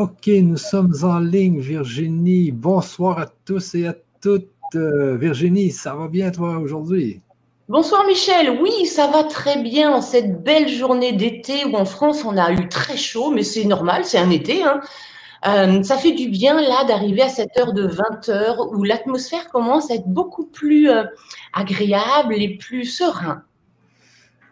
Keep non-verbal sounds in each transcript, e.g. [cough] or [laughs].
OK, nous sommes en ligne, Virginie. Bonsoir à tous et à toutes. Euh, Virginie, ça va bien toi aujourd'hui? Bonsoir Michel, oui, ça va très bien en cette belle journée d'été où en France on a eu très chaud, mais c'est normal, c'est un été. Hein. Euh, ça fait du bien là d'arriver à cette heure de 20 heures où l'atmosphère commence à être beaucoup plus euh, agréable et plus serein.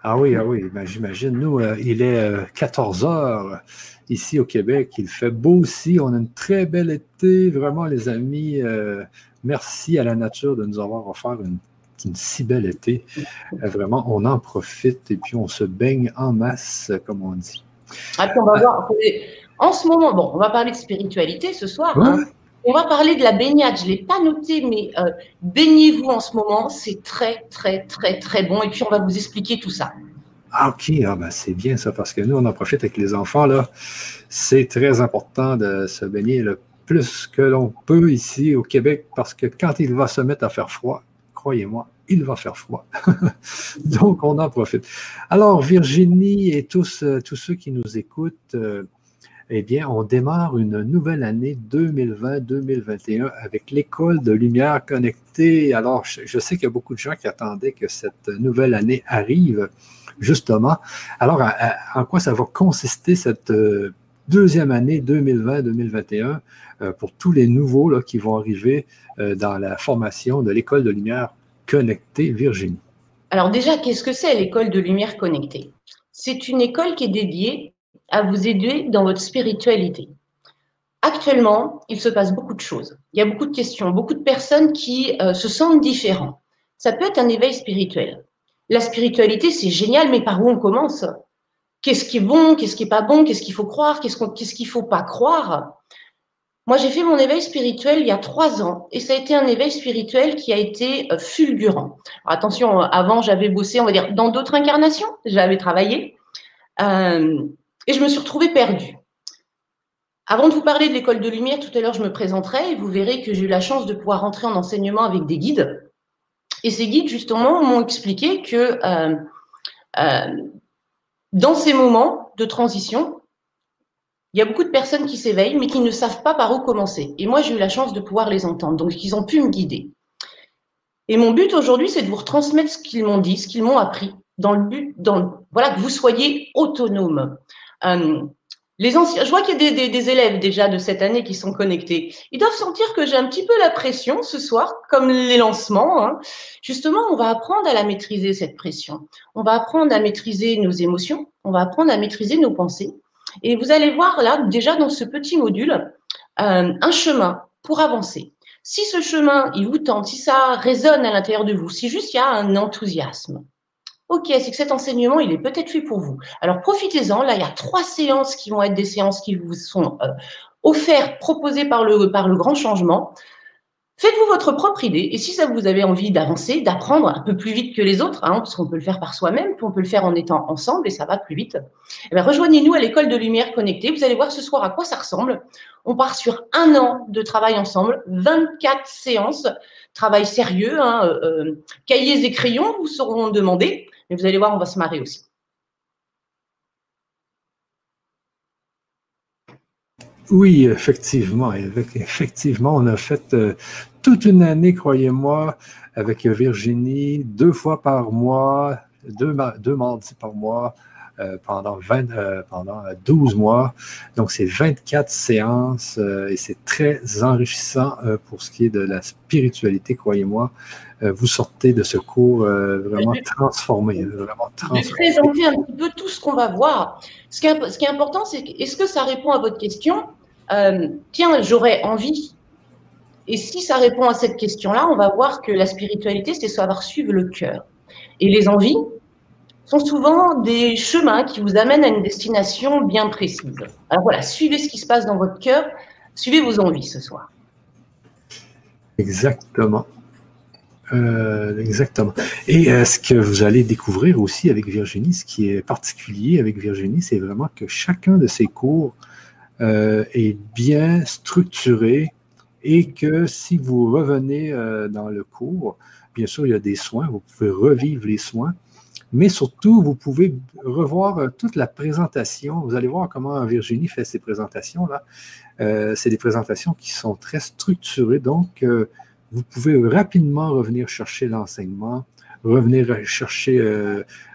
Ah oui, ah oui, ben, j'imagine. Nous, il est 14 heures ici au Québec. Il fait beau aussi. On a une très belle été. Vraiment, les amis, euh, merci à la nature de nous avoir offert une, si belle été. Euh, vraiment, on en profite et puis on se baigne en masse, comme on dit. Ah, on va voir. En ce moment, bon, on va parler de spiritualité ce soir. Hein. On va parler de la baignade. Je ne l'ai pas noté, mais euh, baignez-vous en ce moment. C'est très, très, très, très bon. Et puis, on va vous expliquer tout ça. Ah, OK, ah, ben, c'est bien ça, parce que nous, on en profite avec les enfants. là. C'est très important de se baigner le plus que l'on peut ici au Québec, parce que quand il va se mettre à faire froid, croyez-moi, il va faire froid. [laughs] Donc, on en profite. Alors, Virginie et tous, euh, tous ceux qui nous écoutent, euh, eh bien, on démarre une nouvelle année 2020-2021 avec l'école de lumière connectée. Alors, je sais qu'il y a beaucoup de gens qui attendaient que cette nouvelle année arrive justement. Alors, en quoi ça va consister cette euh, deuxième année 2020-2021 euh, pour tous les nouveaux qui vont arriver euh, dans la formation de l'école de lumière connectée Virginie? Alors déjà, qu'est-ce que c'est l'école de lumière connectée? C'est une école qui est dédiée à vous aider dans votre spiritualité. Actuellement, il se passe beaucoup de choses. Il y a beaucoup de questions, beaucoup de personnes qui se sentent différents. Ça peut être un éveil spirituel. La spiritualité, c'est génial, mais par où on commence? Qu'est-ce qui est bon Qu'est-ce qui est pas bon Qu'est-ce qu'il faut croire Qu'est-ce qu'il ne faut pas croire? Moi, j'ai fait mon éveil spirituel il y a trois ans, et ça a été un éveil spirituel qui a été euh, fulgurant. attention, avant, j'avais bossé, on va dire, dans d'autres incarnations, j'avais travaillé, euh, et je me suis retrouvée perdue. Avant de vous parler de l'école de lumière, tout à l'heure, je me présenterai et vous verrez que j'ai eu la chance de pouvoir rentrer en enseignement avec des guides. Et ces guides, justement, m'ont expliqué que euh, euh, dans ces moments de transition, il y a beaucoup de personnes qui s'éveillent, mais qui ne savent pas par où commencer. Et moi, j'ai eu la chance de pouvoir les entendre, donc ils ont pu me guider. Et mon but aujourd'hui, c'est de vous retransmettre ce qu'ils m'ont dit, ce qu'ils m'ont appris, dans le but, voilà, que vous soyez autonome. Euh, les anciens, je vois qu'il y a des, élèves déjà de cette année qui sont connectés. Ils doivent sentir que j'ai un petit peu la pression ce soir, comme les lancements. Hein. Justement, on va apprendre à la maîtriser, cette pression. On va apprendre à maîtriser nos émotions. On va apprendre à maîtriser nos pensées. Et vous allez voir là, déjà dans ce petit module, euh, un chemin pour avancer. Si ce chemin, il vous tente, si ça résonne à l'intérieur de vous, si juste il y a un enthousiasme, Ok, c'est que cet enseignement, il est peut-être fait pour vous. Alors profitez-en. Là, il y a trois séances qui vont être des séances qui vous sont euh, offertes, proposées par le, grand changement. Faites-vous votre propre idée et si ça vous avez envie d'avancer, d'apprendre un peu plus vite que les autres, hein, parce qu'on peut le faire par soi-même, puis on peut le faire en étant ensemble et ça va plus vite, eh rejoignez-nous à l'école de lumière connectée. Vous allez voir ce soir à quoi ça ressemble. On part sur un an de travail ensemble, 24 séances, travail sérieux, hein, euh, euh, cahiers et crayons vous seront demandés. Mais vous allez voir, on va se marrer aussi. Oui, effectivement. effectivement, on a fait euh, toute une année, croyez-moi, avec Virginie, deux fois par mois, deux, deux mardis par mois, pendant, 20, euh, pendant 12 mois. Donc, c'est 24 séances et c'est très enrichissant pour ce qui est de la spiritualité, croyez-moi. Euh, vous sortez de ce cours euh, vraiment transformé. Vraiment transformé. Je vais présenter un petit peu tout ce qu'on va voir. Ce qui est, ce qui est important, c'est est-ce que ça répond à votre question? Euh, Tiens, j'aurais envie. Et si ça répond à cette question-là, on va voir que la spiritualité, c'est savoir suivre le cœur. Et les envies? Sont souvent des chemins qui vous amènent à une destination bien précise. Alors voilà, suivez ce qui se passe dans votre cœur, suivez vos envies ce soir. Exactement. Euh, exactement. Et euh, ce que vous allez découvrir aussi avec Virginie, ce qui est particulier avec Virginie, c'est vraiment que chacun de ses cours euh, est bien structuré et que si vous revenez dans le cours, bien sûr, il y a des soins, vous pouvez revivre les soins, mais surtout, vous pouvez revoir euh, toute la présentation. Vous allez voir comment Virginie fait ses présentations-là. Euh, c'est des présentations qui sont très structurées, donc euh, vous pouvez rapidement revenir chercher l'enseignement, revenir chercher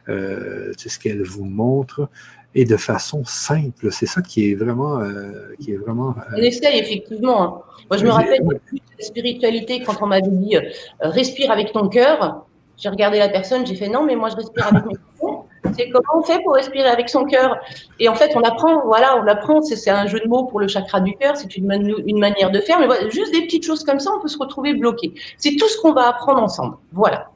ce qu'elle vous montre et de façon simple. C'est ça qui est vraiment. qui est vraiment On essaye, effectivement. Hein. Moi, je me rappelle de la spiritualité quand on m'avait dit respire avec ton cœur. J'ai regardé la personne, j'ai fait non, mais moi je respire avec mes cœurs. C'est comment on fait pour respirer avec son cœur? Et en fait, on apprend, voilà, on apprend, c'est un jeu de mots pour le chakra du cœur, c'est une, une, manière de faire, mais voilà, juste des petites choses comme ça, on peut se retrouver bloqué. C'est tout ce qu'on va apprendre ensemble. Voilà.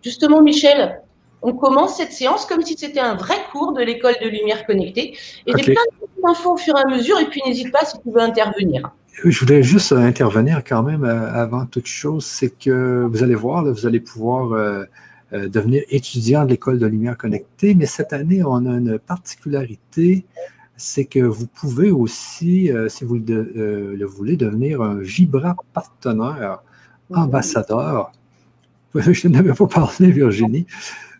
justement, Michel, on commence cette séance comme si c'était un vrai cours de l'école de lumière connectée. Et j'ai plein d'infos au fur et à mesure, et puis n'hésite pas si tu veux intervenir. Je voulais juste intervenir quand même euh, avant toute chose, c'est que vous allez voir, vous allez pouvoir euh, euh, devenir étudiant de l'école de lumière connectée, mais cette année, on a une particularité, c'est que vous pouvez aussi, si vous le, voulez, devenir un Vibra partenaire, ambassadeur. [laughs] Je n'avais pas parlé, Virginie.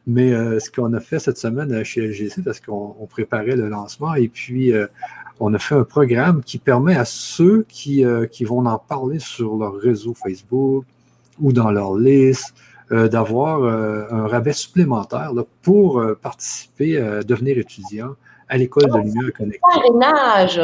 Mais ce qu'on a fait cette semaine chez LGC, parce qu'on préparait le lancement, et puis on a fait un programme qui permet à ceux qui, euh, qui vont en parler sur leur réseau Facebook ou dans leur liste euh, d'avoir euh, un rabais supplémentaire pour participer, devenir étudiant à l'école de lumière connectée. Parrainage.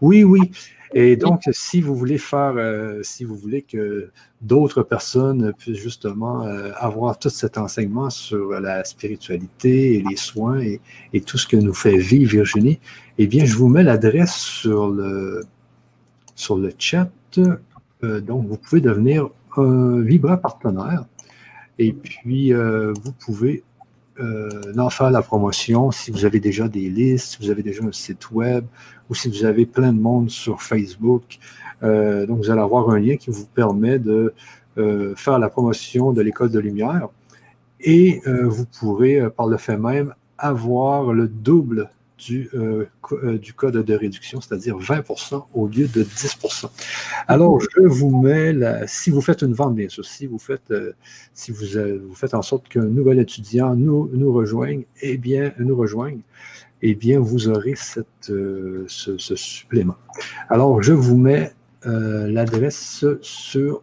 Oui, oui. Et donc, si vous voulez faire, si vous voulez que d'autres personnes puissent justement avoir tout cet enseignement sur la spiritualité et les soins et, tout ce que nous fait vivre Virginie, eh bien, je vous mets l'adresse sur le, chat. Euh, donc, vous pouvez devenir un Vibra partenaire. Et puis, euh, vous pouvez euh, en faire la promotion si vous avez déjà des listes, si vous avez déjà un site web ou si vous avez plein de monde sur Facebook. Donc, vous allez avoir un lien qui vous permet de faire la promotion de l'école de lumière. Et vous pourrez, par le fait même, avoir le double du, euh, euh, du code de réduction, c'est-à-dire 20% au lieu de 10% Alors, je vous mets, la, si vous faites une vente, bien sûr, si vous faites, euh, si vous, vous faites en sorte qu'un nouvel étudiant nous, nous rejoigne, eh bien, nous rejoigne, eh bien, vous aurez cette, ce, ce, supplément. Alors, je vous mets l'adresse sur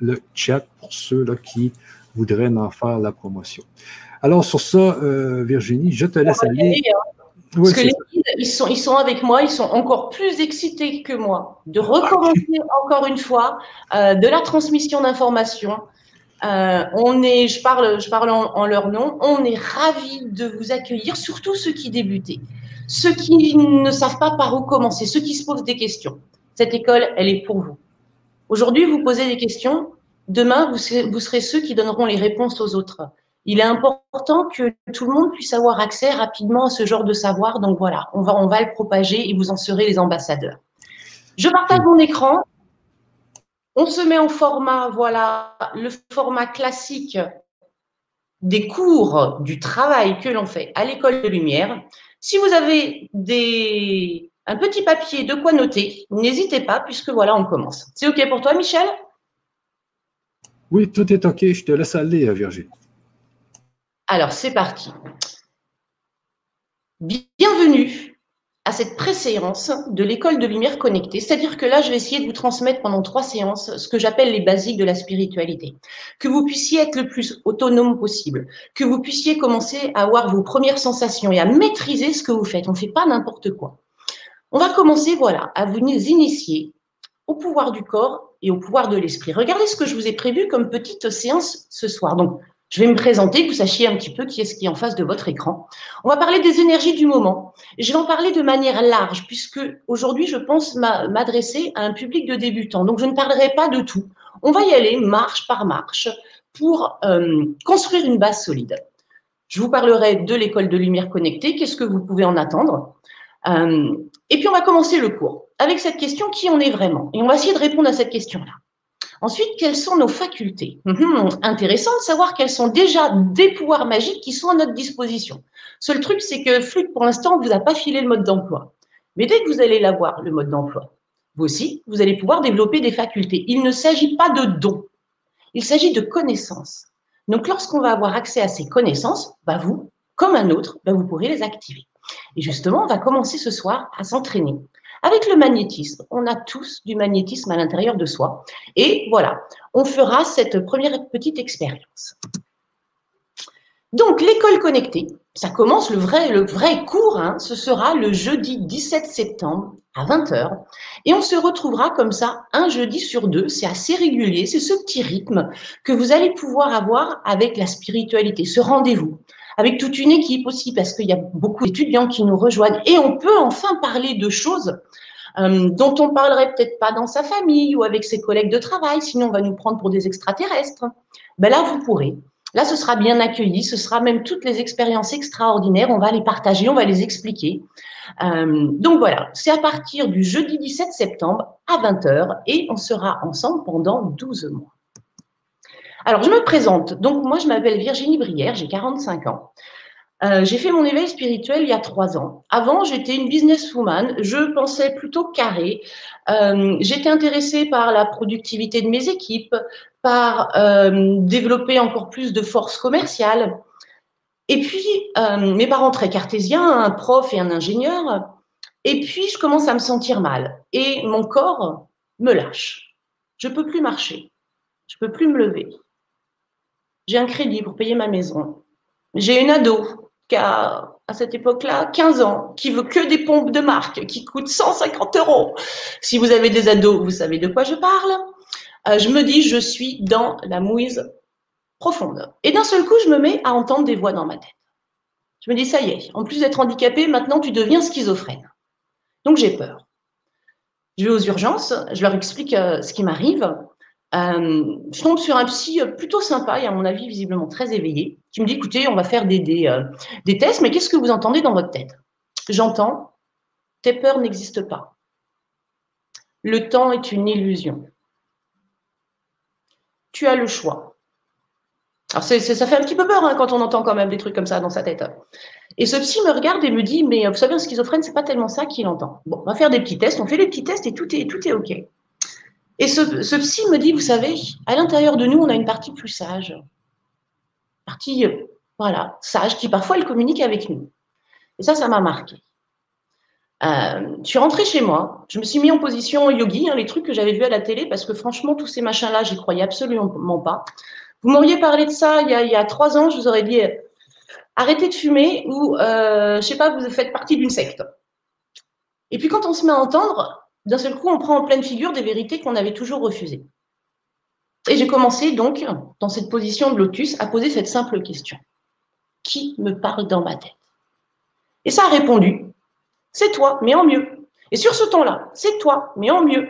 le chat pour ceux-là qui voudraient en faire la promotion. Alors, sur ça, Virginie, je te laisse aller. Parce que les guides, ils sont, ils sont avec moi, ils sont encore plus excités que moi de recommencer encore une fois euh, de la transmission d'informations. Euh, on est, je parle, je parle en, leur nom, on est ravis de vous accueillir, surtout ceux qui débutaient, ceux qui ne savent pas par où commencer, ceux qui se posent des questions. Cette école, elle est pour vous. Aujourd'hui, vous posez des questions, demain, vous, serez ceux qui donneront les réponses aux autres il est important que tout le monde puisse avoir accès rapidement à ce genre de savoir. Donc voilà, on va, on va le propager et vous en serez les ambassadeurs. Je partage mon écran. On se met en format, voilà, le format classique des cours du travail que l'on fait à l'école de lumière. Si vous avez des, un petit papier de quoi noter, n'hésitez pas puisque voilà, on commence. C'est OK pour toi, Michel? Oui, tout est OK. Je te laisse aller, Virginie. Alors, c'est parti. Bienvenue à cette pré-séance de l'école de lumière connectée. C'est-à-dire que là, je vais essayer de vous transmettre pendant trois séances ce que j'appelle les basiques de la spiritualité. Que vous puissiez être le plus autonome possible. Que vous puissiez commencer à avoir vos premières sensations et à maîtriser ce que vous faites. On ne fait pas n'importe quoi. On va commencer, voilà, à vous initier au pouvoir du corps et au pouvoir de l'esprit. Regardez ce que je vous ai prévu comme petite séance ce soir. Donc, je vais me présenter, que vous sachiez un petit peu qui est-ce qui est en face de votre écran. On va parler des énergies du moment. Je vais en parler de manière large, puisque aujourd'hui, je pense m'adresser à un public de débutants. Donc, je ne parlerai pas de tout. On va y aller marche par marche pour euh, construire une base solide. Je vous parlerai de l'école de lumière connectée, qu'est-ce que vous pouvez en attendre? Euh, et puis, on va commencer le cours avec cette question, qui en est vraiment? Et on va essayer de répondre à cette question-là. Ensuite, quelles sont nos facultés? Mhm, Intéressant de savoir quels sont déjà des pouvoirs magiques qui sont à notre disposition. Seul truc, c'est que Flux, pour l'instant, ne vous a pas filé le mode d'emploi. Mais dès que vous allez l'avoir, le mode d'emploi, vous aussi, vous allez pouvoir développer des facultés. Il ne s'agit pas de dons, il s'agit de connaissances. Donc, lorsqu'on va avoir accès à ces connaissances, bah vous, comme un autre, bah vous pourrez les activer. Et justement, on va commencer ce soir à s'entraîner. Avec le magnétisme, on a tous du magnétisme à l'intérieur de soi. Et voilà, on fera cette première petite expérience. Donc, l'école connectée, ça commence le vrai, le vrai cours, hein, ce sera le jeudi 17 septembre à 20h. Et on se retrouvera comme ça un jeudi sur deux. C'est assez régulier, c'est ce petit rythme que vous allez pouvoir avoir avec la spiritualité, ce rendez-vous, avec toute une équipe aussi, parce qu'il y a beaucoup d'étudiants qui nous rejoignent. Et on peut enfin parler de choses euh, dont on parlerait peut-être pas dans sa famille ou avec ses collègues de travail, sinon on va nous prendre pour des extraterrestres. Ben là, vous pourrez. Là, ce sera bien accueilli, ce sera même toutes les expériences extraordinaires, on va les partager, on va les expliquer. Euh, donc voilà, c'est à partir du jeudi 17 septembre à 20h et on sera ensemble pendant 12 mois. Alors, je me présente. Donc, moi, je m'appelle Virginie Brière, j'ai 45 ans. Euh, j'ai fait mon éveil spirituel il y a trois ans. Avant, j'étais une businesswoman. Je pensais plutôt carré. Euh, j'étais intéressée par la productivité de mes équipes, par euh, développer encore plus de force commerciale. Et puis, mes parents très cartésiens, un prof et un ingénieur. Et puis, je commence à me sentir mal. Et mon corps me lâche. Je peux plus marcher. Je peux plus me lever. J'ai un crédit pour payer ma maison. J'ai une ado qui a, à cette époque-là, 15 ans, qui veut que des pompes de marque, qui coûtent 150 euros. Si vous avez des ados, vous savez de quoi je parle. Euh, je me dis, je suis dans la mouise profonde. Et d'un seul coup, je me mets à entendre des voix dans ma tête. Je me dis, ça y est, en plus d'être handicapé, maintenant tu deviens schizophrène. Donc j'ai peur. Je vais aux urgences, je leur explique euh, ce qui m'arrive. Euh, je tombe sur un psy plutôt sympa et à mon avis visiblement très éveillé, qui me dit écoutez, on va faire des, des, euh, tests, mais qu'est-ce que vous entendez dans votre tête? J'entends tes peurs n'existent pas. Le temps est une illusion. Tu as le choix. Alors ça fait un petit peu peur hein, quand on entend quand même des trucs comme ça dans sa tête. Et ce psy me regarde et me dit mais vous savez un schizophrène c'est pas tellement ça qu'il entend. Bon, on va faire des petits tests, on fait les petits tests et tout est tout est ok. Et ce, psy me dit, vous savez, à l'intérieur de nous, on a une partie plus sage. Partie, euh, voilà, sage, qui parfois, elle communique avec nous. Et ça, ça m'a marqué. Euh, je suis rentrée chez moi, je me suis mis en position yogi, hein, les trucs que j'avais vus à la télé, parce que franchement, tous ces machins-là, j'y croyais absolument pas. Vous m'auriez parlé de ça il y, a, trois ans, je vous aurais dit arrêtez de fumer ou, euh, je sais pas, vous faites partie d'une secte. Et puis quand on se met à entendre, d'un seul coup, on prend en pleine figure des vérités qu'on avait toujours refusées. Et j'ai commencé donc, dans cette position de lotus, à poser cette simple question. Qui me parle dans ma tête? Et ça a répondu, c'est toi, mais en mieux. Et sur ce ton-là, c'est toi, mais en mieux.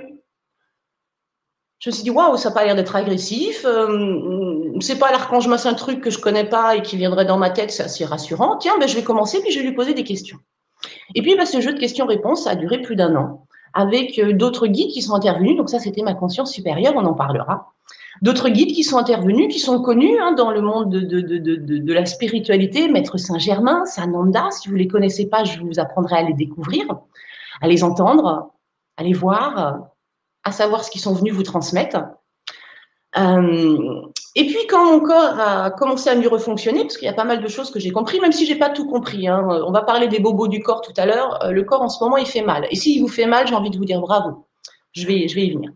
Je me suis dit, waouh, ça n'a pas l'air d'être agressif. Euh, c'est pas l'archange massin truc que je connais pas et qui viendrait dans ma tête, c'est assez rassurant. Tiens, ben, je vais commencer, puis je vais lui poser des questions. Et puis, ben, ce jeu de questions-réponses, a duré plus d'un an avec euh, d'autres guides qui sont intervenus. Donc ça, c'était ma conscience supérieure, on en parlera. D'autres guides qui sont intervenus, qui sont connus hein, dans le monde de, de, de, de, la spiritualité, Maître Saint-Germain, Sananda, si vous ne les connaissez pas, je vous apprendrai à les découvrir, à les entendre, à les voir, à savoir ce qu'ils sont venus vous transmettre. Euh, et puis quand mon corps a commencé à mieux refonctionner, parce qu'il y a pas mal de choses que j'ai compris, même si j'ai pas tout compris, hein, on va parler des bobos du corps tout à l'heure, euh, le corps en ce moment il fait mal. Et s'il vous fait mal, j'ai envie de vous dire bravo. Je vais, je vais y venir.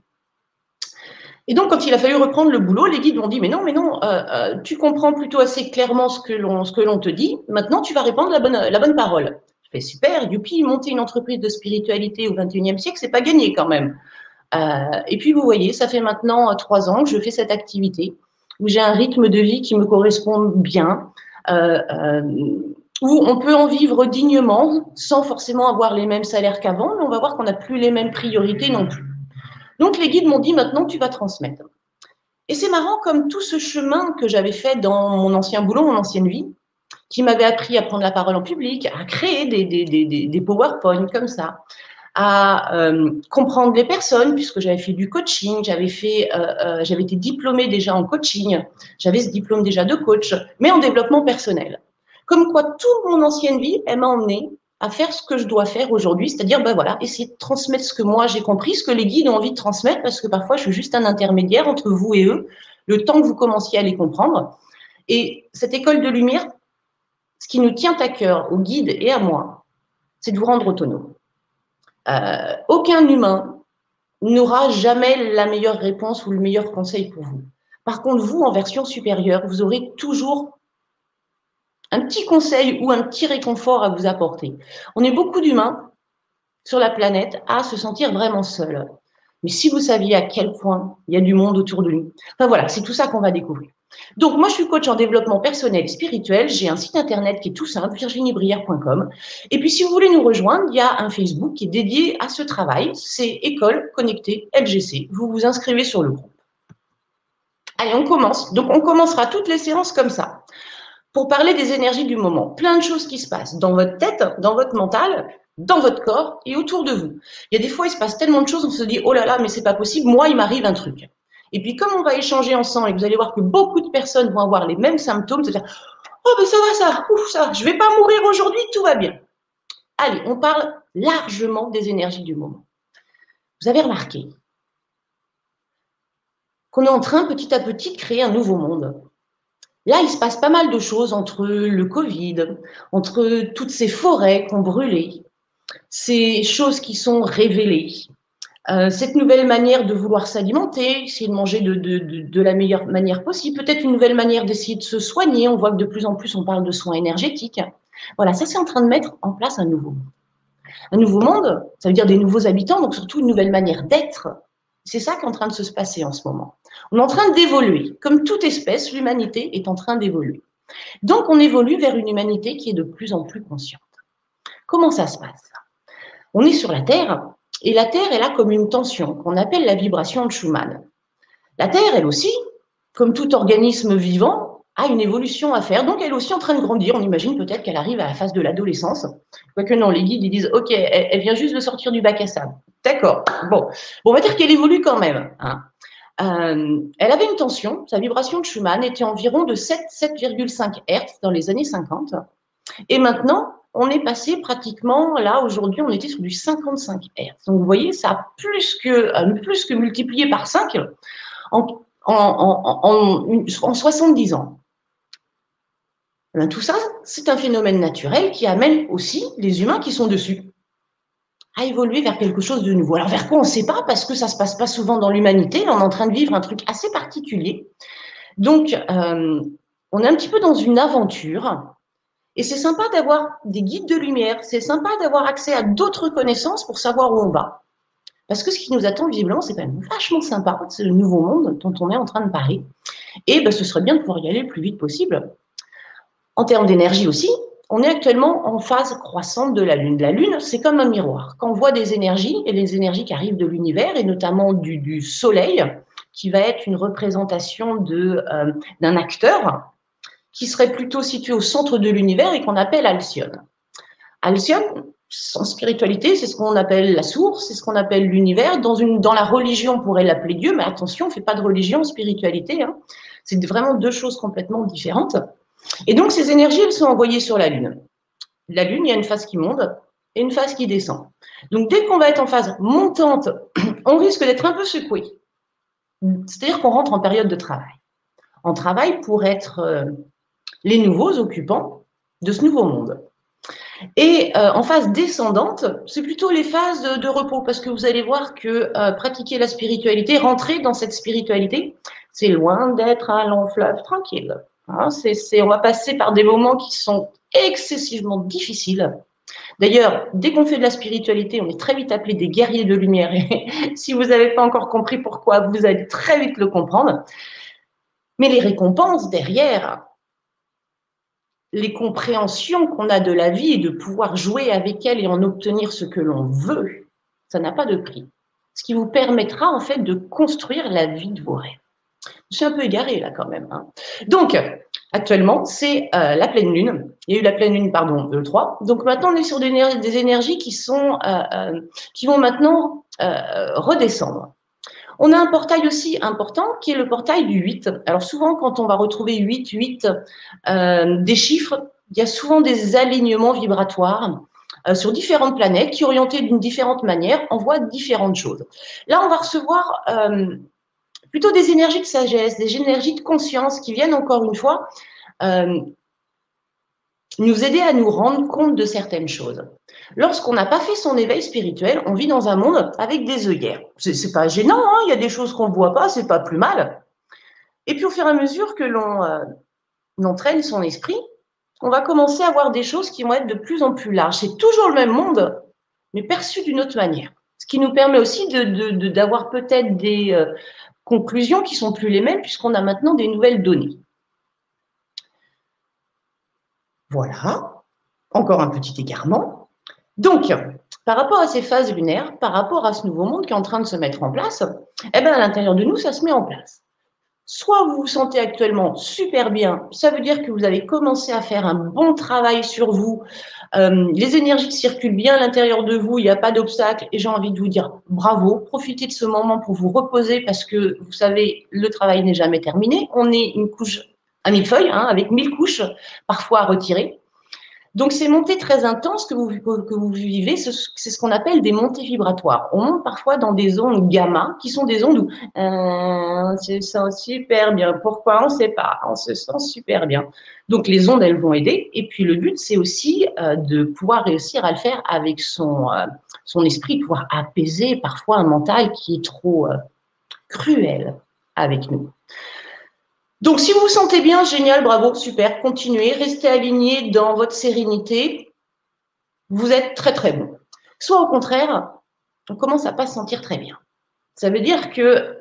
Et donc, quand il a fallu reprendre le boulot, les guides m'ont dit, mais non, mais non, euh, euh, tu comprends plutôt assez clairement ce que l'on, te dit. Maintenant, tu vas répondre la bonne, la bonne parole. Je fais super, youpi, monter une entreprise de spiritualité au 21e siècle, c'est pas gagné quand même. Euh, et puis, vous voyez, ça fait maintenant trois ans que je fais cette activité où j'ai un rythme de vie qui me correspond bien, euh, euh, où on peut en vivre dignement sans forcément avoir les mêmes salaires qu'avant, mais on va voir qu'on n'a plus les mêmes priorités non plus. Donc les guides m'ont dit maintenant tu vas transmettre. Et c'est marrant comme tout ce chemin que j'avais fait dans mon ancien boulot, mon ancienne vie, qui m'avait appris à prendre la parole en public, à créer des, des, des, des PowerPoint comme ça, à euh, comprendre les personnes, puisque j'avais fait du coaching, j'avais fait, euh, euh, j'avais été diplômée déjà en coaching, j'avais ce diplôme déjà de coach, mais en développement personnel. Comme quoi, toute mon ancienne vie, elle m'a emmené à faire ce que je dois faire aujourd'hui, c'est-à-dire, ben voilà, essayer de transmettre ce que moi j'ai compris, ce que les guides ont envie de transmettre, parce que parfois je suis juste un intermédiaire entre vous et eux, le temps que vous commenciez à les comprendre. Et cette école de lumière, ce qui nous tient à cœur, au guide et à moi, c'est de vous rendre autonome. Euh, aucun humain n'aura jamais la meilleure réponse ou le meilleur conseil pour vous. Par contre, vous, en version supérieure, vous aurez toujours un petit conseil ou un petit réconfort à vous apporter. On est beaucoup d'humains sur la planète à se sentir vraiment seuls. Mais si vous saviez à quel point il y a du monde autour de nous. Enfin voilà, c'est tout ça qu'on va découvrir. Donc moi, je suis coach en développement personnel et spirituel. J'ai un site internet qui est tout simple, virginiebrière.com. Et puis si vous voulez nous rejoindre, il y a un Facebook qui est dédié à ce travail. C'est École Connectée LGC. Vous vous inscrivez sur le groupe. Allez, on commence. Donc on commencera toutes les séances comme ça pour parler des énergies du moment. Plein de choses qui se passent dans votre tête, dans votre mental, dans votre corps et autour de vous. Il y a des fois, il se passe tellement de choses, on se dit, oh là là, mais c'est pas possible, moi, il m'arrive un truc. Et puis, comme on va échanger ensemble et vous allez voir que beaucoup de personnes vont avoir les mêmes symptômes, c'est-à-dire, oh, ben ça va, ça, ouf, ça, je vais pas mourir aujourd'hui, tout va bien. Allez, on parle largement des énergies du moment. Vous avez remarqué qu'on est en train petit à petit de créer un nouveau monde. Là, il se passe pas mal de choses entre le Covid, entre toutes ces forêts qu'on brûlé, ces choses qui sont révélées, euh, cette nouvelle manière de vouloir s'alimenter, essayer de manger de, la meilleure manière possible, peut-être une nouvelle manière d'essayer de se soigner. On voit que de plus en plus on parle de soins énergétiques. Voilà, ça c'est en train de mettre en place un nouveau monde. Un nouveau monde, ça veut dire des nouveaux habitants, donc surtout une nouvelle manière d'être. C'est ça qui est en train de se passer en ce moment. On est en train d'évoluer. Comme toute espèce, l'humanité est en train d'évoluer. Donc on évolue vers une humanité qui est de plus en plus consciente. Comment ça se passe? On est sur la Terre et la Terre est là comme une tension qu'on appelle la vibration de Schumann. La Terre, elle aussi, comme tout organisme vivant, a une évolution à faire. Donc, elle est aussi en train de grandir. On imagine peut-être qu'elle arrive à la phase de l'adolescence. Quoique non, les guides, ils disent, OK, elle, vient juste de sortir du bac à sable. D'accord. Bon. on va dire qu'elle évolue quand même. Hein. Euh, elle avait une tension. Sa vibration de Schumann était environ de 7,5 Hz dans les années 50. Et maintenant, on est passé pratiquement, là, aujourd'hui, on était sur du 55 Hz. Donc, vous voyez, ça a plus que, euh, multiplié par 5 en, en, 70 ans. Ben, tout ça, c'est un phénomène naturel qui amène aussi les humains qui sont dessus à évoluer vers quelque chose de nouveau. Alors, vers quoi on ne sait pas, parce que ça ne se passe pas souvent dans l'humanité. On est en train de vivre un truc assez particulier. Donc, euh, on est un petit peu dans une aventure et c'est sympa d'avoir des guides de lumière, c'est sympa d'avoir accès à d'autres connaissances pour savoir où on va. Parce que ce qui nous attend visiblement, c'est quand même vachement sympa. C'est le nouveau monde dont on est en train de parler. Et ben, ce serait bien de pouvoir y aller le plus vite possible. En termes d'énergie aussi, on est actuellement en phase croissante de la Lune. La Lune, c'est comme un miroir. Quand on voit des énergies, et les énergies qui arrivent de l'univers, et notamment du, Soleil, qui va être une représentation euh, d'un acteur, qui serait plutôt situé au centre de l'univers et qu'on appelle Alcyone. Alcyone, en spiritualité, c'est ce qu'on appelle la source, c'est ce qu'on appelle l'univers. Dans, dans la religion, on pourrait l'appeler Dieu, mais attention, on ne fait pas de religion, spiritualité. Hein. C'est vraiment deux choses complètement différentes. Et donc, ces énergies, elles sont envoyées sur la Lune. La Lune, il y a une phase qui monte et une phase qui descend. Donc, dès qu'on va être en phase montante, [clears throat] on risque d'être un peu secoué. C'est-à-dire qu'on rentre en période de travail. En travail pour être euh, les nouveaux occupants de ce nouveau monde. Et euh, en phase descendante, c'est plutôt les phases de, repos, parce que vous allez voir que euh, pratiquer la spiritualité, rentrer dans cette spiritualité, c'est loin d'être un long fleuve tranquille. Hein, on va passer par des moments qui sont excessivement difficiles. D'ailleurs, dès qu'on fait de la spiritualité, on est très vite appelé des guerriers de lumière. Et [laughs] si vous n'avez pas encore compris pourquoi, vous allez très vite le comprendre. Mais les récompenses derrière, les compréhensions qu'on a de la vie et de pouvoir jouer avec elle et en obtenir ce que l'on veut, ça n'a pas de prix. Ce qui vous permettra en fait de construire la vie de vos rêves. Je suis un peu égarée là quand même. Hein. Donc, actuellement, c'est euh, la pleine lune. Il y a eu la pleine lune, pardon, le 3. Donc maintenant, on est sur des, énergies qui, sont, euh, euh, qui vont maintenant redescendre. On a un portail aussi important qui est le portail du 8. Alors souvent, quand on va retrouver 8, 8, euh, des chiffres, il y a souvent des alignements vibratoires euh, sur différentes planètes qui, orientées d'une différente manière, envoient différentes choses. Là, on va recevoir euh, plutôt des énergies de sagesse, des énergies de conscience qui viennent encore une fois nous aider à nous rendre compte de certaines choses. Lorsqu'on n'a pas fait son éveil spirituel, on vit dans un monde avec des œillères. C'est pas gênant, hein, il y a des choses qu'on ne voit pas, c'est pas plus mal. Et puis au fur et à mesure que l'on euh, entraîne son esprit, on va commencer à voir des choses qui vont être de plus en plus larges. C'est toujours le même monde, mais perçu d'une autre manière. Ce qui nous permet aussi d'avoir peut-être des euh, conclusions qui sont plus les mêmes puisqu'on a maintenant des nouvelles données. Voilà, encore un petit égarement. Donc, par rapport à ces phases lunaires, par rapport à ce nouveau monde qui est en train de se mettre en place, eh bien, à l'intérieur de nous, ça se met en place. Soit vous vous sentez actuellement super bien, ça veut dire que vous avez commencé à faire un bon travail sur vous, euh, les énergies circulent bien à l'intérieur de vous, il n'y a pas d'obstacle, et j'ai envie de vous dire bravo, profitez de ce moment pour vous reposer parce que vous savez, le travail n'est jamais terminé. On est une couche à mille feuilles, hein, avec mille couches parfois à retirer. Donc, ces montées très intenses que vous, vivez, c'est ce qu'on appelle des montées vibratoires. On monte parfois dans des ondes gamma, qui sont des ondes où euh, on se sent super bien. Pourquoi On ne sait pas? On se sent super bien. Donc, les ondes, elles vont aider. Et puis, le but, c'est aussi euh, de pouvoir réussir à le faire avec son, euh, son esprit, pouvoir apaiser parfois un mental qui est trop euh, cruel avec nous. Donc, si vous vous sentez bien, génial, bravo, super, continuez, restez aligné dans votre sérénité. Vous êtes très, très bon. Soit au contraire, on commence à pas se sentir très bien. Ça veut dire que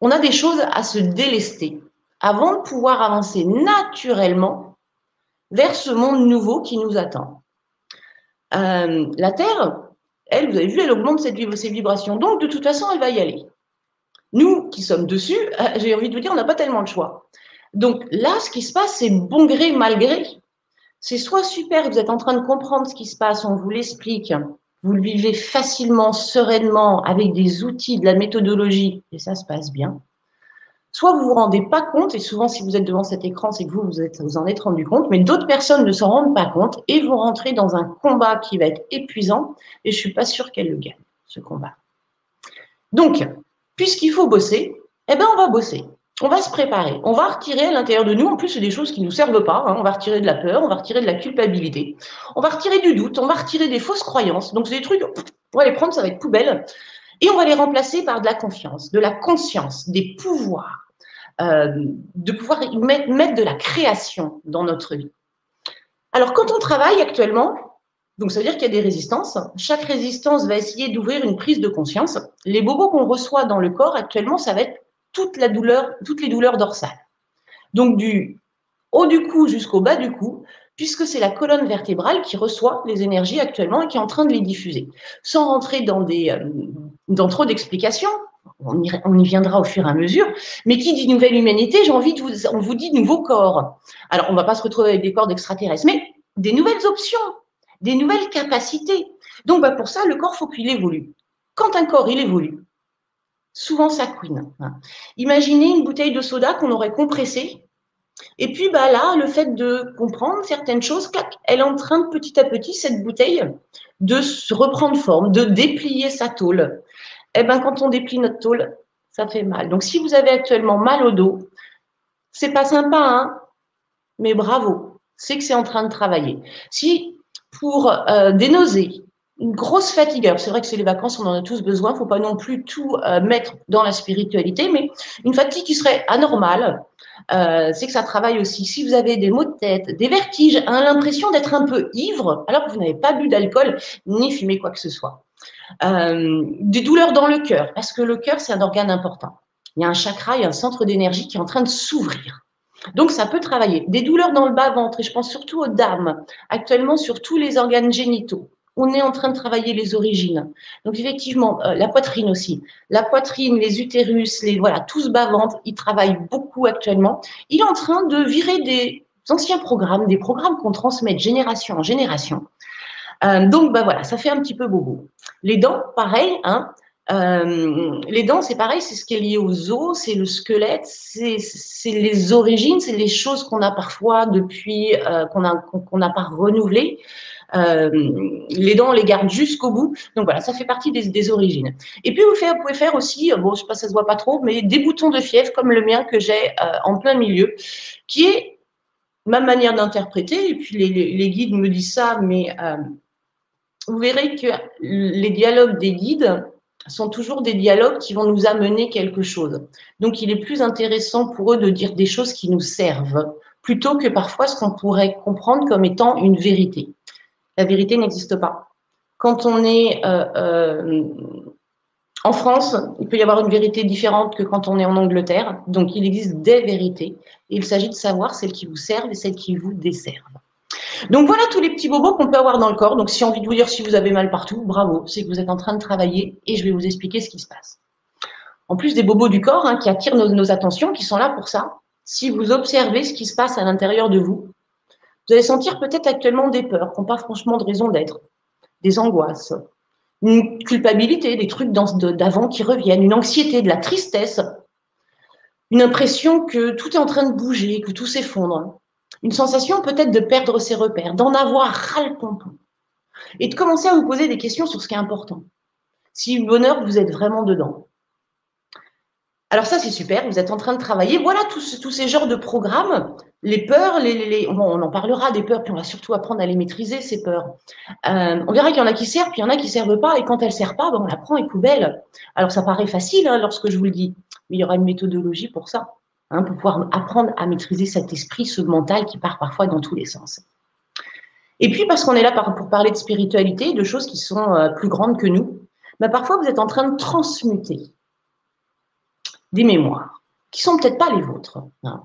on a des choses à se délester avant de pouvoir avancer naturellement vers ce monde nouveau qui nous attend. Euh, la Terre, elle, vous avez vu, elle augmente ses vibrations. Donc, de toute façon, elle va y aller. Nous qui sommes dessus, euh, j'ai envie de vous dire, on n'a pas tellement le choix. Donc là, ce qui se passe, c'est bon gré, mal gré. C'est soit super, vous êtes en train de comprendre ce qui se passe, on vous l'explique, vous le vivez facilement, sereinement, avec des outils, de la méthodologie, et ça se passe bien. Soit vous vous rendez pas compte, et souvent si vous êtes devant cet écran, c'est que vous, vous, êtes, vous en êtes rendu compte, mais d'autres personnes ne s'en rendent pas compte et vont rentrer dans un combat qui va être épuisant, et je suis pas sûre qu'elles le gagnent, ce combat. Donc, puisqu'il faut bosser, eh ben on va bosser. On va se préparer. On va retirer à l'intérieur de nous, en plus, des choses qui ne nous servent pas. Hein. On va retirer de la peur, on va retirer de la culpabilité, on va retirer du doute, on va retirer des fausses croyances. Donc, c'est des trucs, on va les prendre, ça va être poubelle. Et on va les remplacer par de la confiance, de la conscience, des pouvoirs, euh, de pouvoir mettre de la création dans notre vie. Alors, quand on travaille actuellement, donc, ça veut dire qu'il y a des résistances. Chaque résistance va essayer d'ouvrir une prise de conscience. Les bobos qu'on reçoit dans le corps actuellement, ça va être toute la douleur, toutes les douleurs dorsales. Donc, du haut du cou jusqu'au bas du cou, puisque c'est la colonne vertébrale qui reçoit les énergies actuellement et qui est en train de les diffuser. Sans rentrer dans, euh, trop d'explications, on y, on y, viendra au fur et à mesure, mais qui dit nouvelle humanité, j'ai envie de vous, on vous dit nouveau corps. Alors, on ne va pas se retrouver avec des corps d'extraterrestres, mais des nouvelles options, des nouvelles capacités. Donc, bah, pour ça, le corps, faut qu'il évolue. Quand un corps, il évolue, souvent ça couine. Imaginez une bouteille de soda qu'on aurait compressée. Et puis bah là, le fait de comprendre certaines choses, elle est en train petit à petit, cette bouteille, de se reprendre forme, de déplier sa tôle. Eh bien, quand on déplie notre tôle, ça fait mal. Donc, si vous avez actuellement mal au dos, c'est pas sympa, hein mais bravo, c'est que c'est en train de travailler. Si pour euh, des nausées, une grosse fatigue. c'est vrai que c'est les vacances, on en a tous besoin. Il ne faut pas non plus tout euh, mettre dans la spiritualité, mais une fatigue qui serait anormale, euh, c'est que ça travaille aussi. Si vous avez des maux de tête, des vertiges, hein, l'impression d'être un peu ivre, alors que vous n'avez pas bu d'alcool ni fumé quoi que ce soit. des douleurs dans le cœur, parce que le cœur, c'est un organe important. Il y a un chakra, il y a un centre d'énergie qui est en train de s'ouvrir. Donc, ça peut travailler. Des douleurs dans le bas-ventre, et je pense surtout aux dames, actuellement sur tous les organes génitaux. On est en train de travailler les origines. Donc, effectivement, euh, la poitrine aussi. La poitrine, les utérus, les, voilà, tout ce bas-ventre, il travaille beaucoup actuellement. Il est en train de virer des anciens programmes, des programmes qu'on transmet de génération en génération. Euh, donc, bah voilà, ça fait un petit peu bobo. Les dents, pareil, hein, Euh, les dents, c'est pareil, c'est ce qui est lié aux os, c'est le squelette, c'est les origines, c'est les choses qu'on a parfois depuis, euh, qu'on n'a pas renouvelées. Euh, les dents, on les garde jusqu'au bout. Donc voilà, ça fait partie des, origines. Et puis vous, pouvez faire aussi, bon, je sais pas, ça se voit pas trop, mais des boutons de fièvre comme le mien que j'ai en plein milieu, qui est ma manière d'interpréter. Et puis les, les, guides me disent ça, mais vous verrez que les dialogues des guides sont toujours des dialogues qui vont nous amener quelque chose. Donc, il est plus intéressant pour eux de dire des choses qui nous servent, plutôt que parfois ce qu'on pourrait comprendre comme étant une vérité. La vérité n'existe pas. Quand on est euh, euh, en France, il peut y avoir une vérité différente que quand on est en Angleterre. Donc, il existe des vérités. Il s'agit de savoir celles qui vous servent et celles qui vous desservent. Donc voilà tous les petits bobos qu'on peut avoir dans le corps. Donc si envie de vous dire si vous avez mal partout, bravo, c'est que vous êtes en train de travailler et je vais vous expliquer ce qui se passe. En plus des bobos du corps hein, qui attirent nos, attentions, qui sont là pour ça, si vous observez ce qui se passe à l'intérieur de vous, vous allez sentir peut-être actuellement des peurs qui n'ont pas franchement de raison d'être, des angoisses, une culpabilité, des trucs d'avant qui reviennent, une anxiété, de la tristesse, une impression que tout est en train de bouger, que tout s'effondre une sensation peut-être de perdre ses repères, d'en avoir ras le pompon et de commencer à vous poser des questions sur ce qui est important. Si le bonheur, vous êtes vraiment dedans. Alors ça, c'est super, vous êtes en train de travailler. Voilà tous, ces genres de programmes. Les peurs, on en parlera des peurs, puis on va surtout apprendre à les maîtriser, ces peurs. Euh, on verra qu'il y en a qui servent, puis il y en a qui ne servent pas, et quand elles ne servent pas, ben, on la prend et poubelle. Alors ça paraît facile hein, lorsque je vous le dis, mais il y aura une méthodologie pour ça. Hein, pour pouvoir apprendre à maîtriser cet esprit, ce mental qui part parfois dans tous les sens. Et puis, parce qu'on est là pour parler de spiritualité, de choses qui sont euh, plus grandes que nous, bah, parfois vous êtes en train de transmuter des mémoires qui sont peut-être pas les vôtres. Hein.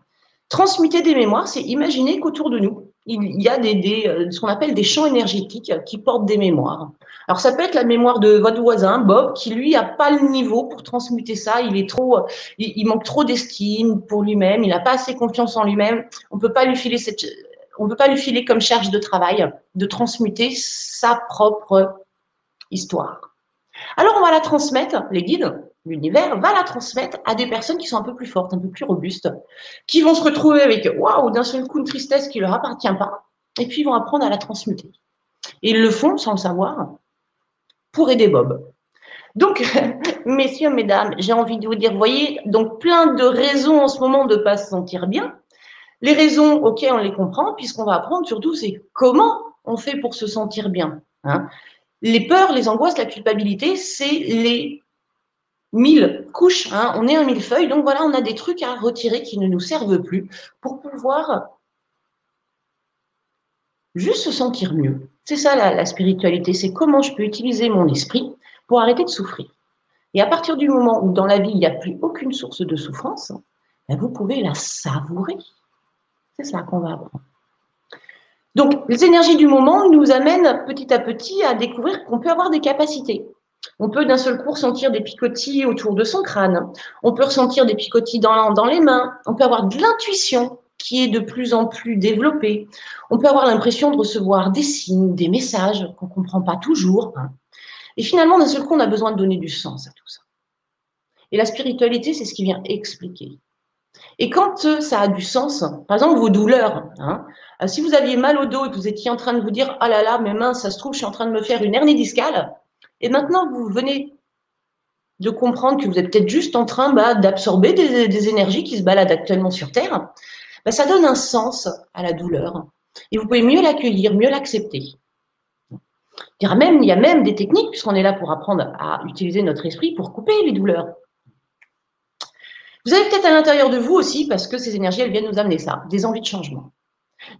Transmuter des mémoires, c'est imaginer qu'autour de nous, il y a des, euh, ce qu'on appelle des champs énergétiques qui portent des mémoires. Alors ça peut être la mémoire de votre voisin, Bob, qui lui a pas le niveau pour transmuter ça. Il est trop, il, manque trop d'estime pour lui-même. Il n'a pas assez confiance en lui-même. On peut pas lui filer cette, on peut pas lui filer comme charge de travail de transmuter sa propre histoire. Alors on va la transmettre, les guides, l'univers va la transmettre à des personnes qui sont un peu plus fortes, un peu plus robustes, qui vont se retrouver avec waouh, d'un seul coup une tristesse qui leur appartient pas, et puis ils vont apprendre à la transmuter. Et ils le font sans le savoir pour aider Bob. Donc, [laughs] messieurs, mesdames, j'ai envie de vous dire, voyez, donc plein de raisons en ce moment de ne pas se sentir bien. Les raisons, ok, on les comprend, puisqu'on va apprendre surtout, c'est comment on fait pour se sentir bien. Hein. les peurs, les angoisses, la culpabilité, c'est les mille couches. Hein. On est un millefeuille, donc voilà, on a des trucs à retirer qui ne nous servent plus pour pouvoir juste se sentir mieux. C'est ça la, spiritualité, c'est comment je peux utiliser mon esprit pour arrêter de souffrir. Et à partir du moment où dans la vie, il n'y a plus aucune source de souffrance, ben, vous pouvez la savourer. C'est ça qu'on va apprendre. Donc, les énergies du moment nous amènent petit à petit à découvrir qu'on peut avoir des capacités. On peut d'un seul coup ressentir des picotis autour de son crâne. On peut ressentir des picotis dans, les mains. On peut avoir de l'intuition qui est de plus en plus développée. On peut avoir l'impression de recevoir des signes, des messages qu'on ne comprend pas toujours. Hein. Et finalement, d'un seul coup, on a besoin de donner du sens à tout ça. Et la spiritualité, c'est ce qui vient expliquer. Et quand euh, ça a du sens, par exemple vos douleurs, hein, euh, si vous aviez mal au dos et que vous étiez en train de vous dire ah là là mes mains ça se trouve je suis en train de me faire une hernie discale, et maintenant vous venez de comprendre que vous êtes peut-être juste en train bah, d'absorber des, énergies qui se baladent actuellement sur Terre, bah, ça donne un sens à la douleur. Et vous pouvez mieux l'accueillir, mieux l'accepter. Il même, il y a même des techniques, puisqu'on est là pour apprendre à utiliser notre esprit pour couper les douleurs. Vous avez peut-être à l'intérieur de vous aussi, parce que ces énergies, elles viennent nous amener ça, des envies de changement.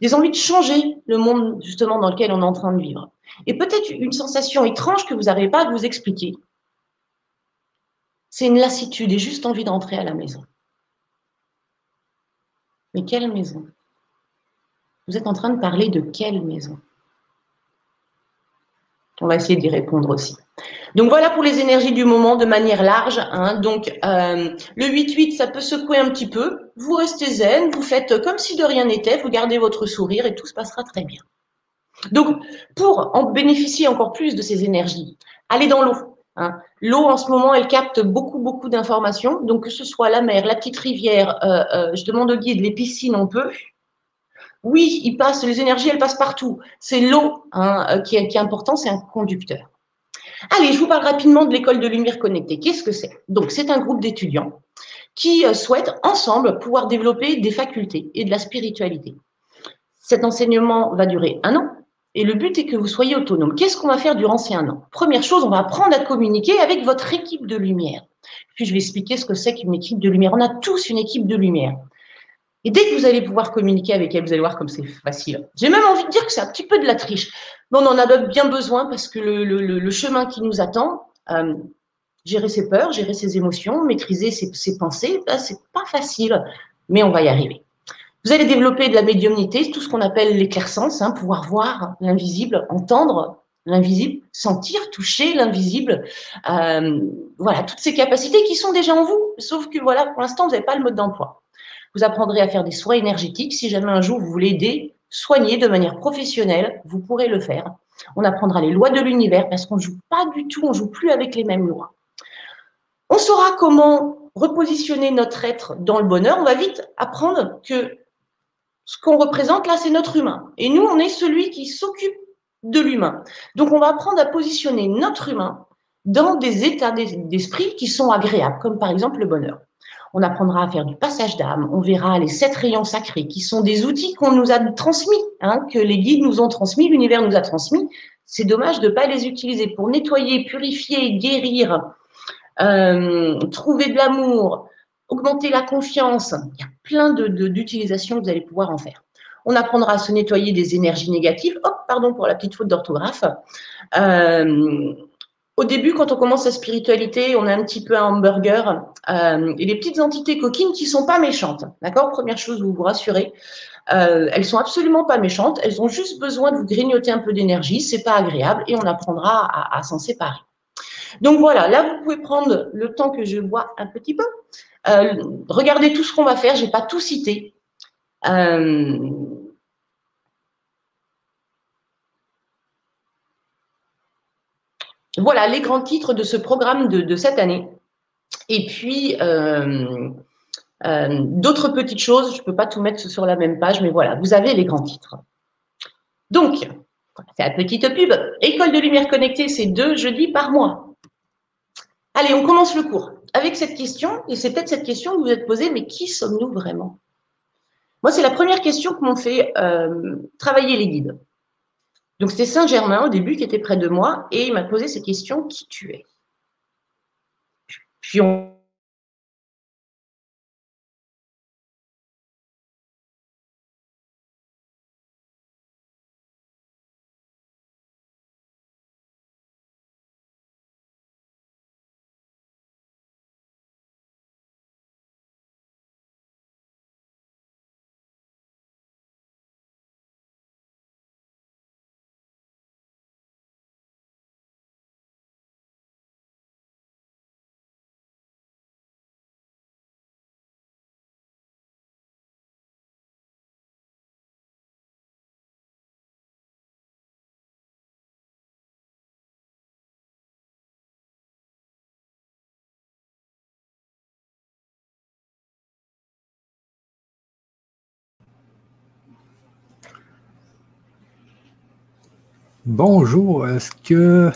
Des envies de changer le monde justement dans lequel on est en train de vivre. Et peut-être une sensation étrange que vous n'arrivez pas à vous expliquer. C'est une lassitude et juste envie d'entrer à la maison. Mais quelle maison? Vous êtes en train de parler de quelle maison? On va essayer d'y répondre aussi. Donc voilà pour les énergies du moment de manière large. Hein. Donc euh, le 8-8, ça peut secouer un petit peu. Vous restez zen, vous faites comme si de rien n'était, vous gardez votre sourire et tout se passera très bien. Donc pour en bénéficier encore plus de ces énergies, allez dans l'eau. Hein. L'eau, en ce moment, elle capte beaucoup, beaucoup d'informations. Donc, que ce soit la mer, la petite rivière, euh, euh, je demande au guide, les piscines, on peut. Oui, il passe, les énergies, elles passent partout. C'est l'eau hein, qui, qui est important, c'est un conducteur. Allez, je vous parle rapidement de l'école de lumière connectée. Qu'est-ce que c'est? Donc, c'est un groupe d'étudiants qui souhaitent ensemble pouvoir développer des facultés et de la spiritualité. Cet enseignement va durer un an. Et le but est que vous soyez autonome. Qu'est-ce qu'on va faire durant ces un an? Première chose, on va apprendre à communiquer avec votre équipe de lumière. Puis je vais expliquer ce que c'est qu'une équipe de lumière. On a tous une équipe de lumière. Et dès que vous allez pouvoir communiquer avec elle, vous allez voir comme c'est facile. J'ai même envie de dire que c'est un petit peu de la triche. On en a bien besoin parce que le, chemin qui nous attend, euh, gérer ses peurs, gérer ses émotions, maîtriser ses, pensées, ben, c'est pas facile, mais on va y arriver. Vous allez développer de la médiumnité, tout ce qu'on appelle l'éclaircence, hein, pouvoir voir l'invisible, entendre l'invisible, sentir, toucher l'invisible. Euh, voilà, toutes ces capacités qui sont déjà en vous, sauf que voilà, pour l'instant, vous n'avez pas le mode d'emploi. Vous apprendrez à faire des soins énergétiques. Si jamais un jour vous voulez aider, soigner de manière professionnelle, vous pourrez le faire. On apprendra les lois de l'univers parce qu'on ne joue pas du tout, on ne joue plus avec les mêmes lois. On saura comment repositionner notre être dans le bonheur. On va vite apprendre que ce qu'on représente là, c'est notre humain. Et nous, on est celui qui s'occupe de l'humain. Donc, on va apprendre à positionner notre humain dans des états d'esprit qui sont agréables, comme par exemple le bonheur. On apprendra à faire du passage d'âme, on verra les sept rayons sacrés, qui sont des outils qu'on nous a transmis, hein, que les guides nous ont transmis, l'univers nous a transmis. C'est dommage de ne pas les utiliser pour nettoyer, purifier, guérir, euh, trouver de l'amour, augmenter la confiance. Il y a plein d'utilisations que vous allez pouvoir en faire. On apprendra à se nettoyer des énergies négatives. Hop, pardon pour la petite faute d'orthographe. Euh, au début, quand on commence la spiritualité, on a un petit peu un hamburger euh, et les petites entités coquines qui sont pas méchantes. D'accord? Première chose, vous vous rassurez. Euh, elles sont absolument pas méchantes. Elles ont juste besoin de vous grignoter un peu d'énergie. C'est pas agréable et on apprendra à, s'en séparer. Donc voilà, là vous pouvez prendre le temps que je bois un petit peu euh, regardez tout ce qu'on va faire, je n'ai pas tout cité. Euh, voilà les grands titres de ce programme de, cette année. Et puis, euh, d'autres petites choses, je ne peux pas tout mettre sur la même page, mais voilà, vous avez les grands titres. Donc, c'est la petite pub. École de lumière connectée, c'est deux jeudis par mois. Allez, on commence le cours avec cette question, et c'est peut-être cette question que vous vous êtes posée, mais qui sommes-nous vraiment? Moi, c'est la première question que m'ont fait euh, travailler les guides. Donc, c'était Saint-Germain au début qui était près de moi, et il m'a posé cette question qui tu es? Bonjour, est-ce que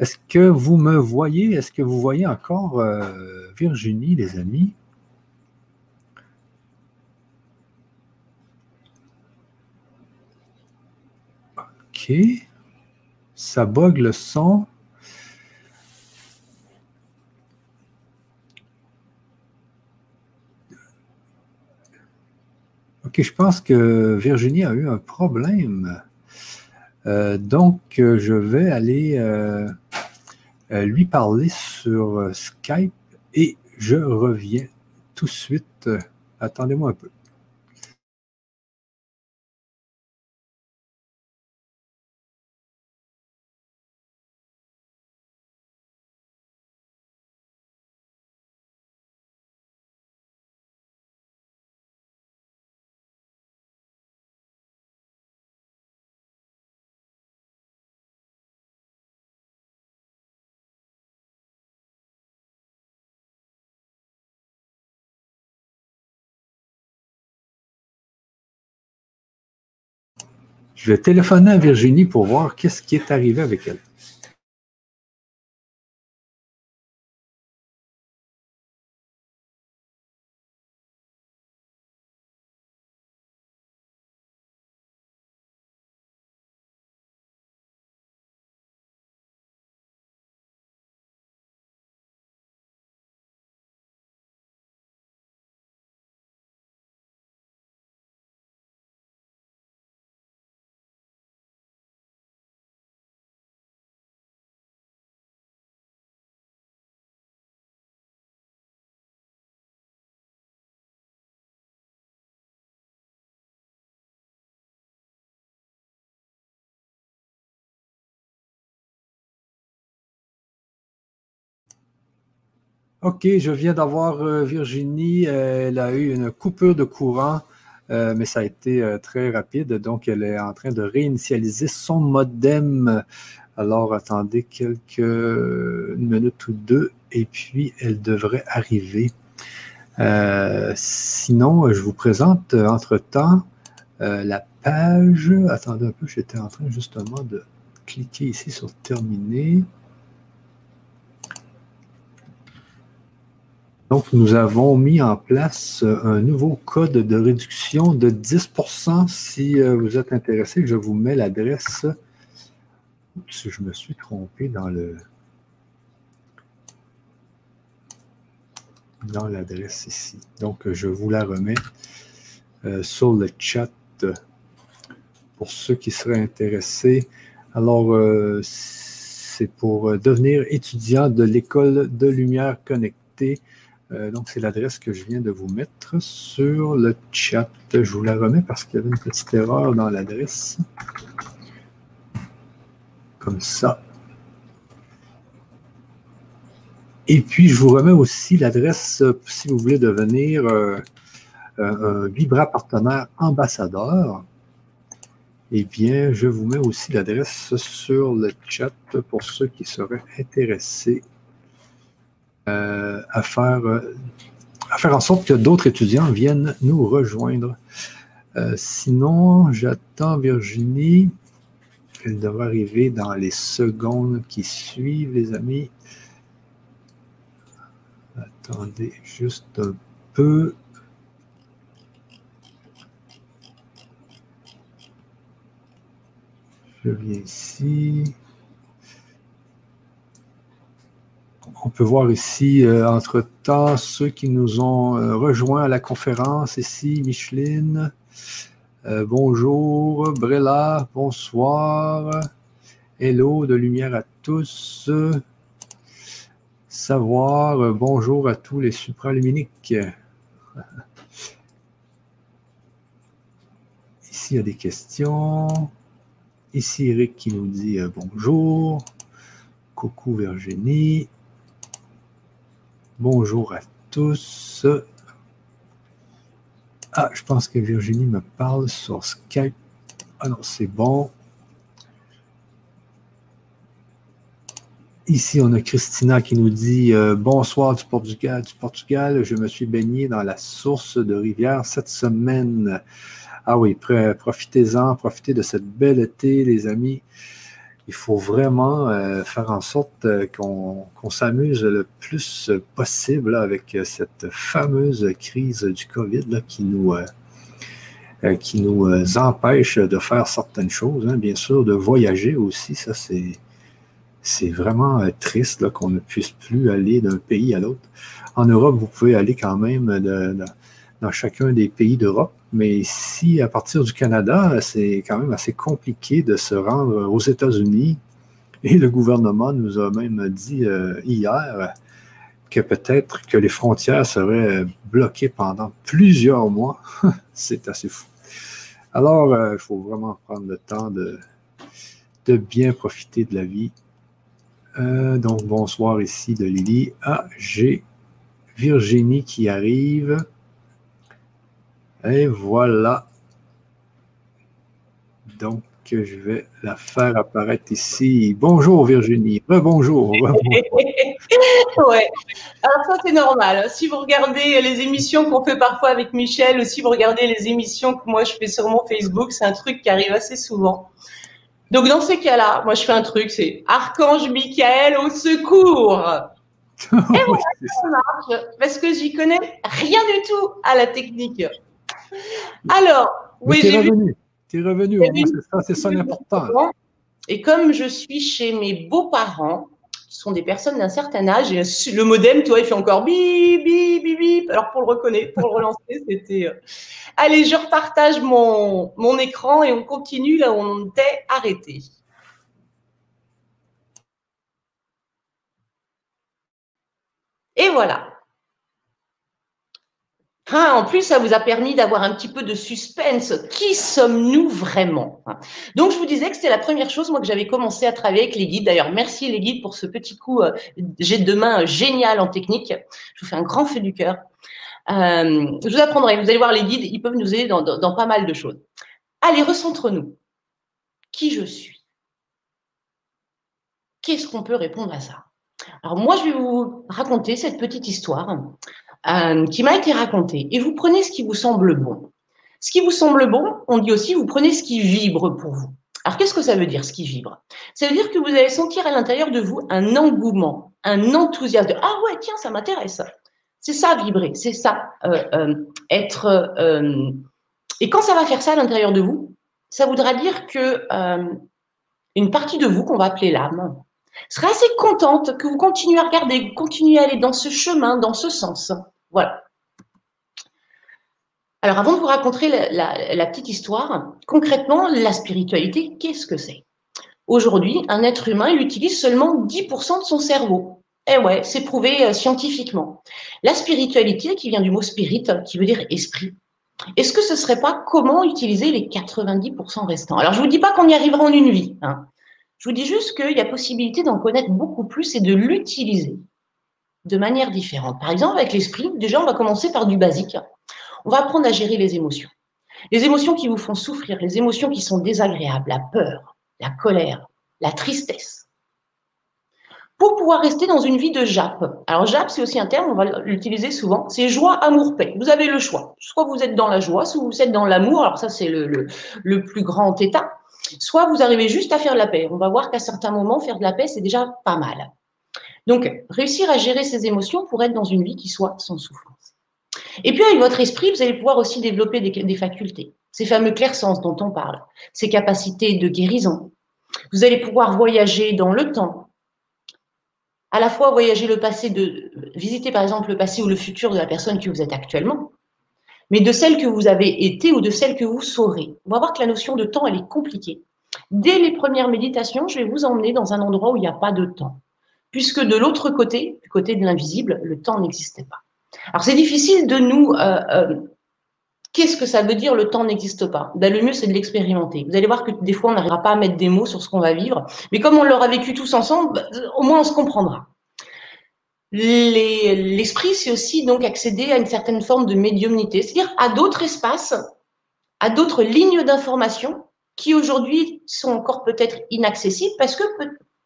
est-ce que vous me voyez? Est-ce que vous voyez encore euh, Virginie, les amis? OK. Ça bug le son. OK, je pense que Virginie a eu un problème. Euh, donc, euh, je vais aller euh, lui parler sur Skype et je reviens tout de suite. Attendez-moi un peu. Je vais téléphoner à Virginie pour voir qu'est-ce qui est arrivé avec elle. OK, je viens d'avoir euh, Virginie. Elle a eu une coupure de courant, euh, mais ça a été euh, très rapide. Donc, elle est en train de réinitialiser son modem. Alors, attendez quelques minutes ou deux, et puis elle devrait arriver. sinon, je vous présente entre-temps la page. Attendez un peu, j'étais en train justement de cliquer ici sur terminer. Donc, nous avons mis en place euh, un nouveau code de réduction de 10% Si euh, vous êtes intéressé, je vous mets l'adresse. Si je me suis trompé dans le dans l'adresse ici. Donc, je vous la remets euh, sur le chat pour ceux qui seraient intéressés. Alors, c'est pour devenir étudiant de l'école de lumière connectée. Euh, donc, c'est l'adresse que je viens de vous mettre sur le chat. Je vous la remets parce qu'il y avait une petite erreur dans l'adresse. Comme ça. Et puis, je vous remets aussi l'adresse si vous voulez devenir euh, un Vibra partenaire ambassadeur. Eh bien, je vous mets aussi l'adresse sur le chat pour ceux qui seraient intéressés euh, à, faire, euh, à faire en sorte que d'autres étudiants viennent nous rejoindre. Euh, sinon, j'attends Virginie. Elle devrait arriver dans les secondes qui suivent, les amis. Attendez juste un peu. Je viens ici. On peut voir ici, euh, entre-temps, ceux qui nous ont euh, rejoints à la conférence ici, Micheline. Euh, bonjour, Brella, bonsoir. Hello, de lumière à tous. Savoir, bonjour à tous les supraluminiques. Ici, il y a des questions. Ici, Eric qui nous dit bonjour. Coucou Virginie. Bonjour à tous. Ah, je pense que Virginie me parle sur Skype. Ah non, c'est bon. Ici, on a Christina qui nous dit euh, Bonsoir du Portugal, du Portugal. Je me suis baigné dans la source de rivière cette semaine. Ah oui, profitez-en, profitez de cette belle été, les amis il faut vraiment euh, faire en sorte euh, qu'on s'amuse le plus possible avec cette fameuse crise du COVID qui nous, euh, qui nous empêche de faire certaines choses. Hein. Bien sûr, de voyager aussi, ça c'est c'est vraiment triste qu'on ne puisse plus aller d'un pays à l'autre. En Europe, vous pouvez aller quand même dans chacun des pays d'Europe, mais ici, à partir du Canada, c'est quand même assez compliqué de se rendre aux États-Unis. Et le gouvernement nous a même dit euh, hier que peut-être que les frontières seraient bloquées pendant plusieurs mois. [laughs] c'est assez fou. Alors, euh, il faut vraiment prendre le temps de, bien profiter de la vie. Euh, donc, bonsoir ici de Lily. Ah, j'ai Virginie qui arrive. Et voilà. Donc, je vais la faire apparaître ici. Bonjour Virginie. Rebonjour. [laughs] ouais. Alors ça c'est normal. Si vous regardez les émissions qu'on fait parfois avec Michel, ou si vous regardez les émissions que moi je fais sur mon Facebook, c'est un truc qui arrive assez souvent. Donc dans ces cas-là, moi je fais un truc, c'est Archange Michael au secours. [laughs] Et voilà, ça marche, parce que j'y connais rien du tout à la technique. Alors, oui, j'ai revenu. Tu es revenu, c'est ça, c'est ça l'important. Et comme je suis chez mes beaux-parents, qui sont des personnes d'un certain âge, et le modem, toi, il fait encore bip, bip, bip, bip. Alors pour le reconnaître, pour le relancer, [laughs] c'était. Euh, allez, je repartage mon, mon écran et on continue là où on était arrêté. Et voilà. Ah, en plus, ça vous a permis d'avoir un petit peu de suspense. Qui sommes-nous vraiment Donc, je vous disais que c'était la première chose, moi, que j'avais commencé à travailler avec les guides. D'ailleurs, merci les guides pour ce petit coup euh, j'ai de main euh, génial en technique. Je vous fais un grand feu du cœur. Euh, je vous apprendrai. Vous allez voir, les guides, ils peuvent nous aider dans, dans pas mal de choses. Allez, recentre-nous. Qui je suis? Qu'est-ce qu'on peut répondre à ça? Alors moi, je vais vous raconter cette petite histoire euh, qui m'a été racontée. Et vous prenez ce qui vous semble bon. Ce qui vous semble bon, on dit aussi, vous prenez ce qui vibre pour vous. Alors qu'est-ce que ça veut dire, ce qui vibre? Ça veut dire que vous allez sentir à l'intérieur de vous un engouement, un enthousiasme. ah ouais, tiens, ça m'intéresse. C'est ça, vibrer, c'est ça, euh, euh, être... et quand ça va faire ça à l'intérieur de vous, ça voudra dire que une partie de vous qu'on va appeler l'âme, serait assez contente que vous continuez à regarder, que vous continuez à aller dans ce chemin, dans ce sens. Voilà. Alors, avant de vous raconter la, petite histoire, concrètement, la spiritualité, qu'est-ce que c'est? Aujourd'hui, un être humain, il utilise seulement 10% de son cerveau. Eh ouais, c'est prouvé euh, scientifiquement. La spiritualité, qui vient du mot spirit, qui veut dire esprit, est-ce que ce ne serait pas comment utiliser les 90% restants? Alors, je ne vous dis pas qu'on y arrivera en une vie. Hein. Je vous dis juste qu'il y a possibilité d'en connaître beaucoup plus et de l'utiliser de manière différente. Par exemple, avec l'esprit, déjà, on va commencer par du basique. On va apprendre à gérer les émotions. Les émotions qui vous font souffrir, les émotions qui sont désagréables, la peur, la colère, la tristesse. Pour pouvoir rester dans une vie de JAP. Alors, JAP, c'est aussi un terme, on va l'utiliser souvent. C'est joie, amour, paix. Vous avez le choix. Soit vous êtes dans la joie, soit vous êtes dans l'amour. Alors, ça, c'est le, le plus grand état. Soit vous arrivez juste à faire de la paix. On va voir qu'à certains moments, faire de la paix, c'est déjà pas mal. Donc, réussir à gérer ses émotions pour être dans une vie qui soit sans souffrance. Et puis, avec votre esprit, vous allez pouvoir aussi développer des, facultés, ces fameux clairsens dont on parle, ces capacités de guérison. Vous allez pouvoir voyager dans le temps, à la fois voyager le passé, de visiter par exemple le passé ou le futur de la personne que vous êtes actuellement, mais de celle que vous avez été ou de celle que vous saurez. On va voir que la notion de temps, elle est compliquée. Dès les premières méditations, je vais vous emmener dans un endroit où il n'y a pas de temps, puisque de l'autre côté, du côté de l'invisible, le temps n'existait pas. Alors c'est difficile de nous... Euh, euh, qu'est-ce que ça veut dire le temps n'existe pas? Ben, Le mieux, c'est de l'expérimenter. Vous allez voir que des fois, on n'arrivera pas à mettre des mots sur ce qu'on va vivre, mais comme on l'aura vécu tous ensemble, ben, au moins on se comprendra. L'esprit, c'est aussi donc accéder à une certaine forme de médiumnité, c'est-à-dire à, d'autres espaces, à d'autres lignes d'information qui aujourd'hui sont encore peut-être inaccessibles parce que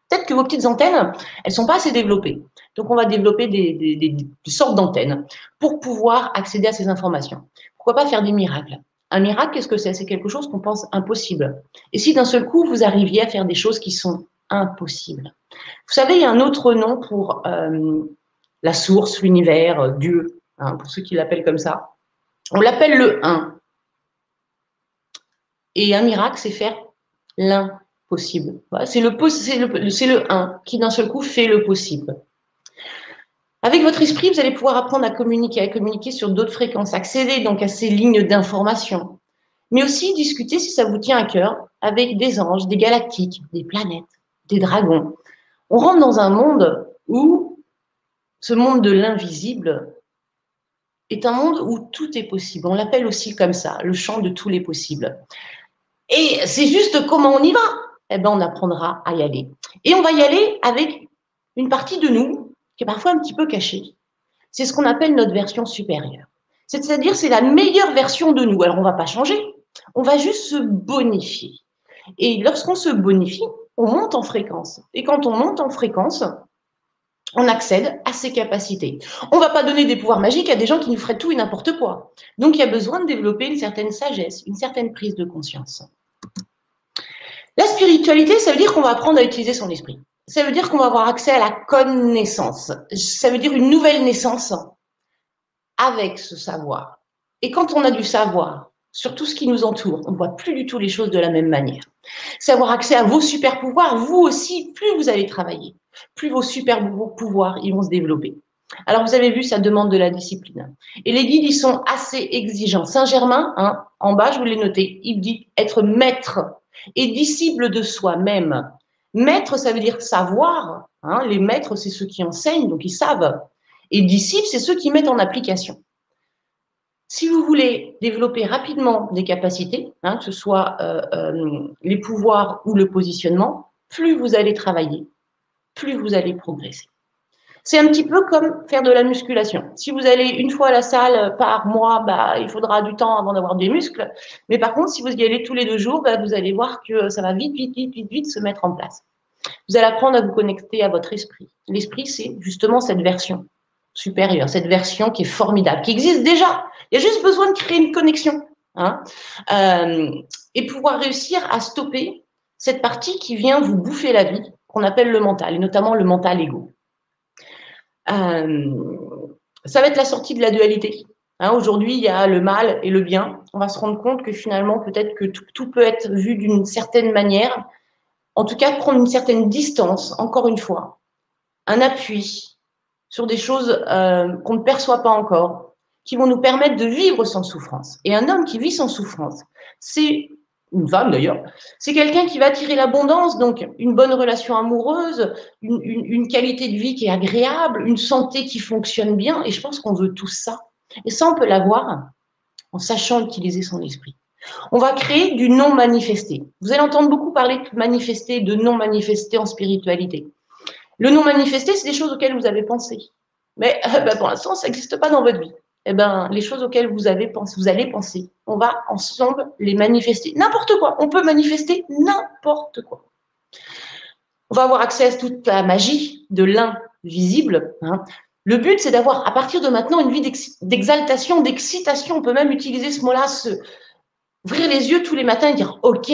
peut-être que vos petites antennes, elles sont pas assez développées. Donc, on va développer des, sortes d'antennes pour pouvoir accéder à ces informations. Pourquoi pas faire des miracles? Un miracle, qu'est-ce que c'est? C'est quelque chose qu'on pense impossible. Et si d'un seul coup, vous arriviez à faire des choses qui sont impossibles? Vous savez, il y a un autre nom pour euh, la source, l'univers, euh, Dieu, hein, pour ceux qui l'appellent comme ça. On l'appelle le 1. Et un miracle, c'est faire l'impossible. c'est le, le, le 1 qui d'un seul coup fait le possible. Avec votre esprit, vous allez pouvoir apprendre à communiquer, à communiquer sur d'autres fréquences, accéder donc à ces lignes d'information, mais aussi discuter, si ça vous tient à cœur, avec des anges, des galactiques, des planètes, des dragons. On rentre dans un monde où ce monde de l'invisible est un monde où tout est possible. On l'appelle aussi comme ça, le champ de tous les possibles. Et c'est juste comment on y va. Eh bien, on apprendra à y aller. Et on va y aller avec une partie de nous qui est parfois un petit peu cachée. C'est ce qu'on appelle notre version supérieure. C'est-à-dire, c'est la meilleure version de nous. Alors, on ne va pas changer. On va juste se bonifier. Et lorsqu'on se bonifie, on monte en fréquence. Et quand on monte en fréquence, on accède à ces capacités. On ne va pas donner des pouvoirs magiques à des gens qui nous feraient tout et n'importe quoi. Donc il y a besoin de développer une certaine sagesse, une certaine prise de conscience. La spiritualité, ça veut dire qu'on va apprendre à utiliser son esprit. Ça veut dire qu'on va avoir accès à la connaissance. Ça veut dire une nouvelle naissance avec ce savoir. Et quand on a du savoir sur tout ce qui nous entoure, on ne voit plus du tout les choses de la même manière. C'est avoir accès à vos super pouvoirs. Vous aussi, plus vous allez travailler, plus vos super pouvoirs ils vont se développer. Alors, vous avez vu, ça demande de la discipline. Et les guides, ils sont assez exigeants. Saint-Germain, hein, en bas, je vous l'ai noté, il dit être maître et disciple de soi-même. Maître, ça veut dire savoir. Hein. Les maîtres, c'est ceux qui enseignent, donc ils savent. Et disciple, c'est ceux qui mettent en application. Si vous voulez développer rapidement des capacités, hein, que ce soit euh, euh, les pouvoirs ou le positionnement, plus vous allez travailler, plus vous allez progresser. C'est un petit peu comme faire de la musculation. Si vous allez une fois à la salle par mois, bah, il faudra du temps avant d'avoir des muscles. Mais par contre, si vous y allez tous les deux jours, bah, vous allez voir que ça va vite, vite, vite, vite, vite se mettre en place. Vous allez apprendre à vous connecter à votre esprit. L'esprit, c'est justement cette version supérieure, cette version qui est formidable, qui existe déjà. Il y a juste besoin de créer une connexion hein, euh, et pouvoir réussir à stopper cette partie qui vient vous bouffer la vie, qu'on appelle le mental, et notamment le mental égo. Euh, ça va être la sortie de la dualité. Hein, Aujourd'hui, il y a le mal et le bien. On va se rendre compte que finalement, peut-être que tout, peut être vu d'une certaine manière. En tout cas, prendre une certaine distance, encore une fois, un appui sur des choses euh, qu'on ne perçoit pas encore, qui vont nous permettre de vivre sans souffrance. Et un homme qui vit sans souffrance, c'est une femme d'ailleurs, c'est quelqu'un qui va attirer l'abondance, donc une bonne relation amoureuse, une, qualité de vie qui est agréable, une santé qui fonctionne bien, et je pense qu'on veut tout ça. Et ça, on peut l'avoir en sachant utiliser son esprit. On va créer du non manifesté. Vous allez entendre beaucoup parler de manifester, de non manifester en spiritualité. Le non manifesté, c'est des choses auxquelles vous avez pensé. Mais ben, pour l'instant, ça n'existe pas dans votre vie eh ben, les choses auxquelles vous avez pensé, vous allez penser, on va ensemble les manifester. N'importe quoi. On peut manifester n'importe quoi. On va avoir accès à toute la magie de l'invisible. Hein. Le but, c'est d'avoir, à partir de maintenant, une vie d'exaltation, d'excitation. On peut même utiliser ce mot-là, ouvrir les yeux tous les matins et dire, OK,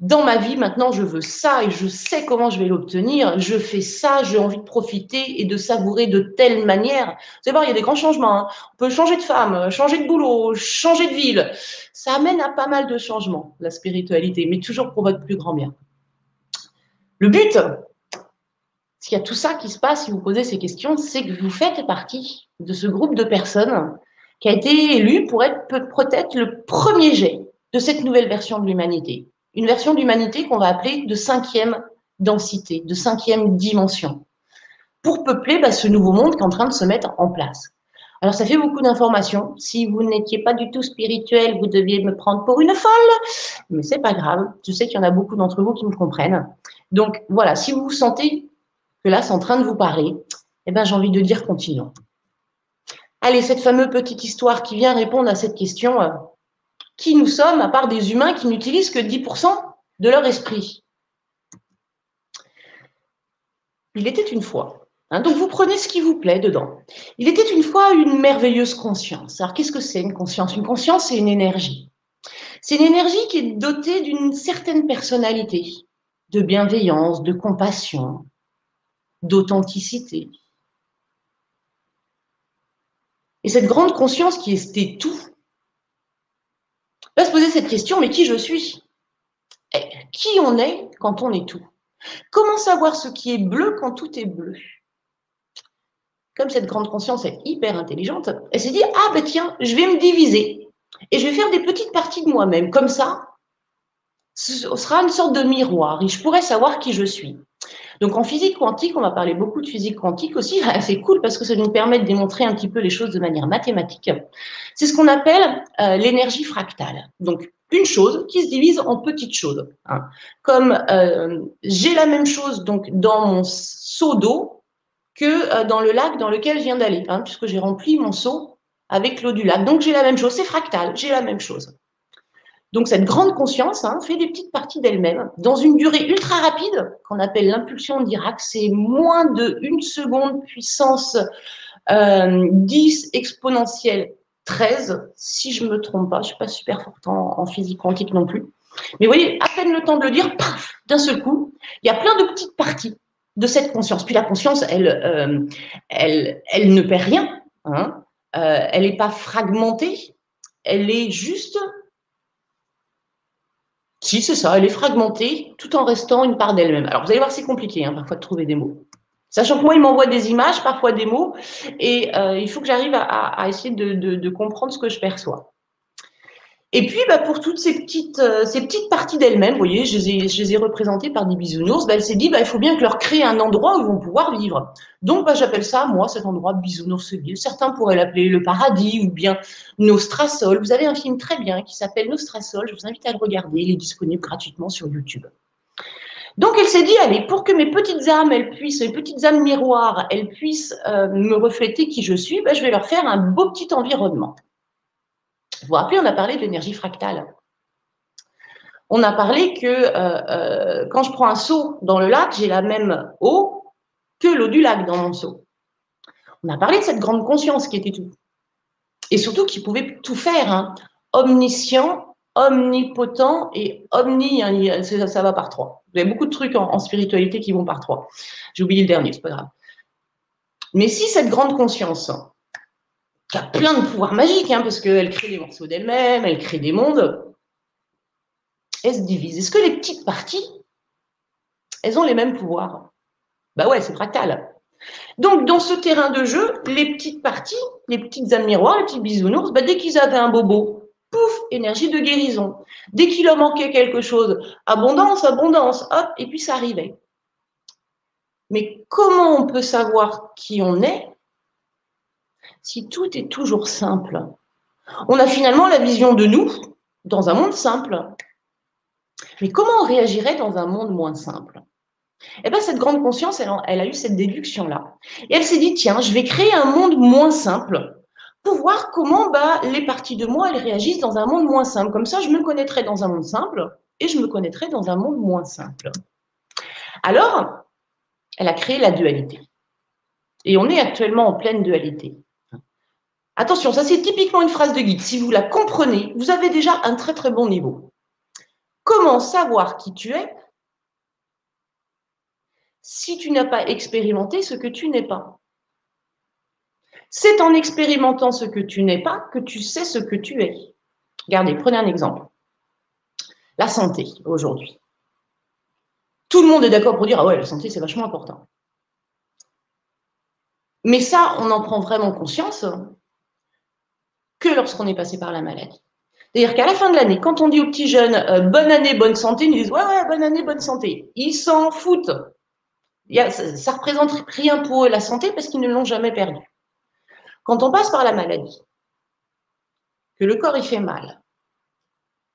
dans ma vie, maintenant, je veux ça et je sais comment je vais l'obtenir. Je fais ça, j'ai envie de profiter et de savourer de telle manière. Vous voir, il y a des grands changements. Hein. On peut changer de femme, changer de boulot, changer de ville. Ça amène à pas mal de changements, la spiritualité, mais toujours pour votre plus grand bien. Le but, s'il y a tout ça qui se passe, si vous posez ces questions, c'est que vous faites partie de ce groupe de personnes qui a été élu pour être peut-être le premier jet de cette nouvelle version de l'humanité une version d'humanité qu'on va appeler de cinquième densité, de cinquième dimension, pour peupler bah, ce nouveau monde qui est en train de se mettre en place. Alors ça fait beaucoup d'informations. Si vous n'étiez pas du tout spirituel, vous deviez me prendre pour une folle, mais c'est pas grave. Je sais qu'il y en a beaucoup d'entre vous qui me comprennent. Donc voilà, si vous sentez que là c'est en train de vous parler, eh ben j'ai envie de dire continuons. Allez, cette fameuse petite histoire qui vient répondre à cette question, euh, qui nous sommes, à part des humains qui n'utilisent que 10% de leur esprit. Il était une fois. Hein, donc vous prenez ce qui vous plaît dedans. Il était une fois une merveilleuse conscience. Alors qu'est-ce que c'est une conscience? Une conscience, c'est une énergie. C'est une énergie qui est dotée d'une certaine personnalité, de bienveillance, de compassion, d'authenticité. Et cette grande conscience qui était tout, va se poser cette question, mais qui je suis? Eh, Qui on est quand on est tout? Comment savoir ce qui est bleu quand tout est bleu? Comme cette grande conscience est hyper intelligente, elle s'est dit, ah ben tiens, je vais me diviser et je vais faire des petites parties de moi-même. Comme ça, ce sera une sorte de miroir et je pourrai savoir qui je suis. Donc en physique quantique, on va parler beaucoup de physique quantique aussi. [laughs] C'est cool parce que ça nous permet de démontrer un petit peu les choses de manière mathématique. C'est ce qu'on appelle euh, l'énergie fractale. Donc une chose qui se divise en petites choses. Hein. Comme euh, j'ai la même chose donc dans mon seau d'eau que euh, dans le lac dans lequel je viens d'aller, hein, puisque j'ai rempli mon seau avec l'eau du lac. Donc j'ai la même chose, c'est fractal, j'ai la même chose. Donc cette grande conscience hein, fait des petites parties d'elle-même dans une durée ultra rapide qu'on appelle l'impulsion d'Irak. C'est moins de une seconde puissance 10 euh, exponentielle 13, si je ne me trompe pas. Je ne suis pas super forte en, physique quantique non plus. Mais vous voyez, à peine le temps de le dire, d'un seul coup, il y a plein de petites parties de cette conscience. Puis la conscience, elle, euh, elle, elle ne perd rien. Hein. Euh, elle n'est pas fragmentée. Elle est juste si, c'est ça, elle est fragmentée tout en restant une part d'elle-même. Alors, vous allez voir, c'est compliqué hein, parfois de trouver des mots. Sachant que moi, il m'envoie des images, parfois des mots, et euh, il faut que j'arrive à, essayer de, comprendre ce que je perçois. Et puis, bah, pour toutes ces petites, euh, ces petites parties d'elles-mêmes, vous voyez, je les ai, représentées par des bisounours, bah, elle s'est dit, bah, il faut bien que leur créer un endroit où ils vont pouvoir vivre. Donc, bah, j'appelle ça, moi, cet endroit bisounours-ville. Certains pourraient l'appeler le paradis ou bien Nostrasol. Vous avez un film très bien qui s'appelle Nostrasol. Je vous invite à le regarder. Il est disponible gratuitement sur YouTube. Donc, elle s'est dit, allez, pour que mes petites âmes, elles puissent, mes petites âmes miroirs, elles puissent euh, me refléter qui je suis, bah, je vais leur faire un beau petit environnement. Vous vous rappelez, on a parlé de l'énergie fractale. On a parlé que euh, euh, quand je prends un seau dans le lac, j'ai la même eau que l'eau du lac dans mon seau. On a parlé de cette grande conscience qui était tout. Et surtout qui pouvait tout faire. Hein. Omniscient, omnipotent et omni, hein, ça, va par trois. Vous avez beaucoup de trucs en, en spiritualité qui vont par trois. J'ai oublié le dernier, c'est pas grave. Mais si cette grande conscience qui a plein de pouvoirs magiques, hein, parce qu'elle crée des morceaux d'elle-même, elle crée des mondes. Elle se divise. Est-ce que les petites parties, elles ont les mêmes pouvoirs? Bah ouais, c'est fractal. Donc, dans ce terrain de jeu, les petites parties, les petites âmes miroirs, les petits bisounours, bah, dès qu'ils avaient un bobo, pouf, énergie de guérison. Dès qu'il leur manquait quelque chose, abondance, abondance, hop, et puis ça arrivait. Mais comment on peut savoir qui on est si tout est toujours simple On a finalement la vision de nous dans un monde simple. Mais comment on réagirait dans un monde moins simple? Eh bien, cette grande conscience, elle, a eu cette déduction-là. Et elle s'est dit, tiens, je vais créer un monde moins simple pour voir comment bah, les parties de moi, elles réagissent dans un monde moins simple. Comme ça, je me connaîtrai dans un monde simple et je me connaîtrai dans un monde moins simple. Alors, elle a créé la dualité. Et on est actuellement en pleine dualité. Attention, ça c'est typiquement une phrase de guide. Si vous la comprenez, vous avez déjà un très très bon niveau. Comment savoir qui tu es si tu n'as pas expérimenté ce que tu n'es pas? C'est en expérimentant ce que tu n'es pas que tu sais ce que tu es. Regardez, prenez un exemple. La santé aujourd'hui. Tout le monde est d'accord pour dire ah ouais, la santé c'est vachement important. Mais ça, on en prend vraiment conscience que lorsqu'on est passé par la maladie. C'est-à-dire qu'à la fin de l'année, quand on dit aux petits jeunes euh, bonne année, bonne santé, ils disent ouais, ouais, bonne année, bonne santé. Ils s'en foutent. ça, ne représente rien pour eux la santé parce qu'ils ne l'ont jamais perdu. Quand on passe par la maladie, que le corps il fait mal,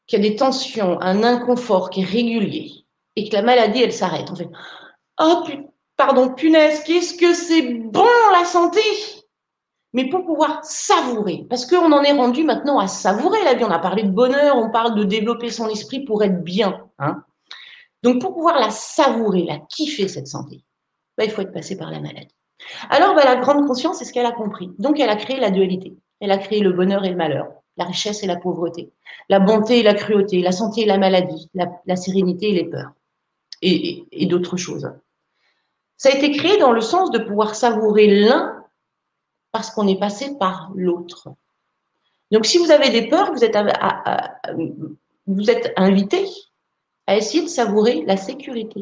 qu'il y a des tensions, un inconfort qui est régulier et que la maladie elle s'arrête, on fait oh pardon punaise, qu'est-ce que c'est bon la santé mais pour pouvoir savourer, parce qu'on en est rendu maintenant à savourer la vie. On a parlé de bonheur, on parle de développer son esprit pour être bien. Hein. Donc pour pouvoir la savourer, la kiffer cette santé, bah, il faut être passé par la maladie. Alors bah, la grande conscience, c'est ce qu'elle a compris. Donc elle a créé la dualité. Elle a créé le bonheur et le malheur, la richesse et la pauvreté, la bonté et la cruauté, la santé et la maladie, la, sérénité et les peurs, et d'autres choses. Ça a été créé dans le sens de pouvoir savourer l'un parce qu'on est passé par l'autre. Donc, si vous avez des peurs, vous êtes, invité à essayer de savourer la sécurité.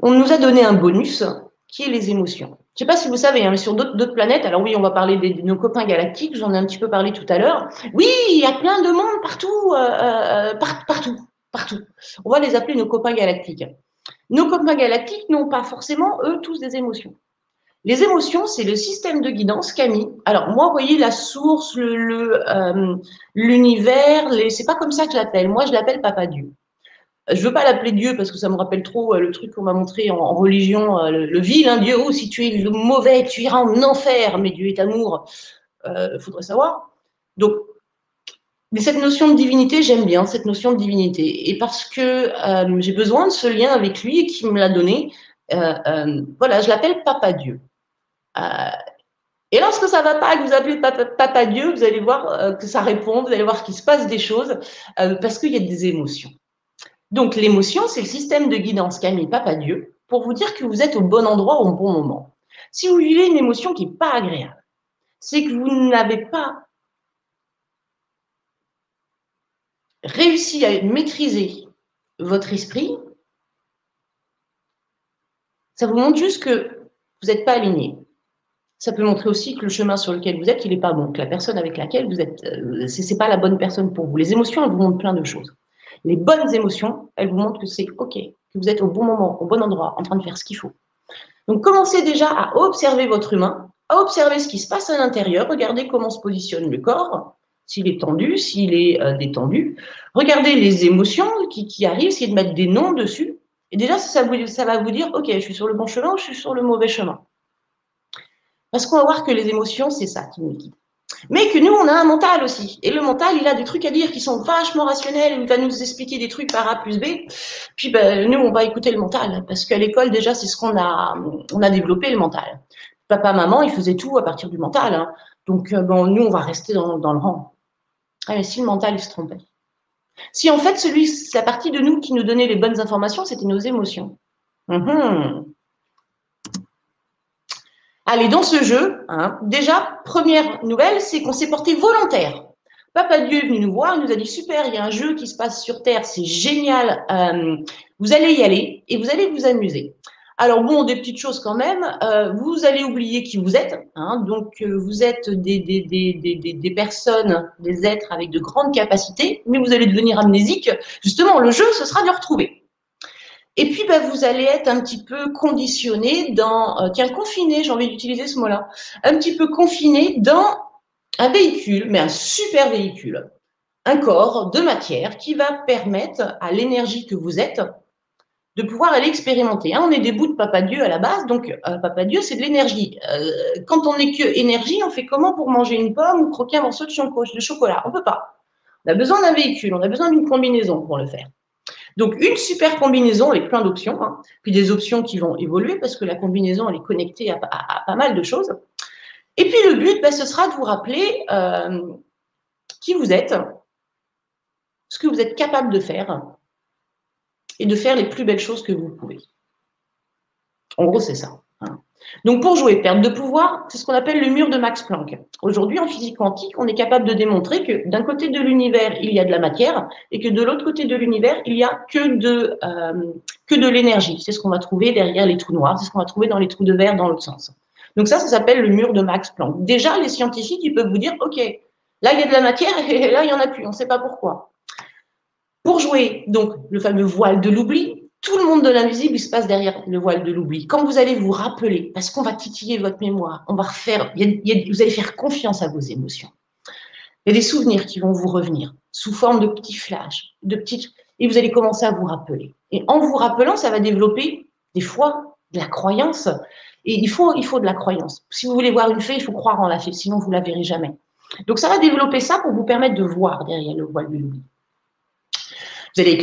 On nous a donné un bonus qui est les émotions. Je ne sais pas si vous savez, hein, sur d'autres planètes, alors oui, on va parler de, nos copains galactiques, j'en ai un petit peu parlé tout à l'heure. Oui, il y a plein de monde partout, euh, euh, partout, partout. On va les appeler nos copains galactiques. Nos copains galactiques n'ont pas forcément, eux, tous des émotions. Les émotions, c'est le système de guidance Camille. Alors moi, vous voyez la source, le euh, l'univers, le, c'est pas comme ça que je l'appelle. Moi, je l'appelle Papa Dieu. Je veux pas l'appeler Dieu parce que ça me rappelle trop euh, le truc qu'on m'a montré en, religion, euh, le, vilain Dieu. Oh, si tu es le mauvais, tu iras en enfer. Mais Dieu est amour. Il faudrait savoir. Donc, Mais cette notion de divinité, j'aime bien cette notion de divinité. Et parce que euh, j'ai besoin de ce lien avec lui et qui me l'a donné, euh, euh, voilà, je l'appelle Papa Dieu. Et lorsque ça va pas, que vous appelez Papa, Dieu, vous allez voir que ça répond, vous allez voir qu'il se passe des choses parce qu'il y a des émotions. Donc l'émotion, c'est le système de guidance qu'a mis Papa Dieu pour vous dire que vous êtes au bon endroit au bon moment. Si vous vivez une émotion qui n'est pas agréable, c'est que vous n'avez pas réussi à maîtriser votre esprit, ça vous montre juste que vous n'êtes pas aligné. Ça peut montrer aussi que le chemin sur lequel vous êtes, il n'est pas bon, que la personne avec laquelle vous êtes, euh, ce n'est pas la bonne personne pour vous. Les émotions, elles vous montrent plein de choses. Les bonnes émotions, elles vous montrent que c'est OK, que vous êtes au bon moment, au bon endroit, en train de faire ce qu'il faut. Donc, commencez déjà à observer votre humain, à observer ce qui se passe à l'intérieur, regardez comment se positionne le corps, s'il est tendu, s'il est euh, détendu. Regardez les émotions qui, arrivent, essayez de mettre des noms dessus. Et déjà, ça, ça, va vous dire, OK, je suis sur le bon chemin ou je suis sur le mauvais chemin. Parce qu'on va voir que les émotions, c'est ça qui nous guide. Mais que nous, on a un mental aussi. Et le mental, il a des trucs à dire qui sont vachement rationnels. Il va nous expliquer des trucs par A plus B. Puis ben, nous, on va écouter le mental. Parce qu'à l'école, déjà, c'est ce qu'on a, on a développé, le mental. Papa, maman, ils faisaient tout à partir du mental. Hein. Donc, euh, nous, on va rester dans, le rang. Ah, mais si le mental, il se trompait. Si en fait, celui, la partie de nous qui nous donnait les bonnes informations, c'était nos émotions. Mhm. Allez, dans ce jeu, hein, déjà, première nouvelle, c'est qu'on s'est porté volontaire. Papa Dieu est venu nous voir, il nous a dit super, il y a un jeu qui se passe sur Terre, c'est génial, euh, vous allez y aller et vous allez vous amuser. Alors bon, des petites choses quand même. Euh, vous allez oublier qui vous êtes. Hein, donc euh, vous êtes des, des, des, des, personnes, des êtres avec de grandes capacités, mais vous allez devenir amnésique. Justement, le jeu, ce sera de retrouver. Et puis, bah, vous allez être un petit peu conditionné dans, euh, tiens, confiné, j'ai envie d'utiliser ce mot-là, un petit peu confiné dans un véhicule, mais un super véhicule, un corps de matière qui va permettre à l'énergie que vous êtes de pouvoir aller expérimenter. Hein, on est des bouts de Papa Dieu à la base, donc euh, Papa Dieu, c'est de l'énergie. Euh, quand on n'est que énergie, on fait comment pour manger une pomme ou croquer un morceau de, chocolat? On peut pas. On a besoin d'un véhicule, on a besoin d'une combinaison pour le faire. Donc une super combinaison avec plein d'options, hein, puis des options qui vont évoluer parce que la combinaison elle est connectée à, pas mal de choses. Et puis le but, ben, ce sera de vous rappeler euh, qui vous êtes, ce que vous êtes capable de faire, et de faire les plus belles choses que vous pouvez. En gros, c'est ça. Donc, pour jouer perte de pouvoir, c'est ce qu'on appelle le mur de Max Planck. Aujourd'hui, en physique quantique, on est capable de démontrer que d'un côté de l'univers, il y a de la matière et que de l'autre côté de l'univers, il n'y a que de, euh, que de l'énergie. C'est ce qu'on va trouver derrière les trous noirs, c'est ce qu'on va trouver dans les trous de verre dans l'autre sens. Donc ça, ça s'appelle le mur de Max Planck. Déjà, les scientifiques, ils peuvent vous dire, OK, là, il y a de la matière [laughs] et là, il n'y en a plus. On ne sait pas pourquoi. Pour jouer donc le fameux voile de l'oubli, tout le monde de l'invisible, se passe derrière le voile de l'oubli. Quand vous allez vous rappeler, parce qu'on va titiller votre mémoire, on va refaire, vous allez faire confiance à vos émotions. Il y a des souvenirs qui vont vous revenir sous forme de petits flashs, de petites, et vous allez commencer à vous rappeler. Et en vous rappelant, ça va développer des fois de la croyance. Et il faut, il faut de la croyance. Si vous voulez voir une fée, il faut croire en la fée, sinon vous la verrez jamais. Donc ça va développer ça pour vous permettre de voir derrière le voile de l'oubli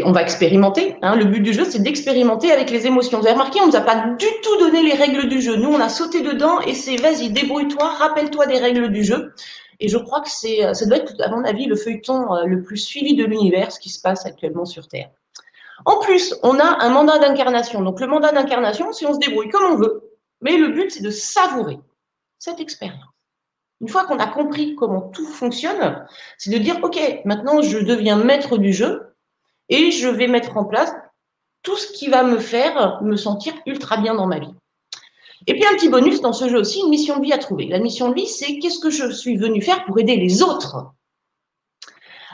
on va expérimenter. Hein. le but du jeu, c'est d'expérimenter avec les émotions. Vous avez remarqué, on ne nous a pas du tout donné les règles du jeu. Nous, on a sauté dedans et c'est vas-y, débrouille-toi, rappelle-toi des règles du jeu. Et je crois que c'est, ça doit être, à mon avis, le feuilleton euh, le plus suivi de l'univers, ce qui se passe actuellement sur Terre. En plus, on a un mandat d'incarnation. Donc, le mandat d'incarnation, c'est on se débrouille comme on veut, mais le but, c'est de savourer cette expérience. Une fois qu'on a compris comment tout fonctionne, c'est de dire, OK, maintenant, je deviens maître du jeu et je vais mettre en place tout ce qui va me faire me sentir ultra bien dans ma vie. Et puis un petit bonus dans ce jeu aussi, une mission de vie à trouver. La mission de vie, c'est qu'est-ce que je suis venu faire pour aider les autres?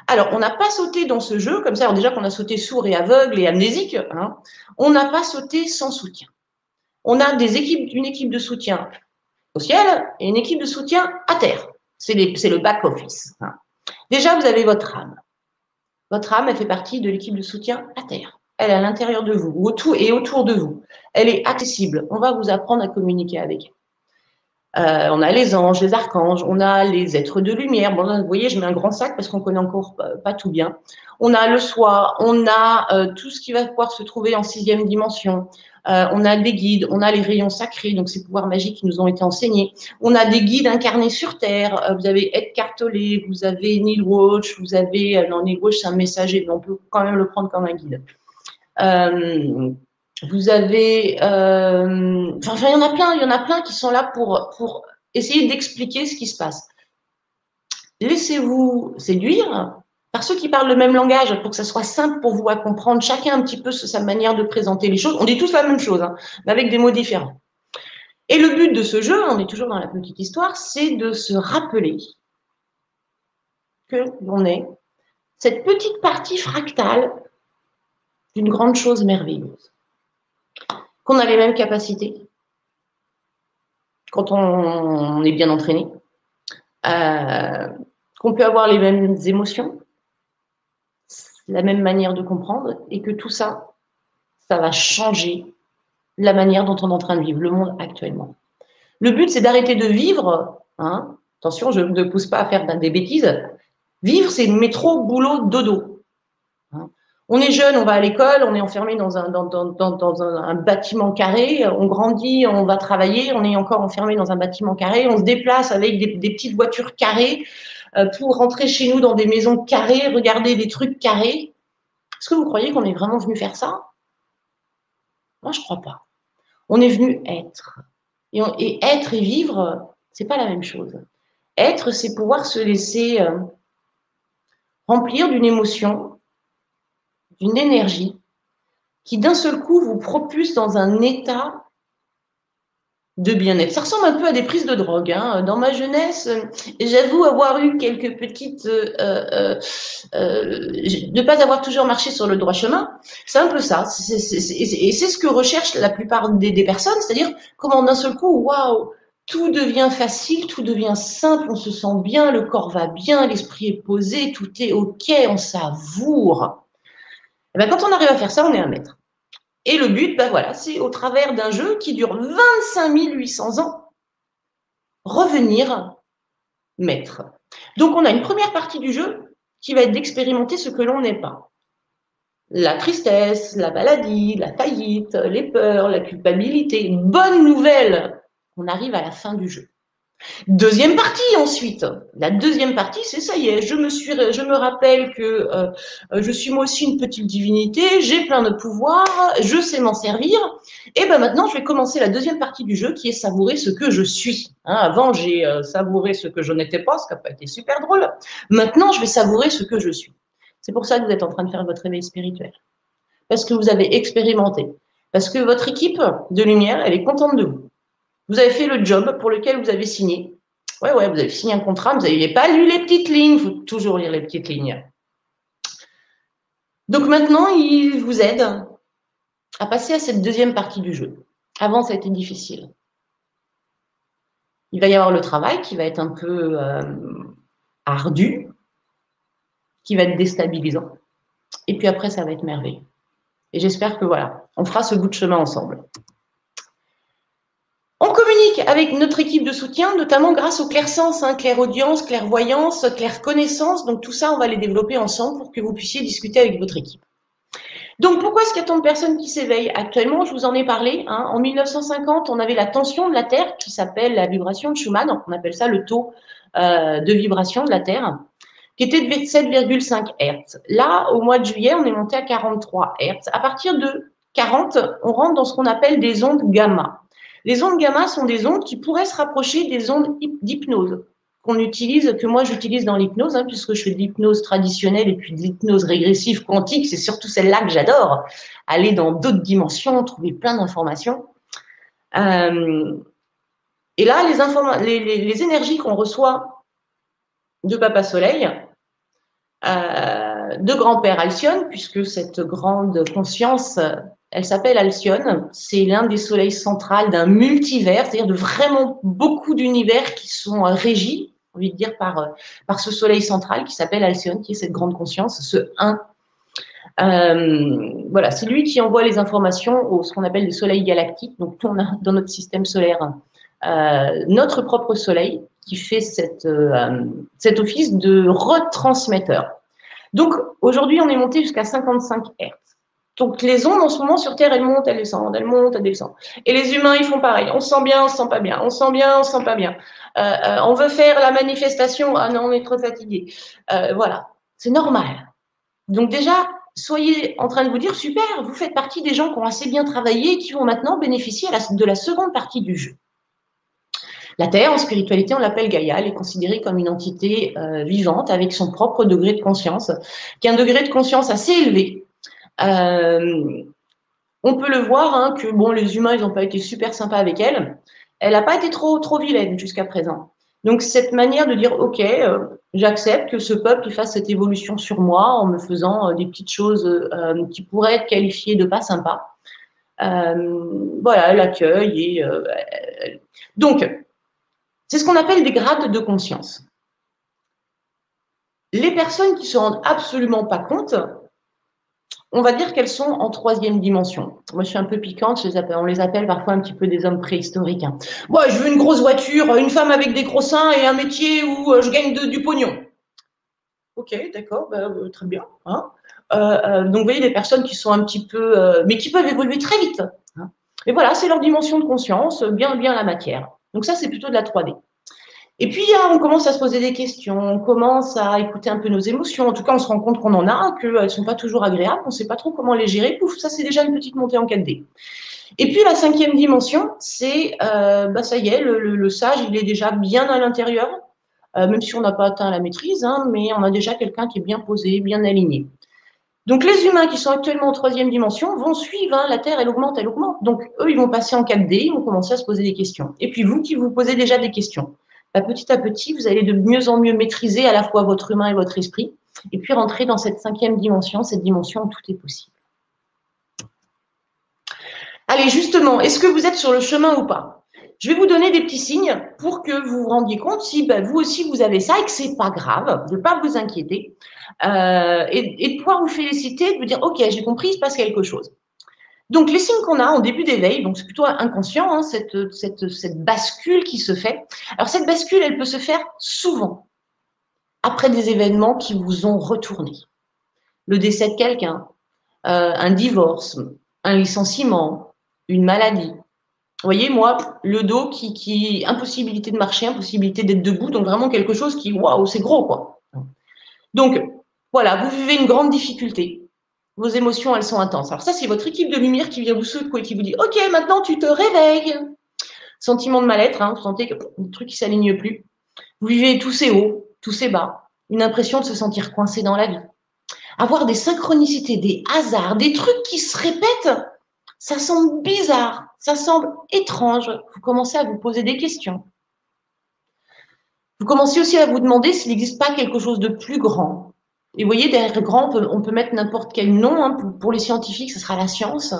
Alors, on n'a pas sauté dans ce jeu, comme ça, alors déjà qu'on a sauté sourd et aveugle et amnésique, hein, on n'a pas sauté sans soutien. On a des équipes, une équipe de soutien au ciel et une équipe de soutien à terre. C'est le back-office. Hein. Déjà, vous avez votre âme. Votre âme, elle fait partie de l'équipe de soutien à terre. Elle est à l'intérieur de vous, autour et autour de vous. Elle est accessible. On va vous apprendre à communiquer avec elle. Euh, on a les anges, les archanges, on a les êtres de lumière. Vous voyez, je mets un grand sac parce qu'on connaît encore pas, tout bien. On a le soi, on a euh, tout ce qui va pouvoir se trouver en sixième dimension. Euh, on a des guides, on a les rayons sacrés, donc ces pouvoirs magiques qui nous ont été enseignés. On a des guides incarnés sur Terre. vous avez Ed Tolle, vous avez Neil Watch, vous avez non Neil Watch c'est un messager, mais on peut quand même le prendre comme un guide. Vous avez, euh, enfin, il y en a plein, il y en a plein qui sont là pour, pour essayer d'expliquer ce qui se passe. Laissez-vous séduire par ceux qui parlent le même langage pour que ça soit simple pour vous à comprendre, chacun un petit peu sa manière de présenter les choses. On dit tous la même chose, hein, mais avec des mots différents. Et le but de ce jeu, on est toujours dans la petite histoire, c'est de se rappeler que l'on est cette petite partie fractale d'une grande chose merveilleuse qu'on a les mêmes capacités quand on, est bien entraîné, euh, qu'on peut avoir les mêmes émotions, la même manière de comprendre, et que tout ça, ça va changer la manière dont on est en train de vivre le monde actuellement. Le but, c'est d'arrêter de vivre. Hein, attention, je ne pousse pas à faire des bêtises. Vivre, c'est métro, boulot, dodo. On est jeune, on va à l'école, on est enfermé dans un, bâtiment carré, on grandit, on va travailler, on est encore enfermé dans un bâtiment carré, on se déplace avec des, petites voitures carrées pour rentrer chez nous dans des maisons carrées, regarder des trucs carrés. Est-ce que vous croyez qu'on est vraiment venu faire ça? Moi, je crois pas. On est venu être. Et, être et vivre, c'est pas la même chose. Être, c'est pouvoir se laisser euh, remplir d'une émotion, d'une énergie qui d'un seul coup vous propulse dans un état de bien-être. Ça ressemble un peu à des prises de drogue. Hein. Dans ma jeunesse, j'avoue avoir eu quelques petites... Euh, euh, euh, ne pas avoir toujours marché sur le droit chemin. C'est un peu ça. et c'est ce que recherchent la plupart des, personnes, c'est-à-dire comment d'un seul coup, waouh, tout devient facile, tout devient simple, on se sent bien, le corps va bien, l'esprit est posé, tout est OK, on savoure. Eh ben, quand on arrive à faire ça, on est un maître. Et le but, ben voilà, c'est au travers d'un jeu qui dure 25 800 ans, revenir maître. Donc on a une première partie du jeu qui va être d'expérimenter ce que l'on n'est pas. La tristesse, la maladie, la faillite, les peurs, la culpabilité. Bonne nouvelle, on arrive à la fin du jeu. Deuxième partie ensuite. La deuxième partie, c'est ça y est, je me suis, je me rappelle que euh, je suis moi aussi une petite divinité, j'ai plein de pouvoirs, je sais m'en servir. Et ben maintenant, je vais commencer la deuxième partie du jeu qui est savourer ce que je suis. Hein, avant, j'ai euh, savouré ce que je n'étais pas, ce qui n'a pas été super drôle. Maintenant, je vais savourer ce que je suis. C'est pour ça que vous êtes en train de faire votre réveil spirituel. Parce que vous avez expérimenté. Parce que votre équipe de lumière, elle est contente de vous. Vous avez fait le job pour lequel vous avez signé. Ouais, ouais, vous avez signé un contrat, vous n'avez pas lu les petites lignes. Il faut toujours lire les petites lignes. Donc maintenant, il vous aide à passer à cette deuxième partie du jeu. Avant, ça a été difficile. Il va y avoir le travail qui va être un peu euh, ardu, qui va être déstabilisant. Et puis après, ça va être merveilleux. Et j'espère que voilà, on fera ce bout de chemin ensemble. Avec notre équipe de soutien, notamment grâce au clair-sens, hein, clair-audience, clair-voyance, clair-connaissance. Donc tout ça, on va les développer ensemble pour que vous puissiez discuter avec votre équipe. Donc pourquoi est-ce qu'il y a tant de personnes qui s'éveillent Actuellement, je vous en ai parlé. Hein. en 1950, on avait la tension de la Terre qui s'appelle la vibration de Schumann. On appelle ça le taux euh, de vibration de la Terre qui était de 7,5 Hz. Là, au mois de juillet, on est monté à 43 Hz. À partir de 40, on rentre dans ce qu'on appelle des ondes gamma. Les ondes gamma sont des ondes qui pourraient se rapprocher des ondes d'hypnose qu'on utilise, que moi j'utilise dans l'hypnose, hein, puisque je fais de l'hypnose traditionnelle et puis de l'hypnose régressive quantique. C'est surtout celle-là que j'adore. Aller dans d'autres dimensions, trouver plein d'informations. Euh, et là, les, énergies qu'on reçoit de Papa Soleil, euh, de grand-père Alcyone, puisque cette grande conscience elle s'appelle Alcyone. C'est l'un des soleils centrales d'un multivers, c'est-à-dire de vraiment beaucoup d'univers qui sont euh, régis, envie de dire, par, euh, par ce soleil central qui s'appelle Alcyone, qui est cette grande conscience, ce 1. Euh, voilà, c'est lui qui envoie les informations au ce qu'on appelle les soleils galactiques. Donc, on a dans notre système solaire notre propre soleil qui fait cet office de retransmetteur. Donc aujourd'hui, on est monté jusqu'à 55 Hz. Donc les ondes en ce moment sur Terre, elles montent, elles descendent, elles montent, elles descendent. Et les humains, ils font pareil. On se sent bien, on se sent pas bien. On se sent bien, on se sent pas bien. Euh, euh, on veut faire la manifestation. Ah non, on est trop fatigué. Euh, voilà, c'est normal. Donc déjà, soyez en train de vous dire super, vous faites partie des gens qui ont assez bien travaillé et qui vont maintenant bénéficier de la seconde partie du jeu. La Terre, en spiritualité, on l'appelle Gaïa, elle est considérée comme une entité vivante avec son propre degré de conscience, qui a un degré de conscience assez élevé, euh, on peut le voir hein, que bon, les humains, ils n'ont pas été super sympas avec elle. Elle n'a pas été trop, trop vilaine jusqu'à présent. Donc cette manière de dire ok, euh, j'accepte que ce peuple fasse cette évolution sur moi en me faisant euh, des petites choses qui pourraient être qualifiées de pas sympas. voilà, l'accueil et donc c'est ce qu'on appelle des grades de conscience. Les personnes qui se rendent absolument pas compte, on va dire qu'elles sont en troisième dimension. Moi, je suis un peu piquante, on les appelle parfois un petit peu des hommes préhistoriques. Hein. Moi, je veux une grosse voiture, une femme avec des gros seins et un métier où euh, je gagne du pognon. Ok, d'accord, bah, euh, très bien. Hein. Euh, donc, vous voyez, des personnes qui sont un petit peu, mais qui peuvent évoluer très vite. Hein. Et voilà, c'est leur dimension de conscience, bien, bien la matière. Donc ça, c'est plutôt de la 3D. Et puis, on commence à se poser des questions, on commence à écouter un peu nos émotions. En tout cas, on se rend compte qu'on en a, qu'elles ne sont pas toujours agréables, on ne sait pas trop comment les gérer. Pouf, ça, c'est déjà une petite montée en 4D. Et puis, la cinquième dimension, c'est, euh, bah, ça y est, le, sage, il est déjà bien à l'intérieur, euh, même si on n'a pas atteint la maîtrise, hein, mais on a déjà quelqu'un qui est bien posé, bien aligné. Donc, les humains qui sont actuellement en troisième dimension vont suivre, hein, la Terre, elle augmente, elle augmente. Donc, eux, ils vont passer en 4D, ils vont commencer à se poser des questions. Et puis, vous qui vous posez déjà des questions, bah, petit à petit, vous allez de mieux en mieux maîtriser à la fois votre humain et votre esprit, et puis rentrer dans cette cinquième dimension, cette dimension où tout est possible. Allez, justement, est-ce que vous êtes sur le chemin ou pas? Je vais vous donner des petits signes pour que vous vous rendiez compte si bah, vous aussi vous avez ça et que c'est pas grave, de ne pas vous inquiéter euh, et, et, de pouvoir vous féliciter, de vous dire ok, j'ai compris, il se passe quelque chose. Donc, les signes qu'on a en début d'éveil, donc c'est plutôt inconscient, hein, cette, bascule qui se fait. Alors, cette bascule, elle peut se faire souvent après des événements qui vous ont retourné. Le décès de quelqu'un, euh, un divorce, un licenciement, une maladie. Vous voyez, moi, le dos qui, qui impossibilité de marcher, impossibilité d'être debout, donc vraiment quelque chose qui, waouh, c'est gros, quoi. Donc, voilà, vous vivez une grande difficulté vos émotions, elles sont intenses. Alors ça, c'est votre équipe de lumière qui vient vous secouer, qui vous dit, OK, maintenant tu te réveilles. Sentiment de mal-être, hein, vous sentez que le truc qui s'aligne plus. Vous vivez tous ces hauts, tous ces bas. Une impression de se sentir coincé dans la vie. Avoir des synchronicités, des hasards, des trucs qui se répètent, ça semble bizarre, ça semble étrange. Vous commencez à vous poser des questions. Vous commencez aussi à vous demander s'il n'existe pas quelque chose de plus grand, et vous voyez, derrière grand, on peut, mettre n'importe quel nom. Hein. Pour, les scientifiques, ce sera la science.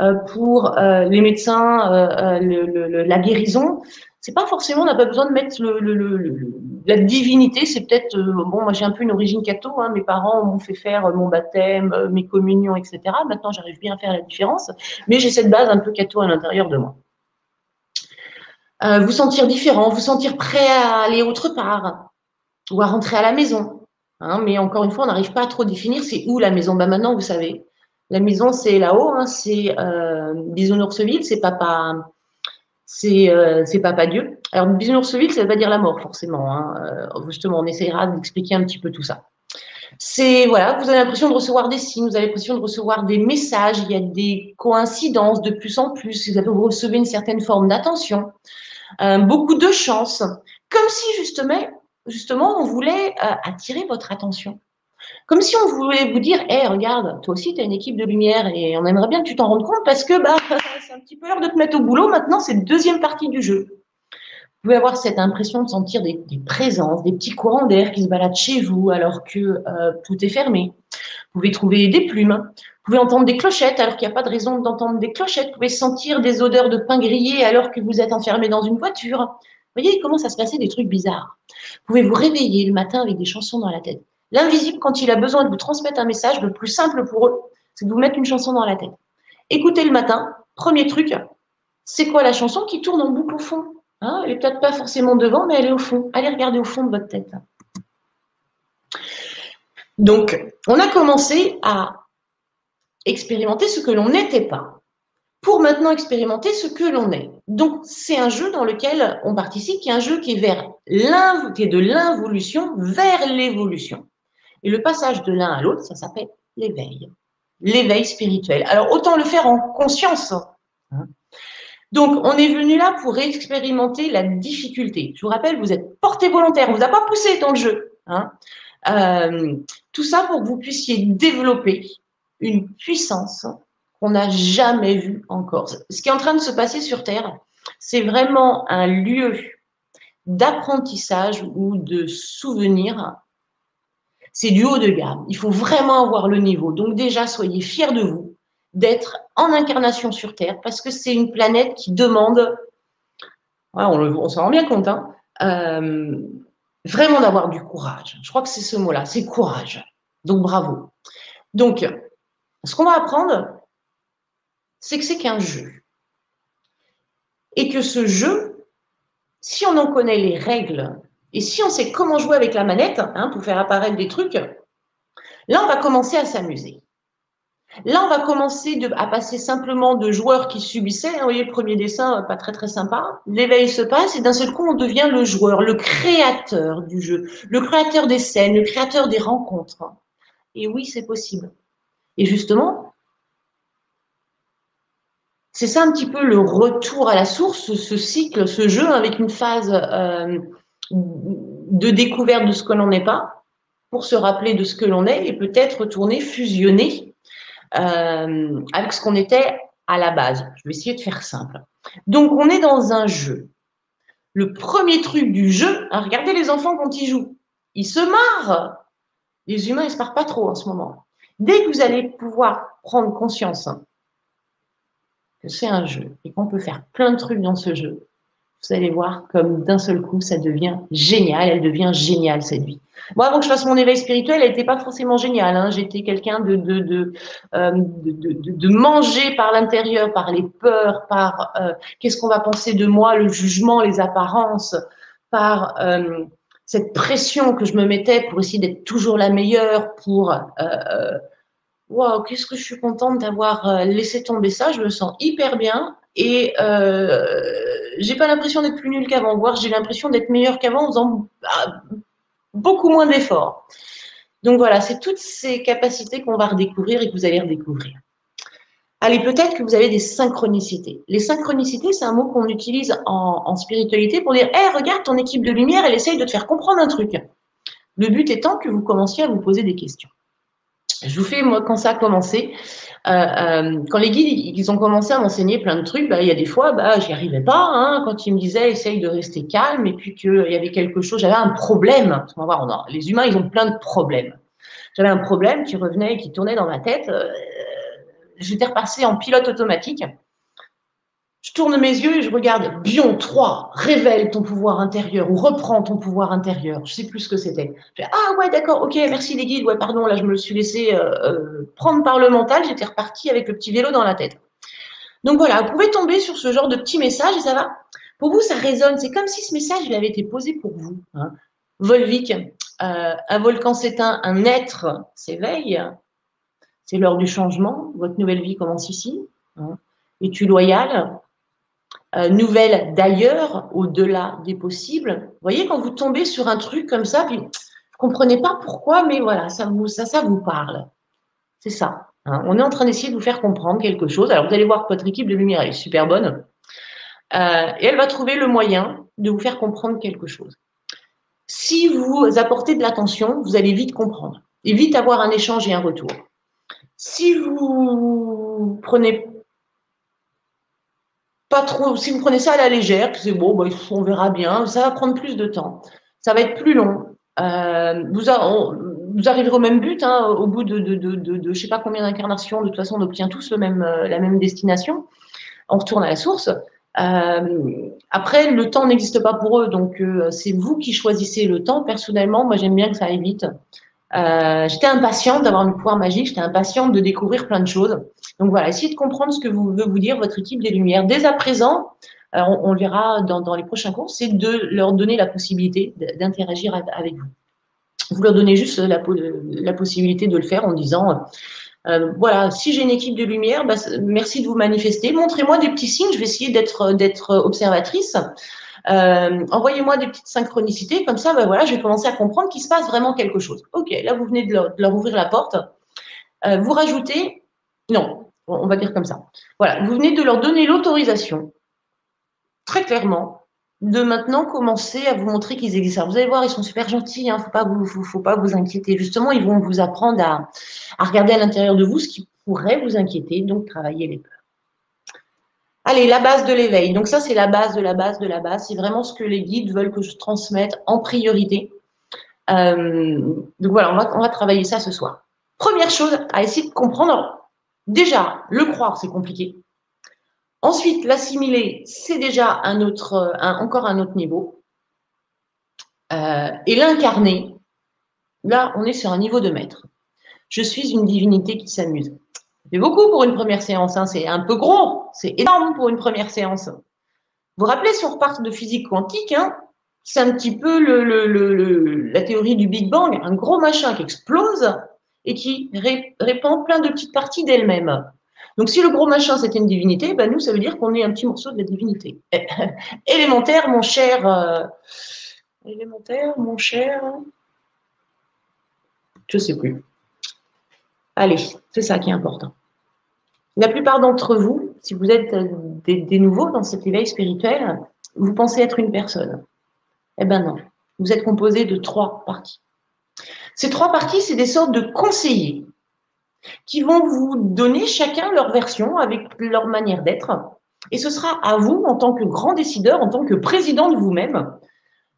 Euh, pour euh, les médecins, euh, la guérison. C'est pas forcément, on n'a pas besoin de mettre la divinité. C'est peut-être, bon, moi j'ai un peu une origine catho. Hein. mes parents m'ont fait faire mon baptême, mes communions, etc. Maintenant, j'arrive bien à faire la différence. Mais j'ai cette base un peu catho à l'intérieur de moi. vous sentir différent, vous sentir prêt à aller autre part ou à rentrer à la maison. Hein, mais encore une fois, on n'arrive pas à trop définir c'est où la maison. Bah, maintenant, vous savez, la maison, c'est là-haut, hein, c'est euh, Bisounours-Ville, c'est papa, euh, papa Dieu. Alors, Bisounours-Ville, ça veut pas dire la mort, forcément. Hein. Euh, justement, on essaiera d'expliquer un petit peu tout ça. C'est, voilà, vous avez l'impression de recevoir des signes, vous avez l'impression de recevoir des messages, il y a des coïncidences de plus en plus, vous, vous recevez une certaine forme d'attention, euh, beaucoup de chance, comme si justement, justement, on voulait euh, attirer votre attention. Comme si on voulait vous dire, hé, regarde, toi aussi, tu as une équipe de lumière et on aimerait bien que tu t'en rendes compte parce que bah, [laughs] c'est un petit peu l'heure de te mettre au boulot. Maintenant, c'est la deuxième partie du jeu. Vous pouvez avoir cette impression de sentir des, présences, des petits courants d'air qui se baladent chez vous alors que euh, tout est fermé. Vous pouvez trouver des plumes. Vous pouvez entendre des clochettes alors qu'il n'y a pas de raison d'entendre des clochettes. Vous pouvez sentir des odeurs de pain grillé alors que vous êtes enfermé dans une voiture. Voyez, il commence à se passer des trucs bizarres. Vous pouvez vous réveiller le matin avec des chansons dans la tête. L'invisible, quand il a besoin de vous transmettre un message, le plus simple pour eux, c'est de vous mettre une chanson dans la tête. Écoutez le matin, premier truc, c'est quoi la chanson qui tourne en boucle au fond? Hein, elle n'est peut-être pas forcément devant, mais elle est au fond. Allez regarder au fond de votre tête. Donc, on a commencé à expérimenter ce que l'on n'était pas pour maintenant expérimenter ce que l'on est. Donc, c'est un jeu dans lequel on participe, qui est un jeu qui est, vers de l'involution vers l'évolution. Et le passage de l'un à l'autre, ça s'appelle l'éveil. L'éveil spirituel. Alors, autant le faire en conscience. Hein. Donc, on est venu là pour expérimenter la difficulté. Je vous rappelle, vous êtes porté volontaire, on ne vous a pas poussé dans le jeu. Hein. Euh, tout ça pour que vous puissiez développer une puissance qu'on n'a jamais vue encore. Ce qui est en train de se passer sur Terre, c'est vraiment un lieu d'apprentissage ou de souvenir. C'est du haut de gamme. Il faut vraiment avoir le niveau. Donc déjà, soyez fiers de vous d'être en incarnation sur Terre parce que c'est une planète qui demande, on, s'en rend bien compte, hein, euh, vraiment d'avoir du courage. Je crois que c'est ce mot-là, c'est courage. Donc bravo. Donc, ce qu'on va apprendre, c'est que c'est qu'un jeu. Et que ce jeu, si on en connaît les règles et si on sait comment jouer avec la manette hein, pour faire apparaître des trucs, là, on va commencer à s'amuser. Là, on va commencer à passer simplement de joueurs qui subissaient. Vous voyez, le premier dessin, pas très très sympa. L'éveil se passe et d'un seul coup, on devient le joueur, le créateur du jeu, le créateur des scènes, le créateur des rencontres. Et oui, c'est possible. Et justement, c'est ça un petit peu le retour à la source, ce cycle, ce jeu avec une phase euh, de découverte de ce que l'on n'est pas, pour se rappeler de ce que l'on est et peut-être retourner fusionner euh, avec ce qu'on était à la base. Je vais essayer de faire simple. Donc, on est dans un jeu. Le premier truc du jeu, hein, regardez les enfants quand ils jouent. Ils se marrent. Les humains, ils se marrent pas trop en ce moment. Dès que vous allez pouvoir prendre conscience c'est un jeu et qu'on peut faire plein de trucs dans ce jeu, vous allez voir comme d'un seul coup, ça devient génial. Elle devient géniale, cette vie. Moi, avant que je fasse mon éveil spirituel, elle n'était pas forcément géniale. Hein. J'étais quelqu'un de de, euh, de, de, de, manger par l'intérieur, par les peurs, par euh, qu'est-ce qu'on va penser de moi, le jugement, les apparences, par euh, cette pression que je me mettais pour essayer d'être toujours la meilleure, pour waouh, qu'est-ce que je suis contente d'avoir laissé tomber ça. Je me sens hyper bien et euh, j'ai pas l'impression d'être plus nulle qu'avant, voire j'ai l'impression d'être meilleure qu'avant en faisant bah, beaucoup moins d'efforts. Donc voilà, c'est toutes ces capacités qu'on va redécouvrir et que vous allez redécouvrir. Allez, peut-être que vous avez des synchronicités. Les synchronicités, c'est un mot qu'on utilise en, spiritualité pour dire Hé, regarde, ton équipe de lumière, elle essaye de te faire comprendre un truc. Le but étant que vous commenciez à vous poser des questions. Je vous fais, moi, quand ça a commencé, euh, euh, quand les guides ils ont commencé à m'enseigner plein de trucs, bah, il y a des fois, bah, j'y arrivais pas. Hein, quand ils me disaient essaye de rester calme, et puis qu'il y avait quelque chose, j'avais un problème. Les humains, ils ont plein de problèmes. J'avais un problème qui revenait, qui tournait dans ma tête. Euh, j'étais repassée en pilote automatique. Je tourne mes yeux et je regarde Bion 3, révèle ton pouvoir intérieur ou reprends ton pouvoir intérieur. Je sais plus ce que c'était. Ah ouais, d'accord, ok, merci les guides. Ouais, pardon, là je me suis laissé euh, euh, prendre par le mental. J'étais reparti avec le petit vélo dans la tête. Donc voilà, vous pouvez tomber sur ce genre de petit message et ça va. Pour vous, ça résonne. C'est comme si ce message avait été posé pour vous. Hein. Volvic, euh, un volcan s'éteint, un être s'éveille. C'est l'heure du changement. Votre nouvelle vie commence ici. Hein. Es-tu loyal? Euh, nouvelle d'ailleurs, au-delà des possibles. Vous voyez, quand vous tombez sur un truc comme ça, vous ne comprenez pas pourquoi, mais voilà, ça vous, ça vous parle. C'est ça. Hein. On est en train d'essayer de vous faire comprendre quelque chose. Alors, vous allez voir que votre équipe de lumière est super bonne. Euh, et elle va trouver le moyen de vous faire comprendre quelque chose. Si vous apportez de l'attention, vous allez vite comprendre et vite avoir un échange et un retour. Si vous prenez trop. Si vous prenez ça à la légère, c'est bon, bah, on verra bien. Ça va prendre plus de temps. Ça va être plus long. Euh, vous, vous, arriverez au même but, hein, au bout de, de, de, je sais pas combien d'incarnations. De toute façon, on obtient tous le même, euh, la même destination. On retourne à la source. Euh, après, le temps n'existe pas pour eux, donc c'est vous qui choisissez le temps. Personnellement, moi, j'aime bien que ça aille vite. J'étais impatiente d'avoir un pouvoir magique, j'étais impatiente de découvrir plein de choses. Donc voilà, essayez de comprendre ce que vous veut vous dire votre équipe des Lumières. Dès à présent, on, le verra dans, les prochains cours, c'est de leur donner la possibilité d'interagir avec vous. Vous leur donnez juste la, la possibilité de le faire en disant, euh, voilà, si j'ai une équipe de lumière, bah, merci de vous manifester. Montrez-moi des petits signes, je vais essayer d'être observatrice. Euh, envoyez-moi des petites synchronicités, comme ça, bah, voilà, je vais commencer à comprendre qu'il se passe vraiment quelque chose. Ok, là, vous venez de leur, ouvrir la porte. Euh, vous rajoutez, non, on va dire comme ça. Voilà, vous venez de leur donner l'autorisation, très clairement, de maintenant commencer à vous montrer qu'ils existent. vous allez voir, ils sont super gentils, il hein, ne faut pas, vous, inquiéter. Justement, ils vont vous apprendre à, regarder à l'intérieur de vous ce qui pourrait vous inquiéter, donc travailler les peurs. Allez, la base de l'éveil. Donc ça, c'est la base de la base de la base. C'est vraiment ce que les guides veulent que je transmette en priorité. Euh, donc voilà, on va travailler ça ce soir. Première chose à essayer de comprendre. Déjà, le croire, c'est compliqué. Ensuite, l'assimiler, c'est déjà un autre, encore un autre niveau. Euh, et l'incarner, là, on est sur un niveau de maître. Je suis une divinité qui s'amuse. C'est beaucoup pour une première séance, hein. c'est un peu gros, c'est énorme pour une première séance. Vous vous rappelez, si on repart de physique quantique, hein, c'est un petit peu la théorie du Big Bang, un gros machin qui explose et qui répand plein de petites parties d'elle-même. Donc, si le gros machin, c'était une divinité, ben nous, ça veut dire qu'on est un petit morceau de la divinité. [laughs] Élémentaire, mon cher. Euh, élémentaire, mon cher. Je ne sais plus. Allez, c'est ça qui est important. La plupart d'entre vous, si vous êtes euh, des, nouveaux dans cet éveil spirituel, vous pensez être une personne. Eh bien non, vous êtes composé de trois parties. Ces trois parties, c'est des sortes de conseillers qui vont vous donner chacun leur version avec leur manière d'être. Et ce sera à vous, en tant que grand décideur, en tant que président de vous-même,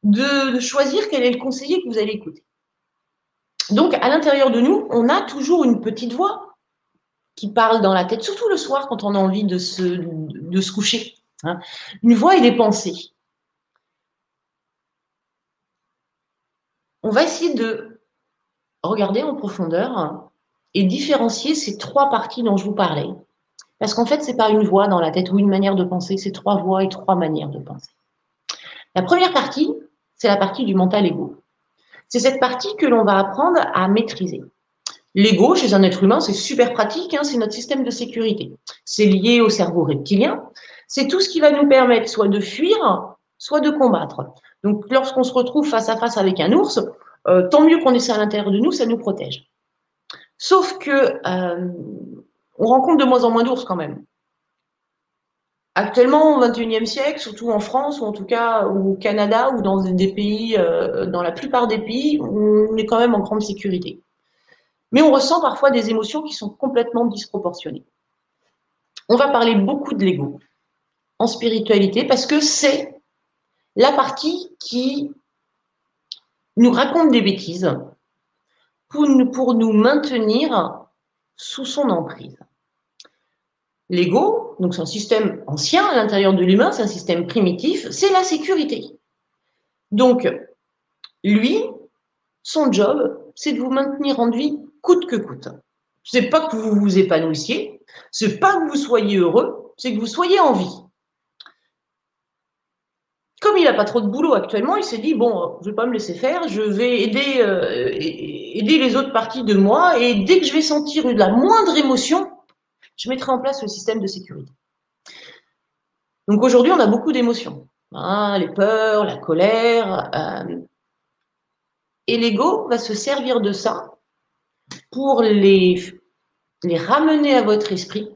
de choisir quel est le conseiller que vous allez écouter. Donc, à l'intérieur de nous, on a toujours une petite voix qui parle dans la tête, surtout le soir quand on a envie de se, coucher. Hein. Une voix et des pensées. On va essayer de regarder en profondeur et différencier ces trois parties dont je vous parlais. Parce qu'en fait, ce n'est pas une voix dans la tête ou une manière de penser, c'est trois voix et trois manières de penser. La première partie, c'est la partie du mental égo. C'est cette partie que l'on va apprendre à maîtriser. L'ego, chez un être humain, c'est super pratique, hein, c'est notre système de sécurité. C'est lié au cerveau reptilien. C'est tout ce qui va nous permettre soit de fuir, soit de combattre. Donc, lorsqu'on se retrouve face à face avec un ours, euh, tant mieux qu'on ait ça à l'intérieur de nous, ça nous protège. Sauf que euh, on rencontre de moins en moins d'ours quand même. Actuellement, au XXIe siècle, surtout en France, ou en tout cas au Canada, ou dans des pays, euh, dans la plupart des pays, on est quand même en grande sécurité. Mais on ressent parfois des émotions qui sont complètement disproportionnées. On va parler beaucoup de l'ego en spiritualité parce que c'est la partie qui nous raconte des bêtises pour nous, maintenir sous son emprise. L'ego, donc c'est un système ancien à l'intérieur de l'humain, c'est un système primitif, c'est la sécurité. Donc, lui, son job, c'est de vous maintenir en vie coûte que coûte. C'est pas que vous vous épanouissiez, c'est pas que vous soyez heureux, c'est que vous soyez en vie. Comme il n'a pas trop de boulot actuellement, il s'est dit bon, je vais pas me laisser faire, je vais aider, euh, aider les autres parties de moi, et dès que je vais sentir la moindre émotion, je mettrai en place le système de sécurité. Donc aujourd'hui, on a beaucoup d'émotions. Hein, les peurs, la colère. Euh, et l'ego va se servir de ça pour les ramener à votre esprit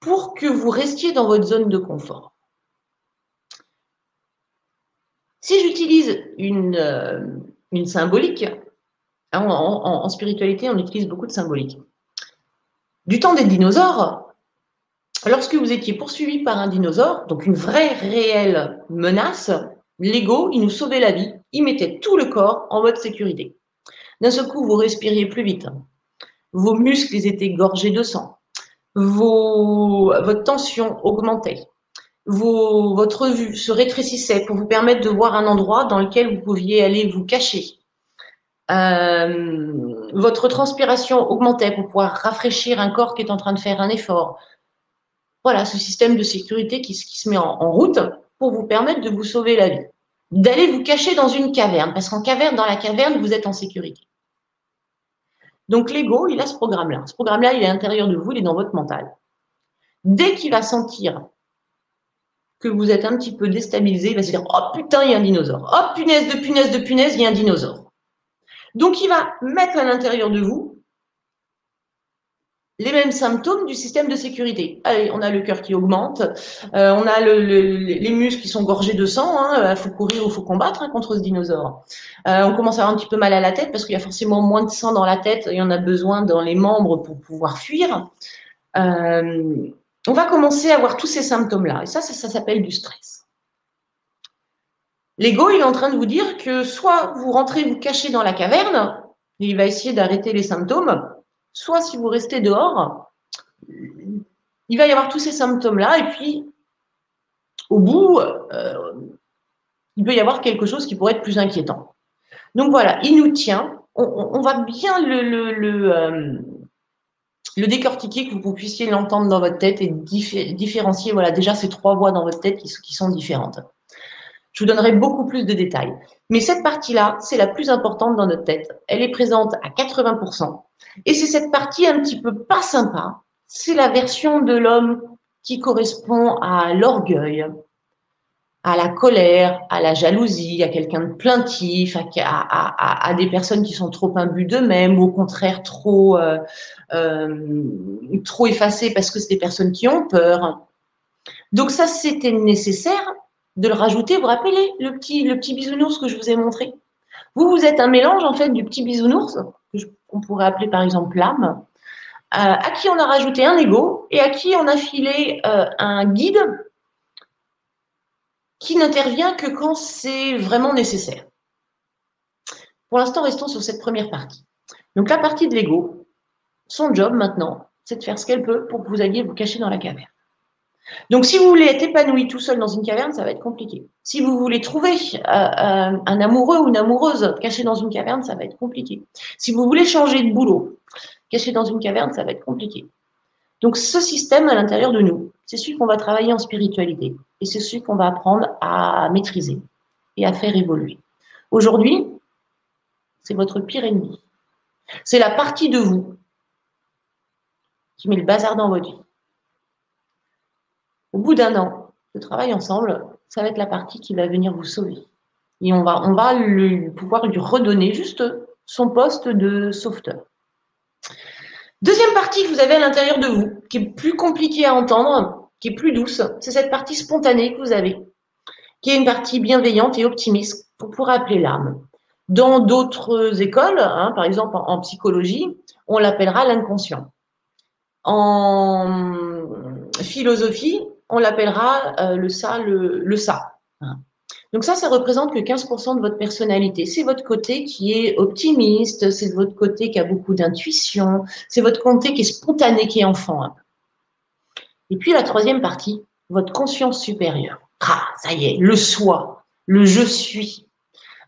pour que vous restiez dans votre zone de confort. Si j'utilise une, euh, symbolique, hein, en, spiritualité, on utilise beaucoup de symboliques. Du temps des dinosaures, lorsque vous étiez poursuivi par un dinosaure, donc une vraie, réelle menace, l'ego, il nous sauvait la vie, il mettait tout le corps en mode sécurité. D'un seul coup, vous respiriez plus vite. Vos muscles étaient gorgés de sang. votre tension augmentait. Votre vue se rétrécissait pour vous permettre de voir un endroit dans lequel vous pouviez aller vous cacher. Euh, votre transpiration augmentait pour pouvoir rafraîchir un corps qui est en train de faire un effort. voilà, ce système de sécurité qui, se met en, route pour vous permettre de vous sauver la vie. D'aller vous cacher dans une caverne, parce qu'en caverne, dans la caverne, vous êtes en sécurité. Donc l'ego, il a ce programme-là. Ce programme-là, il est à l'intérieur de vous, il est dans votre mental. Dès qu'il va sentir que vous êtes un petit peu déstabilisé, il va se dire Oh putain, il y a un dinosaure. Oh punaise de punaise de punaise, il y a un dinosaure. Donc il va mettre à l'intérieur de vous les mêmes symptômes du système de sécurité. Allez, on a le cœur qui augmente, euh, on a les muscles qui sont gorgés de sang, il hein, euh, faut courir ou il faut combattre hein, contre ce dinosaure. Euh, on commence à avoir un petit peu mal à la tête parce qu'il y a forcément moins de sang dans la tête et on a besoin dans les membres pour pouvoir fuir. On va commencer à avoir tous ces symptômes-là et ça, ça, s'appelle du stress. L'ego, il est en train de vous dire que soit vous rentrez vous cachez dans la caverne, et il va essayer d'arrêter les symptômes, soit si vous restez dehors, il va y avoir tous ces symptômes-là, et puis au bout, euh, il peut y avoir quelque chose qui pourrait être plus inquiétant. Donc voilà, il nous tient. On, va bien le, le, euh, le, décortiquer, que vous puissiez l'entendre dans votre tête et différencier voilà, déjà ces trois voix dans votre tête qui, qui sont différentes. Je vous donnerai beaucoup plus de détails. Mais cette partie-là, c'est la plus importante dans notre tête. Elle est présente à 80%. Et c'est cette partie un petit peu pas sympa. C'est la version de l'homme qui correspond à l'orgueil, à la colère, à la jalousie, à quelqu'un de plaintif, à, des personnes qui sont trop imbues d'eux-mêmes, ou au contraire trop, euh, euh, trop effacées parce que c'est des personnes qui ont peur. Donc ça, c'était nécessaire de le rajouter. Vous rappelez le petit, le petit bisounours que je vous ai montré? Vous, vous êtes un mélange en fait du petit bisounours qu'on pourrait appeler par exemple l'âme, euh, à qui on a rajouté un ego et à qui on a filé un guide qui n'intervient que quand c'est vraiment nécessaire. Pour l'instant, restons sur cette première partie. Donc la partie de l'ego, son job maintenant, c'est de faire ce qu'elle peut pour que vous alliez vous cacher dans la caverne. Donc, si vous voulez être épanoui tout seul dans une caverne, ça va être compliqué. Si vous voulez trouver euh, un amoureux ou une amoureuse caché dans une caverne, ça va être compliqué. Si vous voulez changer de boulot caché dans une caverne, ça va être compliqué. Donc, ce système à l'intérieur de nous, c'est celui qu'on va travailler en spiritualité et c'est celui qu'on va apprendre à maîtriser et à faire évoluer. Aujourd'hui, c'est votre pire ennemi. C'est la partie de vous qui met le bazar dans votre vie. Au bout d'un an de travail ensemble, ça va être la partie qui va venir vous sauver. Et on va, pouvoir lui redonner juste son poste de sauveteur. Deuxième partie que vous avez à l'intérieur de vous, qui est plus compliquée à entendre, qui est plus douce, c'est cette partie spontanée que vous avez, qui est une partie bienveillante et optimiste, qu'on pourrait appeler l'âme. Dans d'autres écoles, hein, par exemple en psychologie, on l'appellera l'inconscient. En philosophie, on l'appellera euh, le ça, le, ça. Hein. Donc ça, ça représente que 15% de votre personnalité. C'est votre côté qui est optimiste, c'est votre côté qui a beaucoup d'intuition, c'est votre côté qui est spontané, qui est enfant. Hein. Et puis la troisième partie, votre conscience supérieure. Ah, ça y est, le soi, le je suis.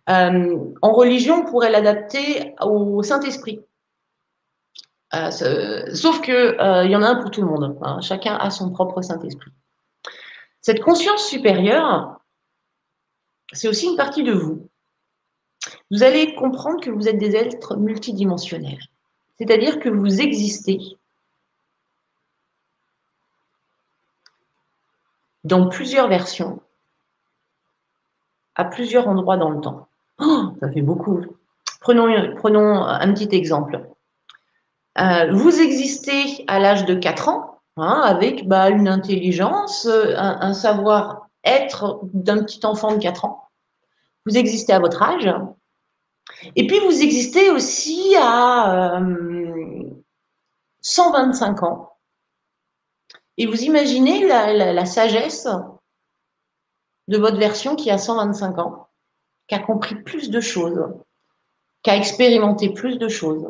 Euh, en religion, on pourrait l'adapter au Saint-Esprit. Euh, sauf que il y en a un pour tout le monde. Hein. Chacun a son propre Saint-Esprit. Cette conscience supérieure, c'est aussi une partie de vous. Vous allez comprendre que vous êtes des êtres multidimensionnels. C'est-à-dire que vous existez dans plusieurs versions, à plusieurs endroits dans le temps. Oh, ça fait beaucoup. Prenons, un petit exemple. Euh, vous existez à l'âge de 4 ans Hein, avec bah, une intelligence, euh, un, savoir-être d'un petit enfant de 4 ans. Vous existez à votre âge. Et puis vous existez aussi à 125 euh, ans. Et vous imaginez la, la, sagesse de votre version qui a 125 ans, qui a compris plus de choses, qui a expérimenté plus de choses.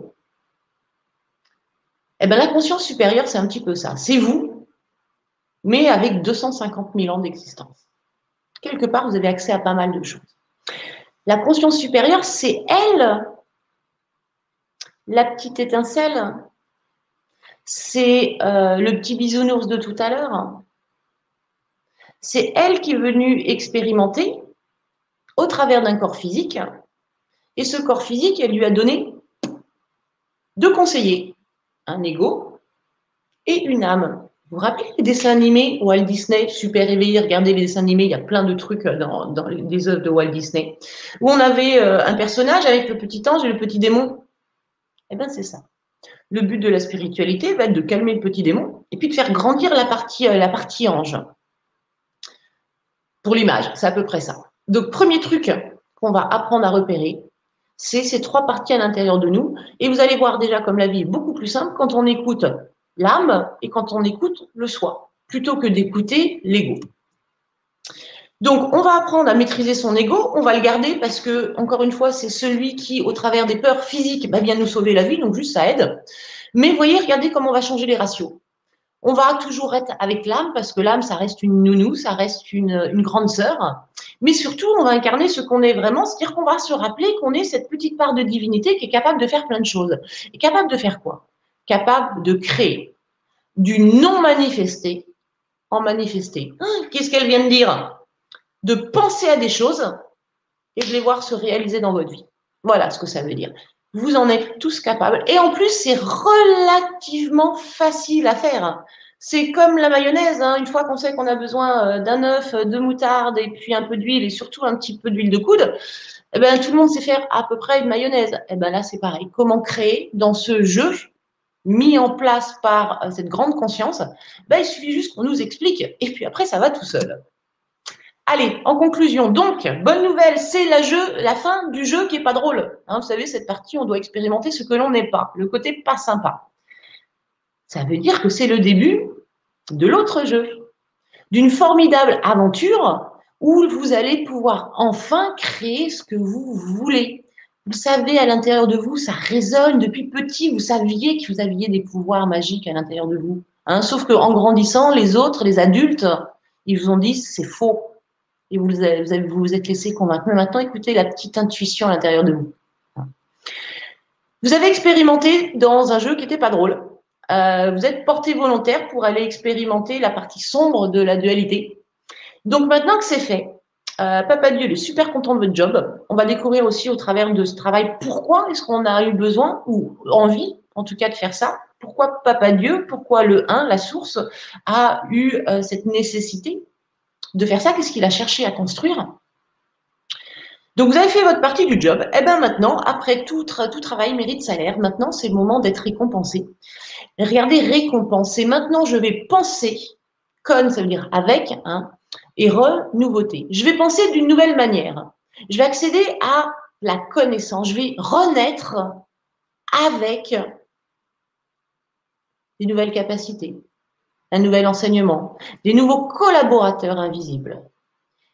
Eh bien, la conscience supérieure, c'est un petit peu ça. C'est vous, mais avec 250 000 ans d'existence. Quelque part, vous avez accès à pas mal de choses. La conscience supérieure, c'est elle, la petite étincelle. c'est euh, le petit bisounours de tout à l'heure. C'est elle qui est venue expérimenter au travers d'un corps physique. Et ce corps physique, elle lui a donné deux conseillers, un ego et une âme. Vous vous rappelez les dessins animés Walt Disney, super éveillé, regardez les dessins animés, il y a plein de trucs dans, dans les œuvres de Walt Disney, où on avait euh, un personnage avec le petit ange et le petit démon. Eh bien, c'est ça. Le but de la spiritualité va être de calmer le petit démon et puis de faire grandir la partie, euh, la partie ange. Pour l'image, c'est à peu près ça. Donc, premier truc qu'on va apprendre à repérer, c'est ces trois parties à l'intérieur de nous. Et vous allez voir déjà comme la vie est beaucoup plus simple quand on écoute l'âme et quand on écoute le soi, plutôt que d'écouter l'ego. Donc, on va apprendre à maîtriser son ego, on va le garder parce que, encore une fois, c'est celui qui, au travers des peurs physiques, va bien nous sauver la vie, donc juste ça aide. Mais voyez, regardez comment on va changer les ratios. On va toujours être avec l'âme parce que l'âme, ça reste une nounou, ça reste une, une grande sœur. Mais surtout, on va incarner ce qu'on est vraiment, c'est-à-dire qu'on va se rappeler qu'on est cette petite part de divinité qui est capable de faire plein de choses. Et capable de faire quoi? Capable de créer du non manifesté en manifesté. Hein, qu'est-ce qu'elle vient de dire? De penser à des choses et de les voir se réaliser dans votre vie. Voilà ce que ça veut dire. Vous en êtes tous capables. Et en plus, c'est relativement facile à faire. C'est comme la mayonnaise. Hein. Une fois qu'on sait qu'on a besoin euh, d'un œuf, de moutarde et puis un peu d'huile et surtout un petit peu d'huile de coude, eh ben, tout le monde sait faire à peu près une mayonnaise. Et eh ben là, c'est pareil. Comment créer dans ce jeu mis en place par euh, cette grande conscience, ben, il suffit juste qu'on nous explique et puis après, ça va tout seul. Allez, en conclusion, donc, bonne nouvelle, c'est la, fin du jeu qui est pas drôle. Hein, vous savez, cette partie, on doit expérimenter ce que l'on n'est pas, le côté pas sympa. Ça veut dire que c'est le début de l'autre jeu, d'une formidable aventure où vous allez pouvoir enfin créer ce que vous voulez. Vous savez, à l'intérieur de vous, ça résonne depuis petit. Vous saviez que vous aviez des pouvoirs magiques à l'intérieur de vous. Hein, sauf qu'en grandissant, les autres, les adultes, ils vous ont dit c'est faux. Et vous vous, êtes laissé convaincre. Mais maintenant, écoutez la petite intuition à l'intérieur de vous. Vous avez expérimenté dans un jeu qui n'était pas drôle. Euh, vous êtes porté volontaire pour aller expérimenter la partie sombre de la dualité. Donc maintenant que c'est fait, euh, Papa Dieu est super content de votre job. On va découvrir aussi au travers de ce travail pourquoi est-ce qu'on a eu besoin ou envie, en tout cas, de faire ça. Pourquoi Papa Dieu, pourquoi le 1, la source, a eu euh, cette nécessité de faire ça? Qu'est-ce qu'il a cherché à construire? Donc, vous avez fait votre partie du job. Et eh bien maintenant, après tout, travail mérite salaire. Maintenant, c'est le moment d'être récompensé. Regardez, récompenser. Maintenant, je vais penser, con, ça veut dire avec, hein, et re, nouveauté. Je vais penser d'une nouvelle manière. Je vais accéder à la connaissance. Je vais renaître avec des nouvelles capacités, un nouvel enseignement, des nouveaux collaborateurs invisibles.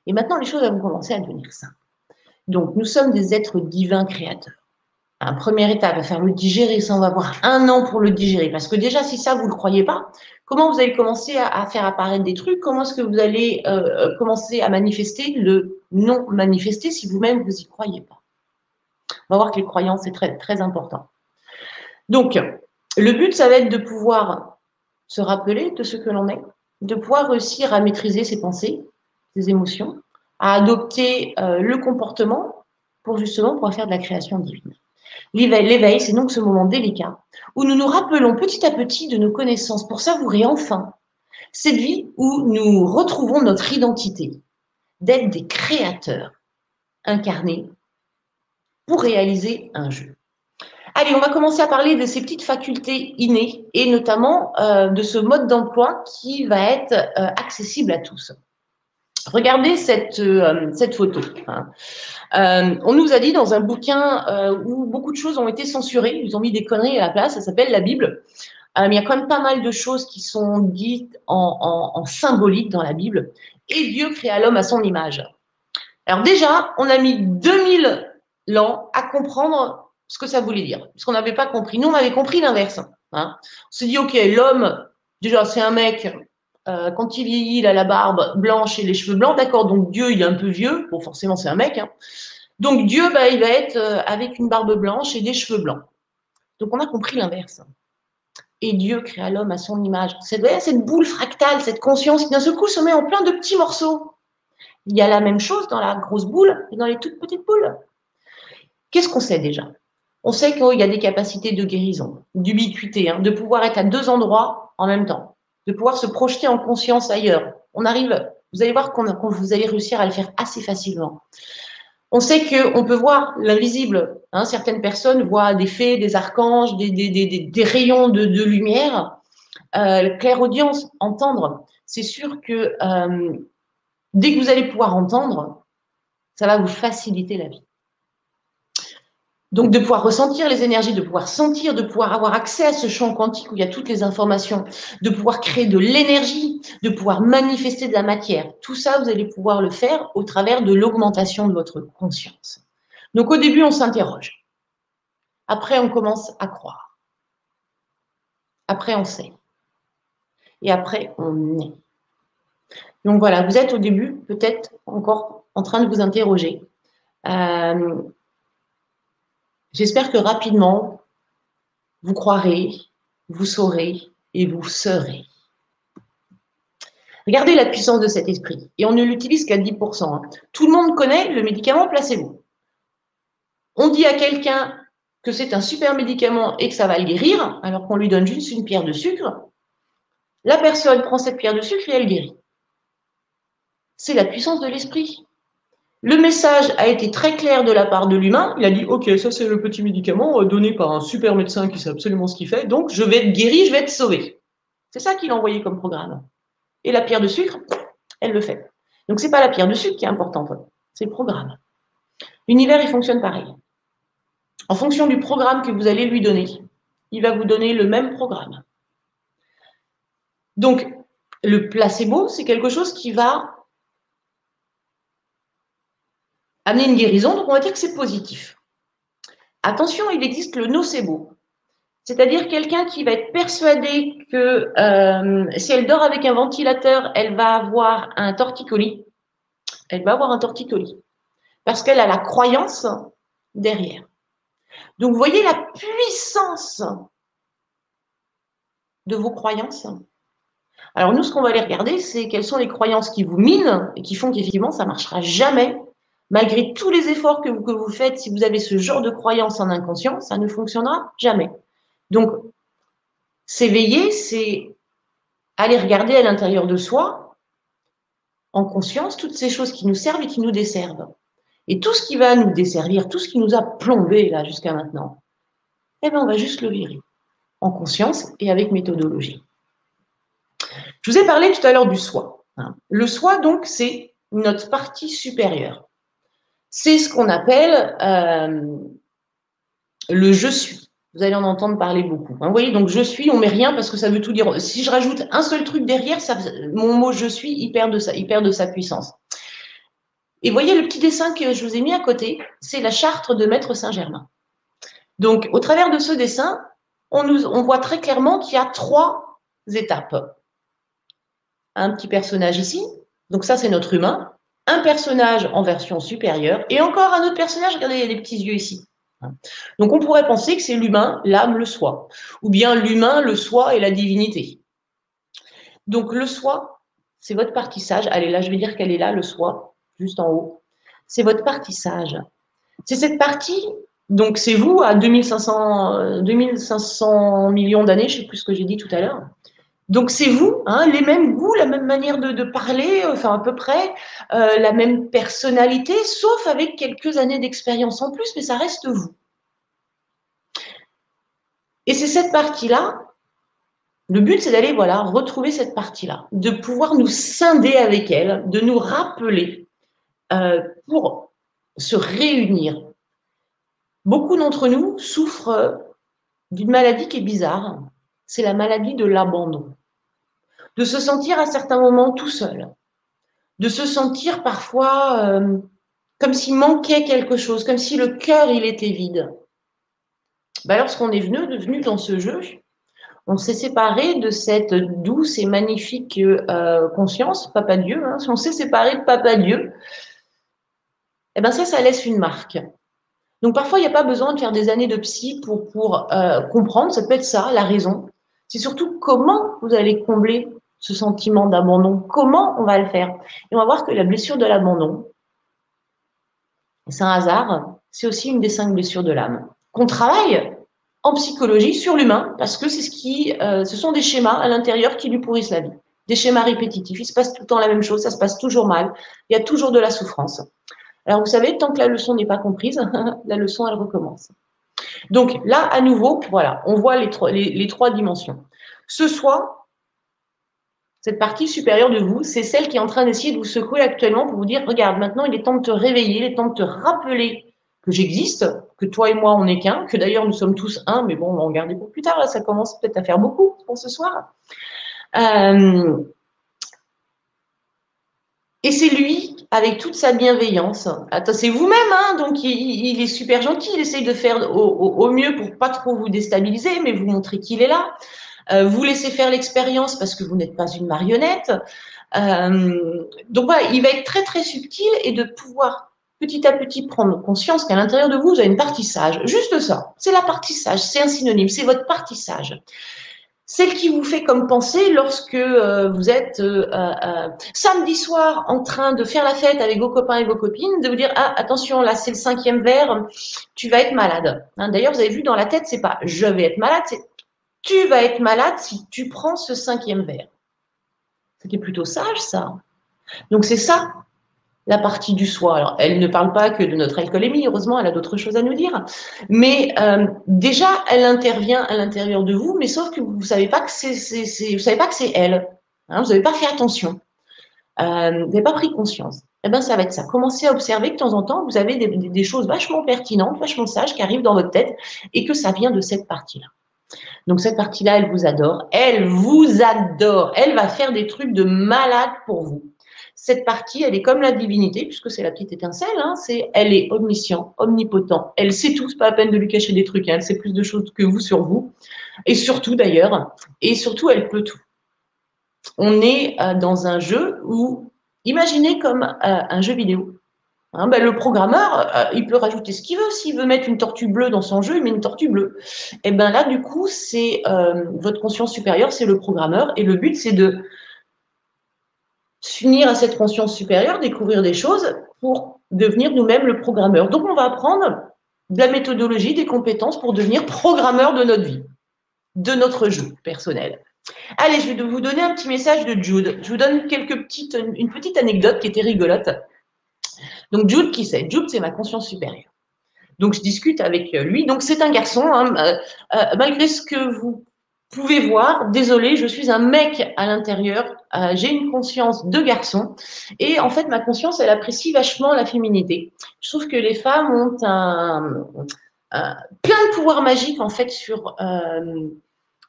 Et maintenant, les choses vont commencer à devenir simples. Donc, nous sommes des êtres divins créateurs. Un première étape, à faire le digérer, ça on va avoir un an pour le digérer. Parce que déjà, si ça, vous ne le croyez pas, comment vous allez commencer à, faire apparaître des trucs? Comment est-ce que vous allez euh, euh, commencer à manifester le non manifesté si vous-même, vous n'y croyez pas? On va voir que les croyances, c'est très, très important. Donc, le but, ça va être de pouvoir se rappeler de ce que l'on est, de pouvoir réussir à maîtriser ses pensées, ses émotions, à adopter euh, le comportement pour justement pouvoir faire de la création divine. L'éveil, c'est donc ce moment délicat où nous nous rappelons petit à petit de nos connaissances pour savourer enfin cette vie où nous retrouvons notre identité, d'être des créateurs incarnés pour réaliser un jeu. Allez, on va commencer à parler de ces petites facultés innées et notamment euh, de ce mode d'emploi qui va être euh, accessible à tous. Regardez cette, euh, cette photo. Hein. Euh, on nous a dit dans un bouquin euh, où beaucoup de choses ont été censurées, ils ont mis des conneries à la place, ça s'appelle la Bible. il y a quand même pas mal de choses qui sont dites en, symbolique dans la Bible. Et Dieu créa l'homme à son image. Alors déjà, on a mis 2000 ans à comprendre ce que ça voulait dire, parce qu'on n'avait pas compris. Nous, on avait compris l'inverse. Hein. On s'est dit, OK, l'homme, déjà, c'est un mec, euh, quand il vieillit, il a la barbe blanche et les cheveux blancs, d'accord, donc Dieu, il est un peu vieux, bon, forcément, c'est un mec. Hein. Donc Dieu, bah, il va être euh, avec une barbe blanche et des cheveux blancs. Donc on a compris l'inverse. Et Dieu créa l'homme à son image. Cette, cette boule fractale, cette conscience qui d'un seul coup se met en plein de petits morceaux. Il y a la même chose dans la grosse boule et dans les toutes petites boules. Qu'est-ce qu'on sait déjà? On sait qu'il y a des capacités de guérison, d'ubiquité, hein, de pouvoir être à deux endroits en même temps, de pouvoir se projeter en conscience ailleurs. On arrive, vous allez voir qu'on vous allez réussir à le faire assez facilement. On sait qu'on peut voir l'invisible. Hein. certaines personnes voient des fées, des archanges, des, rayons de, lumière. Euh, claire audience, entendre. C'est sûr que euh, dès que vous allez pouvoir entendre, ça va vous faciliter la vie. Donc de pouvoir ressentir les énergies, de pouvoir sentir, de pouvoir avoir accès à ce champ quantique où il y a toutes les informations, de pouvoir créer de l'énergie, de pouvoir manifester de la matière. Tout ça, vous allez pouvoir le faire au travers de l'augmentation de votre conscience. Donc au début, on s'interroge. Après, on commence à croire. Après, on sait. Et après, on est. Donc voilà, vous êtes au début peut-être encore en train de vous interroger. Euh, J'espère que rapidement, vous croirez, vous saurez et vous serez. Regardez la puissance de cet esprit. Et on ne l'utilise qu'à 10%. Hein. Tout le monde connaît le médicament placebo. On dit à quelqu'un que c'est un super médicament et que ça va le guérir, alors qu'on lui donne juste une pierre de sucre. La personne prend cette pierre de sucre et elle guérit. C'est la puissance de l'esprit. Le message a été très clair de la part de l'humain. Il a dit, OK, ça c'est le petit médicament euh, donné par un super médecin qui sait absolument ce qu'il fait. Donc, je vais être guéri, je vais être sauvé. C'est ça qu'il a envoyé comme programme. Et la pierre de sucre, elle le fait. Donc, ce n'est pas la pierre de sucre qui est importante, c'est le programme. L'univers, il fonctionne pareil. En fonction du programme que vous allez lui donner, il va vous donner le même programme. Donc, le placebo, c'est quelque chose qui va amener une guérison, donc on va dire que c'est positif. Attention, il existe le nocebo, c'est-à-dire quelqu'un qui va être persuadé que euh, si elle dort avec un ventilateur, elle va avoir un torticolis. Elle va avoir un torticolis parce qu'elle a la croyance derrière. Donc, vous voyez la puissance de vos croyances. Alors, nous, ce qu'on va aller regarder, c'est quelles sont les croyances qui vous minent et qui font qu'effectivement, ça ne marchera jamais Malgré tous les efforts que vous, faites, si vous avez ce genre de croyance en inconscient, ça ne fonctionnera jamais. Donc, s'éveiller, c'est aller regarder à l'intérieur de soi, en conscience, toutes ces choses qui nous servent et qui nous desservent. Et tout ce qui va nous desservir, tout ce qui nous a plombé là jusqu'à maintenant, eh bien, on va juste le virer en conscience et avec méthodologie. Je vous ai parlé tout à l'heure du soi. Hein. Le soi, donc, c'est notre partie supérieure c'est ce qu'on appelle euh, le je suis. Vous allez en entendre parler beaucoup. Hein. vous voyez, donc je suis, on met rien parce que ça veut tout dire. Si je rajoute un seul truc derrière, mon mot je suis, il perd de sa, puissance. Et voyez le petit dessin que je vous ai mis à côté, c'est la charte de Maître Saint-Germain. Donc, au travers de ce dessin, on voit très clairement qu'il y a trois étapes. Un petit personnage ici, donc ça c'est notre humain un personnage en version supérieure et encore un autre personnage, regardez, il y a des petits yeux ici. Donc on pourrait penser que c'est l'humain, l'âme, le soi, ou bien l'humain, le soi et la divinité. Donc le soi, c'est votre partie sage. Allez, là, je vais dire qu'elle est là, le soi, juste en haut. C'est votre partie sage. C'est cette partie, donc c'est vous à 2500, 2500 millions d'années, je ne sais plus ce que j'ai dit tout à l'heure. Donc c'est vous, hein, les mêmes goûts, la même manière de, parler, enfin à peu près, euh, la même personnalité, sauf avec quelques années d'expérience en plus, mais ça reste vous. Et c'est cette partie-là, le but c'est d'aller voilà, retrouver cette partie-là, de pouvoir nous scinder avec elle, de nous rappeler euh, pour se réunir. Beaucoup d'entre nous souffrent d'une maladie qui est bizarre, c'est la maladie de l'abandon de se sentir à certains moments tout seul, de se sentir parfois euh, comme s'il manquait quelque chose, comme si le cœur il était vide. Ben, lorsqu'on est venu, dans ce jeu, on s'est séparé de cette douce et magnifique euh, conscience, Papa Dieu. Hein, si on s'est séparé de Papa Dieu, eh ben ça, ça laisse une marque. Donc parfois, il n'y a pas besoin de faire des années de psy pour, pour euh, comprendre. Ça peut être ça, la raison C'est surtout comment vous allez combler ce sentiment d'abandon. Comment on va le faire? Et on va voir que la blessure de l'abandon, c'est un hasard, c'est aussi une des cinq blessures de l'âme. Qu'on travaille en psychologie sur l'humain parce que c'est ce euh, ce sont des schémas à l'intérieur qui lui pourrissent la vie. Des schémas répétitifs. Il se passe tout le temps la même chose, ça se passe toujours mal. Il y a toujours de la souffrance. Alors vous savez, tant que la leçon n'est pas comprise, [laughs] la leçon elle recommence. Donc là, à nouveau, voilà, on voit les trois, les trois dimensions. Ce soit cette partie supérieure de vous, c'est celle qui est en train d'essayer de vous secouer actuellement pour vous dire, regarde, maintenant il est temps de te réveiller, il est temps de te rappeler que j'existe, que toi et moi on n'est qu'un, que d'ailleurs nous sommes tous un, mais bon, on va en garder pour plus tard, là ça commence peut-être à faire beaucoup pour ce soir. Euh, et c'est lui, avec toute sa bienveillance. Attends, c'est vous-même, hein, donc il, est super gentil, il essaye de faire au, mieux pour pas trop vous déstabiliser, mais vous montrer qu'il est là. Euh, vous laissez faire l'expérience parce que vous n'êtes pas une marionnette. Euh, donc voilà, il va être très très subtil et de pouvoir petit à petit prendre conscience qu'à l'intérieur de vous, vous avez une partie sage. Juste ça, c'est la partie sage, c'est un synonyme, c'est votre partie sage. Celle qui vous fait comme penser lorsque euh, vous êtes samedi soir en train de faire la fête avec vos copains et vos copines, de vous dire ah attention là c'est le cinquième verre, tu vas être malade. Hein, d'ailleurs vous avez vu dans la tête c'est pas je vais être malade, c'est tu vas être malade si tu prends ce cinquième verre. C'était plutôt sage ça. Donc c'est ça la partie du soi. Alors, elle ne parle pas que de notre alcoolémie, heureusement, elle a d'autres choses à nous dire. Mais euh, déjà, elle intervient à l'intérieur de vous, mais sauf que vous ne savez pas que c'est, elle. Hein, vous n'avez pas fait attention. Euh, vous n'avez pas pris conscience. Eh bien, ça va être ça. Commencez à observer que de temps en temps, vous avez des choses vachement pertinentes, vachement sages qui arrivent dans votre tête et que ça vient de cette partie-là. Donc cette partie-là, elle vous adore. Elle vous adore. Elle va faire des trucs de malade pour vous cette partie, elle est comme la divinité, puisque c'est la petite étincelle, hein, elle est omniscient, omnipotent, elle sait tout, c'est pas la peine de lui cacher des trucs, hein, elle sait plus de choses que vous sur vous, et surtout d'ailleurs, et surtout, elle peut tout. On est euh, dans un jeu où, imaginez comme euh, un jeu vidéo. Hein, ben, le programmeur, euh, il peut rajouter ce qu'il veut. S'il veut mettre une tortue bleue dans son jeu, il met une tortue bleue. Et ben là, du coup, c'est votre conscience supérieure, c'est le programmeur, et le but, c'est de s'unir à cette conscience supérieure, découvrir des choses pour devenir nous-mêmes le programmeur. Donc, on va apprendre de la méthodologie, des compétences pour devenir programmeur de notre vie, de notre jeu personnel. Allez, je vais vous donner un petit message de Jude. Je vous donne quelques petites, une petite anecdote qui était rigolote. Donc, Jude, qui c'est Jude, c'est ma conscience supérieure. Donc, je discute avec lui. Donc, c'est un garçon. Hein, euh, euh, malgré ce que vous pouvez voir, désolé, je suis un mec à l'intérieur, euh, j'ai une conscience de garçon, et en fait, ma conscience, elle apprécie vachement la féminité. Je trouve que les femmes ont un, plein de pouvoirs magiques, en fait, sur, euh,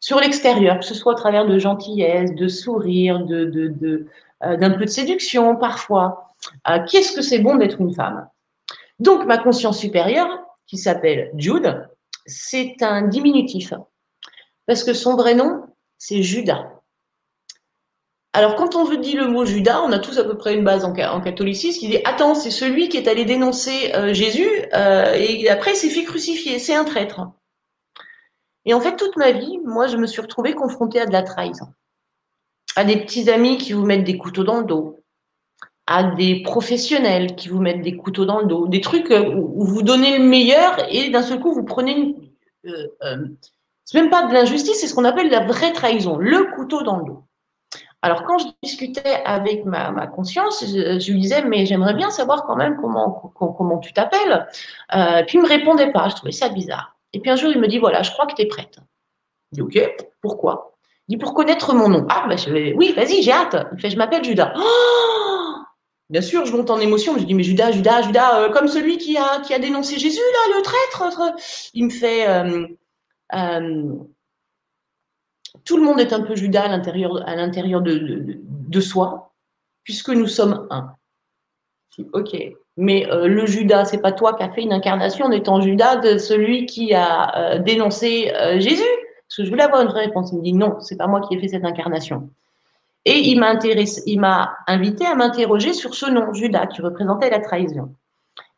sur l'extérieur, que ce soit au travers de gentillesse, de sourire, de, de, euh, d'un peu de séduction, parfois. Qu'est-ce que c'est bon d'être une femme? Donc, ma conscience supérieure, qui s'appelle Jude, c'est un diminutif. Parce que son vrai nom, c'est Judas. Alors, quand on veut dire le mot Judas, on a tous à peu près une base en, catholicisme qui dit Attends, c'est celui qui est allé dénoncer euh, Jésus euh, et après il s'est fait crucifier, c'est un traître. Et en fait, toute ma vie, moi, je me suis retrouvée confrontée à de la trahison. À des petits amis qui vous mettent des couteaux dans le dos, à des professionnels qui vous mettent des couteaux dans le dos, des trucs euh, où vous donnez le meilleur et d'un seul coup, vous prenez une, c'est même pas de l'injustice, c'est ce qu'on appelle la vraie trahison, le couteau dans le dos. Alors, quand je discutais avec ma, conscience, je, lui disais, mais j'aimerais bien savoir quand même comment, comment, tu t'appelles. Euh, puis, il me répondait pas. Je trouvais ça bizarre. Et puis, un jour, il me dit, voilà, je crois que tu es prête. Je dis, OK, pourquoi? Il dit, pour connaître mon nom. Ah, ben, oui, vas-y, j'ai hâte. Il fait, je m'appelle Judas. Oh Bien sûr, je monte en émotion. Je dis, mais Judas, Judas, Judas, euh, comme celui qui a, qui a dénoncé Jésus, là, le traître. Il me fait, euh, euh, tout le monde est un peu Judas à l'intérieur, à l'intérieur de, soi, puisque nous sommes un. Ok, mais euh, le Judas, c'est pas toi qui as fait une incarnation en étant Judas de celui qui a euh, dénoncé Jésus? Parce que je voulais avoir une vraie réponse. Il me dit non, c'est pas moi qui ai fait cette incarnation. Et il m'a invité à m'interroger sur ce nom, Judas, qui représentait la trahison,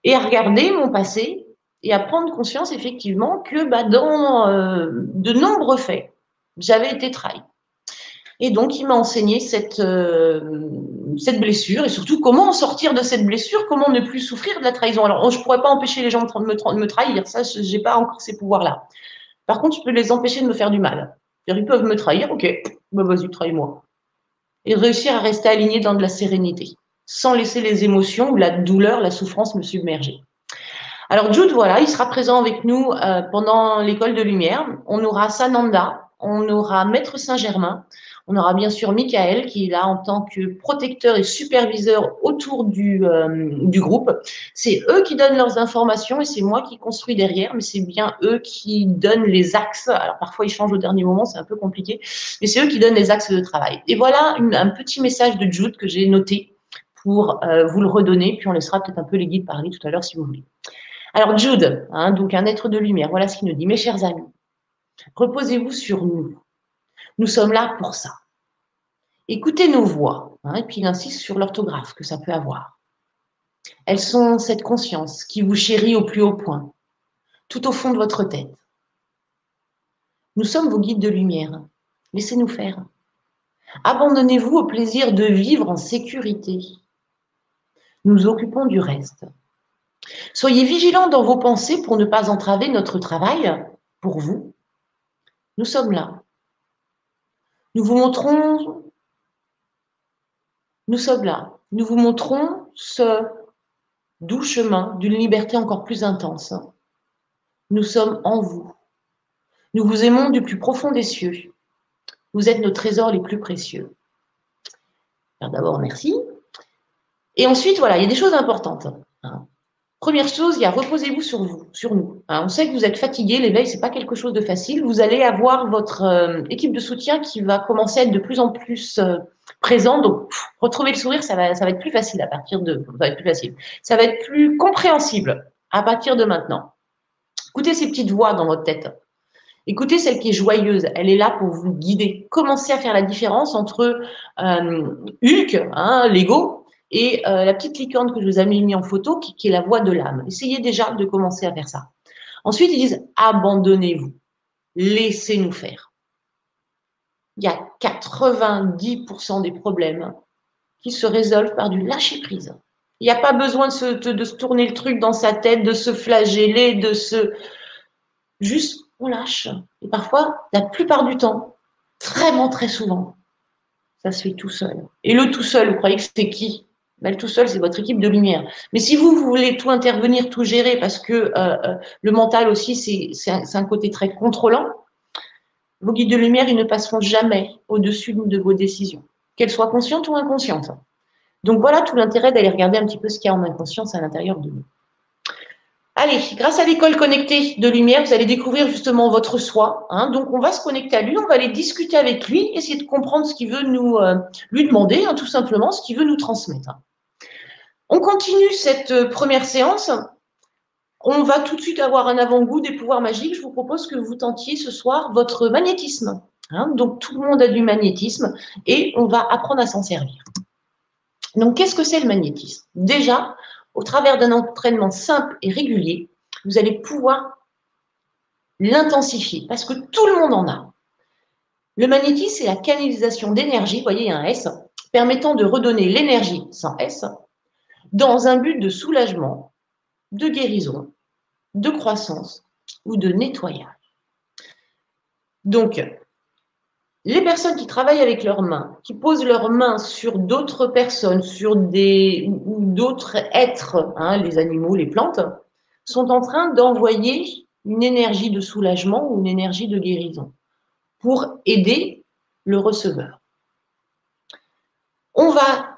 et à regarder mon passé et à prendre conscience effectivement que bah, dans euh, de nombreux faits, J'avais été trahi. Et donc, il m'a enseigné cette, euh, cette blessure et surtout comment en sortir de cette blessure, comment ne plus souffrir de la trahison. Alors, je ne pourrais pas empêcher les gens de me, me trahir, ça, je n'ai pas encore ces pouvoirs-là. Par contre, je peux les empêcher de me faire du mal. Ils peuvent me trahir, ok, bah vas-y, trahis-moi. Et réussir à rester aligné dans de la sérénité, sans laisser les émotions ou la douleur, la souffrance me submerger. Alors Jude, voilà, il sera présent avec nous euh, pendant l'école de lumière. On aura Sananda, on aura Maître Saint-Germain, on aura bien sûr Michael qui est là en tant que protecteur et superviseur autour du, euh, du groupe. C'est eux qui donnent leurs informations et c'est moi qui construis derrière, mais c'est bien eux qui donnent les axes. Alors parfois ils changent au dernier moment, c'est un peu compliqué, mais c'est eux qui donnent les axes de travail. Et voilà un petit message de Jude que j'ai noté pour euh, vous le redonner, puis on laissera peut-être un peu les guides parler tout à l'heure si vous voulez. Alors Jude, hein, donc un être de lumière, voilà ce qu'il nous dit. Mes chers amis, reposez-vous sur nous. Nous sommes là pour ça. Écoutez nos voix, hein, et puis il insiste sur l'orthographe que ça peut avoir. Elles sont cette conscience qui vous chérit au plus haut point, tout au fond de votre tête. Nous sommes vos guides de lumière. Laissez-nous faire. Abandonnez-vous au plaisir de vivre en sécurité. Nous occupons du reste. Soyez vigilants dans vos pensées pour ne pas entraver notre travail pour vous. Nous sommes là. Nous vous montrons, nous sommes là. Nous vous montrons ce doux chemin d'une liberté encore plus intense. Nous sommes en vous. Nous vous aimons du plus profond des cieux. Vous êtes nos trésors les plus précieux. D'abord, merci. Et ensuite, voilà, il y a des choses importantes. Hein. Première chose, il y a reposez-vous sur vous, sur nous. Hein, on sait que vous êtes fatigué, l'éveil, c'est pas quelque chose de facile. Vous allez avoir votre euh, équipe de soutien qui va commencer à être de plus en plus euh, présente. Donc, retrouver le sourire, ça va, être plus facile à partir de, ça va être plus facile. Ça va être plus compréhensible à partir de maintenant. Écoutez ces petites voix dans votre tête. Écoutez celle qui est joyeuse, elle est là pour vous guider. Commencez à faire la différence entre euh, Hulk, hein, l'ego, et euh, la petite licorne que je vous ai mis en photo, qui, est la voix de l'âme. Essayez déjà de commencer à faire ça. Ensuite, ils disent abandonnez-vous, laissez-nous faire. Il y a 90% des problèmes qui se résolvent par du lâcher-prise. Il n'y a pas besoin de se, de se, tourner le truc dans sa tête, de se flageller, de se... Juste, on lâche. Et parfois, la plupart du temps, très, très souvent, ça se fait tout seul. Et le tout seul, vous croyez que c'est qui? Elle tout seul, c'est votre équipe de lumière. Mais si vous, voulez tout intervenir, tout gérer, parce que euh, euh, le mental aussi, c'est un, un, côté très contrôlant, vos guides de lumière, ils ne passeront jamais au-dessus de vos décisions, qu'elles soient conscientes ou inconscientes. Donc voilà tout l'intérêt d'aller regarder un petit peu ce qu'il y a en inconscience à l'intérieur de nous. Allez, grâce à l'école connectée de lumière, vous allez découvrir justement votre soi. Hein. Donc, on va se connecter à lui, on va aller discuter avec lui, essayer de comprendre ce qu'il veut nous euh, lui demander, hein, tout simplement, ce qu'il veut nous transmettre. On continue cette euh, première séance. On va tout de suite avoir un avant-goût des pouvoirs magiques. Je vous propose que vous tentiez ce soir votre magnétisme. Hein. Donc, tout le monde a du magnétisme et on va apprendre à s'en servir. Donc, qu'est-ce que c'est le magnétisme? Déjà, au travers d'un entraînement simple et régulier, vous allez pouvoir l'intensifier parce que tout le monde en a. Le magnétisme, c'est la canalisation d'énergie, vous voyez, un S, permettant de redonner l'énergie sans S dans un but de soulagement, de guérison, de croissance ou de nettoyage. Donc, les personnes qui travaillent avec leurs mains, qui posent leurs mains sur d'autres personnes, sur des ou d'autres êtres, hein, les animaux, les plantes, sont en train d'envoyer une énergie de soulagement ou une énergie de guérison pour aider le receveur. On va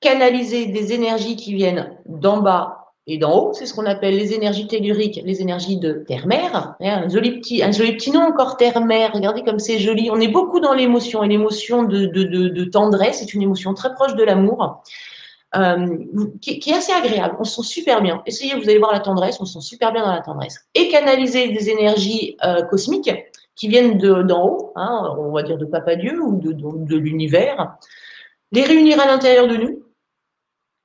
canaliser des énergies qui viennent d'en bas d'en haut, c'est ce qu'on appelle les énergies telluriques, les énergies de joli petit, un joli petit nom encore terre-mère. Regardez comme c'est joli. On est beaucoup dans l'émotion et l'émotion de, tendresse. C'est une émotion très proche de l'amour, euh, qui, est assez agréable. On se sent super bien. Essayez, vous allez voir la tendresse. On se sent super bien dans la tendresse. Et canaliser des énergies euh, cosmiques qui viennent d'en haut, hein, on va dire de Papa Dieu ou de l'univers, les réunir à l'intérieur de nous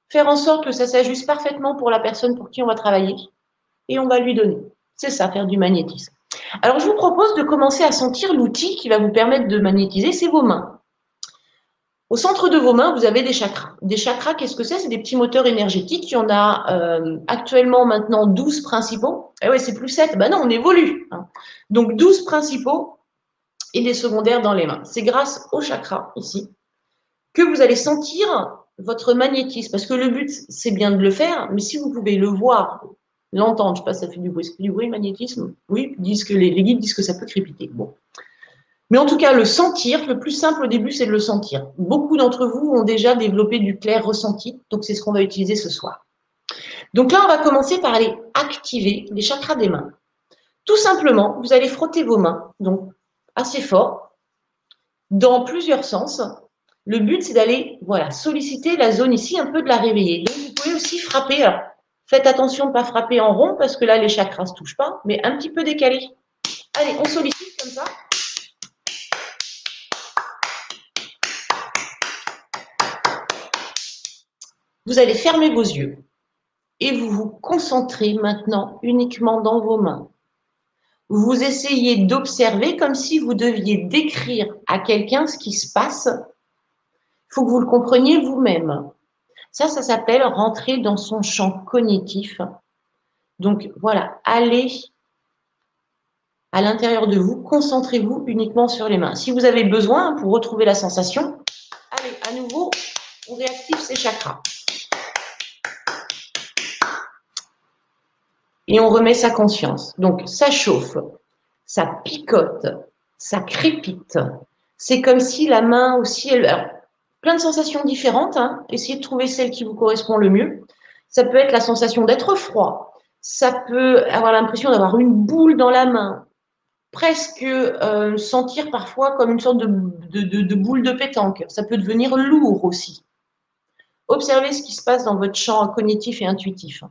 faire en sorte que ça s'ajuste parfaitement pour la personne pour qui on va travailler et on va lui donner. C'est ça, faire du magnétisme. Alors, je vous propose de commencer à sentir l'outil qui va vous permettre de magnétiser, c'est vos mains. Au centre de vos mains, vous avez des chakras. Des chakras, qu'est-ce que c'est? C'est des petits moteurs énergétiques. Il y en a euh, actuellement maintenant 12 principaux. Eh ouais, c'est plus 7. Ben non, on évolue. Hein. Donc 12 principaux et des secondaires dans les mains. C'est grâce aux chakras ici que vous allez sentir votre magnétisme. Parce que le but, c'est bien de le faire, mais si vous pouvez le voir, l'entendre, je sais pas, ça fait du bruit, du bruit, magnétisme? Oui, disent que les, les guides disent que ça peut crépiter. Bon. Mais en tout cas, le sentir, le plus simple au début, c'est de le sentir. Beaucoup d'entre vous ont déjà développé du clair ressenti, donc c'est ce qu'on va utiliser ce soir. Donc là, on va commencer par aller activer les chakras des mains. Tout simplement, vous allez frotter vos mains, donc assez fort, dans plusieurs sens. Le but, c'est d'aller voilà, solliciter la zone ici, un peu de la réveiller. Donc, vous pouvez aussi frapper. Alors, faites attention de ne pas frapper en rond parce que là, les chakras ne se touchent pas, mais un petit peu décalé. Allez, on sollicite comme ça. Vous allez fermer vos yeux et vous vous concentrez maintenant uniquement dans vos mains. Vous essayez d'observer comme si vous deviez décrire à quelqu'un ce qui se passe. Faut que vous le compreniez vous-même. Ça, ça s'appelle rentrer dans son champ cognitif. Donc voilà, allez à l'intérieur de vous, concentrez-vous uniquement sur les mains. Si vous avez besoin pour retrouver la sensation, allez, à nouveau, on réactive ces chakras. et on remet sa conscience. Donc, ça chauffe, ça picote, ça crépite. C'est comme si la main aussi, elle, plein de sensations différentes. Hein. Essayez de trouver celle qui vous correspond le mieux. Ça peut être la sensation d'être froid. Ça peut avoir l'impression d'avoir une boule dans la main. Presque euh, sentir parfois comme une sorte de, boule de pétanque. Ça peut devenir lourd aussi. Observez ce qui se passe dans votre champ cognitif et intuitif.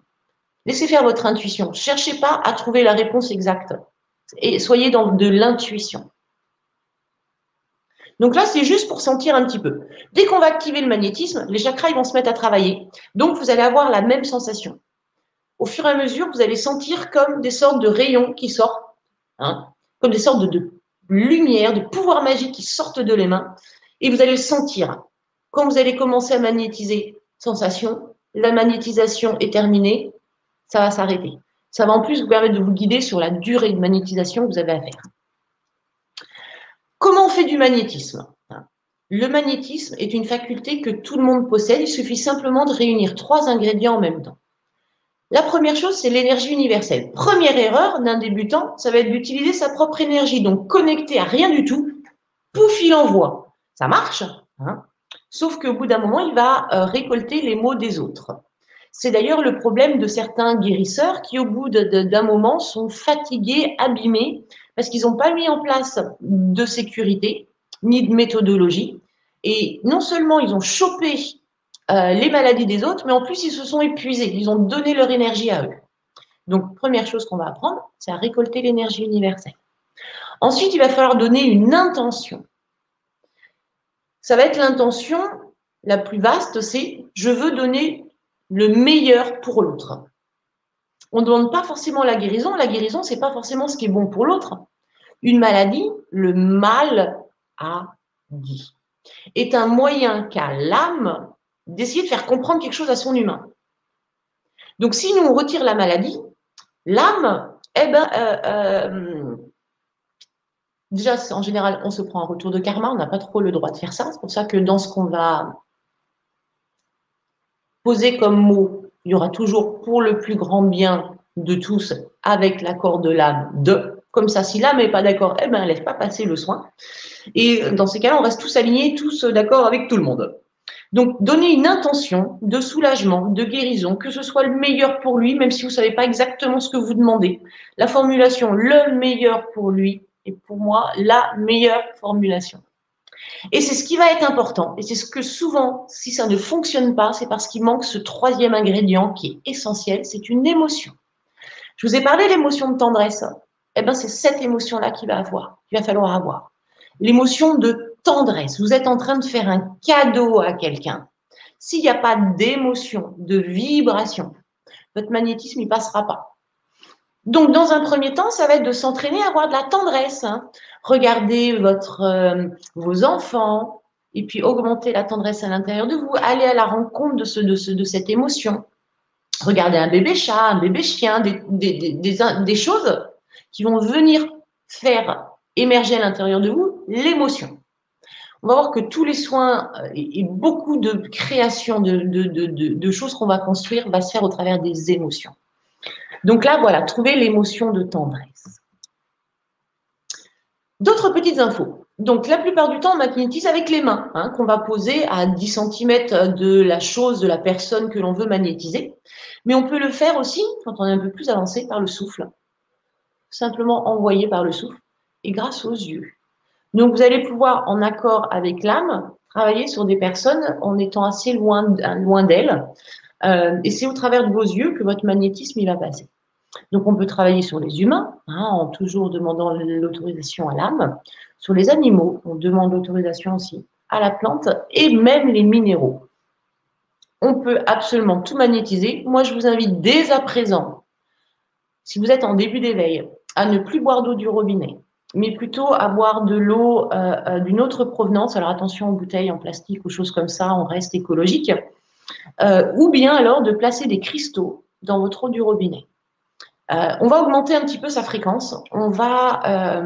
Laissez faire votre intuition. Cherchez pas à trouver la réponse exacte. Et soyez dans de l'intuition. Donc là, c'est juste pour sentir un petit peu. Dès qu'on va activer le magnétisme, les chakras ils vont se mettre à travailler. Donc, vous allez avoir la même sensation. Au fur et à mesure, vous allez sentir comme des sortes de rayons qui sortent, hein, comme des sortes de, de lumière, de pouvoir magique qui sortent de les mains. Et vous allez le sentir. Quand vous allez commencer à magnétiser, sensation, la magnétisation est terminée, ça va s'arrêter. Ça va en plus vous permettre de vous guider sur la durée de magnétisation que vous avez à faire. Comment on fait du magnétisme? Le magnétisme est une faculté que tout le monde possède. Il suffit simplement de réunir trois ingrédients en même temps. La première chose, c'est l'énergie universelle. Première erreur d'un débutant, ça va être d'utiliser sa propre énergie, donc connecté à rien du tout, pouf, il envoie. Ça marche, hein? Sauf qu'au bout d'un moment, il va euh, récolter les mots des autres. C'est d'ailleurs le problème de certains guérisseurs qui, au bout d'un moment, sont fatigués, abîmés, parce qu'ils n'ont pas mis en place de sécurité ni de méthodologie. Et non seulement ils ont chopé euh, les maladies des autres, mais en plus ils se sont épuisés. Ils ont donné leur énergie à eux. Donc, première chose qu'on va apprendre, c'est à récolter l'énergie universelle. Ensuite, il va falloir donner une intention. Ça va être l'intention la plus vaste, c'est je veux donner le meilleur pour l'autre. On ne demande pas forcément la guérison. La guérison, ce n'est pas forcément ce qui est bon pour l'autre. Une maladie, le mal a dit, est un moyen qu'a l'âme d'essayer de faire comprendre quelque chose à son humain. Donc, si nous, on retire la maladie, l'âme, eh ben, euh, euh, déjà, en général, on se prend un retour de karma, on n'a pas trop le droit de faire ça. C'est pour ça que dans ce qu'on va posé comme mot, il y aura toujours pour le plus grand bien de tous avec l'accord de l'âme de. Comme ça, si l'âme n'est pas d'accord, eh ben, elle laisse pas passer le soin. Et dans ces cas-là, on reste tous alignés, tous d'accord avec tout le monde. Donc, donner une intention de soulagement, de guérison, que ce soit le meilleur pour lui, même si vous ne savez pas exactement ce que vous demandez. La formulation le meilleur pour lui est pour moi la meilleure formulation. Et c'est ce qui va être important. Et c'est ce que souvent, si ça ne fonctionne pas, c'est parce qu'il manque ce troisième ingrédient qui est essentiel, c'est une émotion. Je vous ai parlé de l'émotion de tendresse. Eh bien, c'est cette émotion-là qu'il va avoir, qu'il va falloir avoir. L'émotion de tendresse. Vous êtes en train de faire un cadeau à quelqu'un. S'il n'y a pas d'émotion, de vibration, votre magnétisme, il passera pas. Donc, dans un premier temps, ça va être de s'entraîner à avoir de la tendresse. Hein. Regardez votre, euh, vos enfants et puis augmenter la tendresse à l'intérieur de vous. Aller à la rencontre de, ce, de, ce, de cette émotion. Regardez un bébé chat, un bébé chien, des, des, des, des choses qui vont venir faire émerger à l'intérieur de vous l'émotion. On va voir que tous les soins euh, et beaucoup de création de, de, de, de choses qu'on va construire va se faire au travers des émotions. Donc là, voilà, trouver l'émotion de tendresse. D'autres petites infos. Donc, la plupart du temps, on magnétise avec les mains, hein, qu'on va poser à 10 cm de la chose, de la personne que l'on veut magnétiser. Mais on peut le faire aussi, quand on est un peu plus avancé, par le souffle. Simplement envoyer par le souffle et grâce aux yeux. Donc, vous allez pouvoir, en accord avec l'âme, travailler sur des personnes en étant assez loin, loin d'elles. Euh, et c'est au travers de vos yeux que votre magnétisme il va passer. Donc, on peut travailler sur les humains, hein, en toujours demandant l'autorisation à l'âme. Sur les animaux, on demande l'autorisation aussi à la plante et même les minéraux. On peut absolument tout magnétiser. Moi, je vous invite dès à présent, si vous êtes en début d'éveil, à ne plus boire d'eau du robinet, mais plutôt à boire de l'eau euh, euh, d'une autre provenance. Alors attention aux bouteilles en plastique ou choses comme ça, on reste écologique. Euh, ou bien alors de placer des cristaux dans votre eau du robinet. On va augmenter un petit peu sa fréquence. On va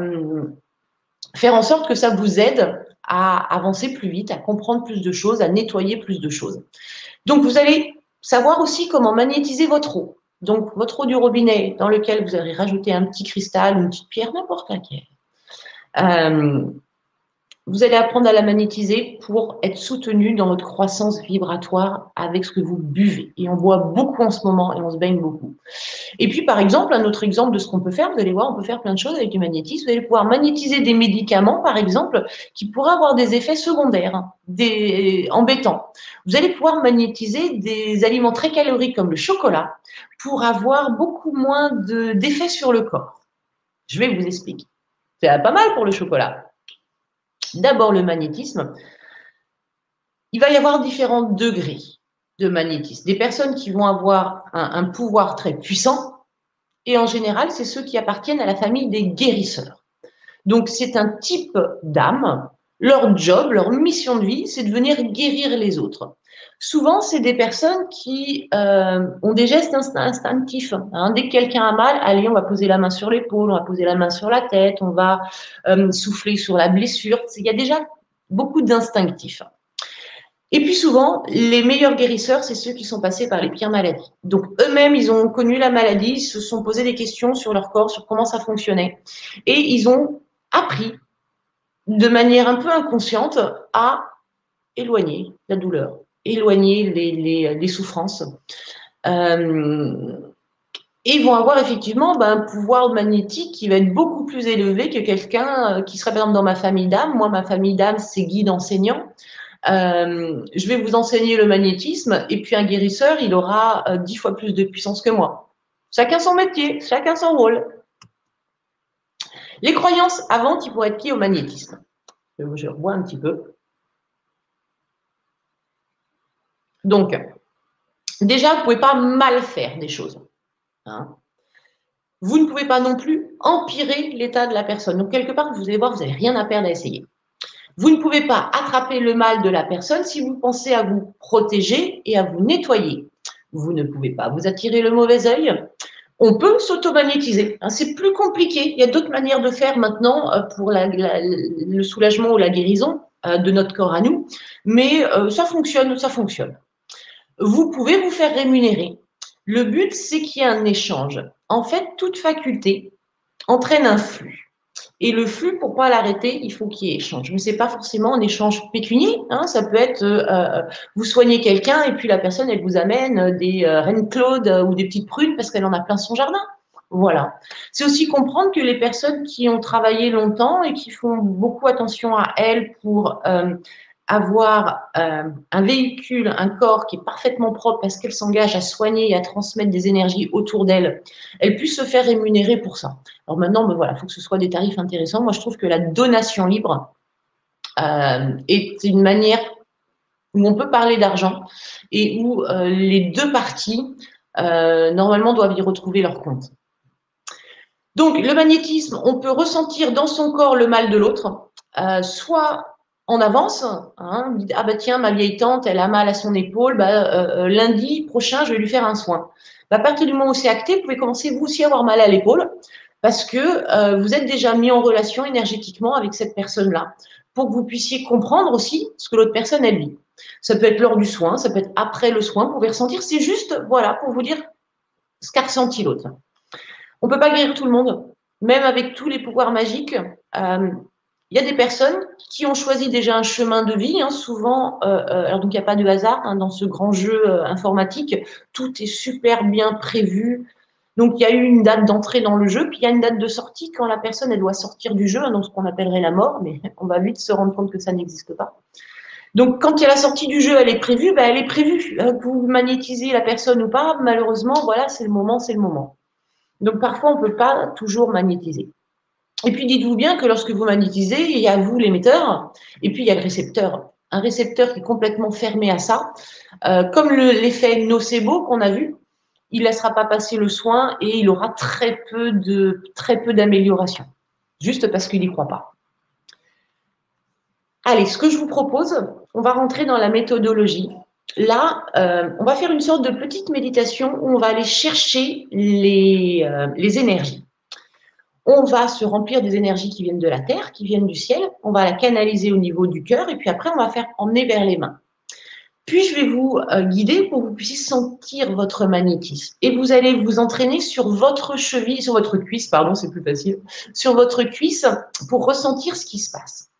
faire en sorte que ça vous aide à avancer plus vite, à comprendre plus de choses, à nettoyer plus de choses. Donc, vous allez savoir aussi comment magnétiser votre eau. Donc, votre eau du robinet dans lequel vous allez rajouter un petit cristal, une petite pierre, n'importe laquelle. Euh, vous allez apprendre à la magnétiser pour être soutenu dans votre croissance vibratoire avec ce que vous buvez. Et on boit beaucoup en ce moment et on se baigne beaucoup. Et puis, par exemple, un autre exemple de ce qu'on peut faire, vous allez voir, on peut faire plein de choses avec du magnétisme. Vous allez pouvoir magnétiser des médicaments, par exemple, qui pourraient avoir des effets secondaires, des embêtants. Vous allez pouvoir magnétiser des aliments très caloriques comme le chocolat pour avoir beaucoup moins d'effets sur le corps. Je vais vous expliquer. C'est pas mal pour le chocolat. D'abord le magnétisme. Il va y avoir différents degrés de magnétisme. Des personnes qui vont avoir un, pouvoir très puissant, et en général, c'est ceux qui appartiennent à la famille des guérisseurs. Donc, c'est un type d'âme. Leur job, leur mission de vie, c'est de venir guérir les autres. Souvent, c'est des personnes qui euh, ont des gestes instinctifs. Hein. Dès que quelqu'un a mal, allez, on va poser la main sur l'épaule, on va poser la main sur la tête, on va euh, souffler sur la blessure. Il y a déjà beaucoup d'instinctifs. Et puis souvent, les meilleurs guérisseurs, c'est ceux qui sont passés par les pires maladies. Donc eux-mêmes, ils ont connu la maladie, ils se sont posé des questions sur leur corps, sur comment ça fonctionnait. Et ils ont appris de manière un peu inconsciente à éloigner la douleur, éloigner les, souffrances. Euh, et ils vont avoir effectivement ben, un pouvoir magnétique qui va être beaucoup plus élevé que quelqu'un euh, qui serait par exemple dans ma famille d'âme. Moi, ma famille d'âme, c'est guide enseignant. Euh, je vais vous enseigner le magnétisme et puis un guérisseur, il aura dix fois plus de puissance que moi. Chacun son métier, chacun son rôle. Les croyances avant qui pourraient être liées au magnétisme. Je revois un petit peu. Donc, déjà, vous ne pouvez pas mal faire des choses. Hein. Vous ne pouvez pas non plus empirer l'état de la personne. Donc, quelque part, vous allez voir, vous n'avez rien à perdre à essayer. Vous ne pouvez pas attraper le mal de la personne si vous pensez à vous protéger et à vous nettoyer. Vous ne pouvez pas vous attirer le mauvais œil. On peut s'auto-magnétiser. Hein. c'est plus compliqué. Il y a d'autres manières de faire maintenant euh, pour le soulagement ou la guérison euh, de notre corps à nous. Mais euh, ça fonctionne, ça fonctionne vous pouvez vous faire rémunérer. Le but, c'est qu'il y ait un échange. En fait, toute faculté entraîne un flux. Et le flux, pour pas l'arrêter, il faut qu'il y ait échange. Mais c'est pas forcément un échange pécunier. Hein. Ça peut être euh, euh, vous soignez quelqu'un et puis la personne, elle vous amène des euh, reines claude ou des petites prunes parce qu'elle en a plein son jardin. Voilà. C'est aussi comprendre que les personnes qui ont travaillé longtemps et qui font beaucoup attention à elles pour avoir euh, un véhicule, un corps qui est parfaitement propre parce qu'elle s'engage à soigner et à transmettre des énergies autour d'elle, elle puisse se faire rémunérer pour ça. Alors maintenant, ben voilà, il faut que ce soit des tarifs intéressants. Moi, je trouve que la donation libre euh, est une manière où on peut parler d'argent et où euh, les deux parties, normalement, doivent y retrouver leur compte. Donc, le magnétisme, on peut ressentir dans son corps le mal de l'autre, soit en avance, hein, ah bah tiens, ma vieille tante, elle a mal à son épaule, bah, euh, euh, lundi prochain, je vais lui faire un soin. Bah, à partir du moment où c'est acté, vous pouvez commencer vous aussi à avoir mal à l'épaule parce que vous êtes déjà mis en relation énergétiquement avec cette personne-là pour que vous puissiez comprendre aussi ce que l'autre personne, elle vit. Ça peut être lors du soin, ça peut être après le soin, vous pouvez ressentir. C'est juste, voilà, pour vous dire ce qu'a ressenti l'autre. On ne peut pas guérir tout le monde, même avec tous les pouvoirs magiques. Euh, il y a des personnes qui ont choisi déjà un chemin de vie. Hein, souvent, euh, euh, alors donc il n'y a pas de hasard hein, dans ce grand jeu informatique. Tout est super bien prévu. Donc il y a eu une date d'entrée dans le jeu, puis il y a une date de sortie quand la personne elle doit sortir du jeu, hein, donc ce qu'on appellerait la mort, mais [laughs] on va vite se rendre compte que ça n'existe pas. Donc, quand il y a la sortie du jeu, elle est prévue, ben, elle est prévue. Vous magnétisez la personne ou pas, malheureusement, voilà, c'est le moment, c'est le moment. Donc parfois, on ne peut pas toujours magnétiser. Et puis dites-vous bien que lorsque vous magnétisez, il y a vous l'émetteur, et puis il y a le récepteur. Un récepteur qui est complètement fermé à ça, euh, comme l'effet nocebo qu'on a vu, il ne laissera pas passer le soin et il aura très peu d'amélioration, juste parce qu'il n'y croit pas. Allez, ce que je vous propose, on va rentrer dans la méthodologie là, euh, on va faire une sorte de petite méditation où on va aller chercher les, euh, les, énergies. On va se remplir des énergies qui viennent de la terre, qui viennent du ciel. On va la canaliser au niveau du cœur et puis après, on va faire emmener vers les mains. Puis, je vais vous euh, guider pour que vous puissiez sentir votre magnétisme. Et vous allez vous entraîner sur votre cheville, sur votre cuisse, pardon, c'est plus facile, sur votre cuisse pour ressentir ce qui se passe.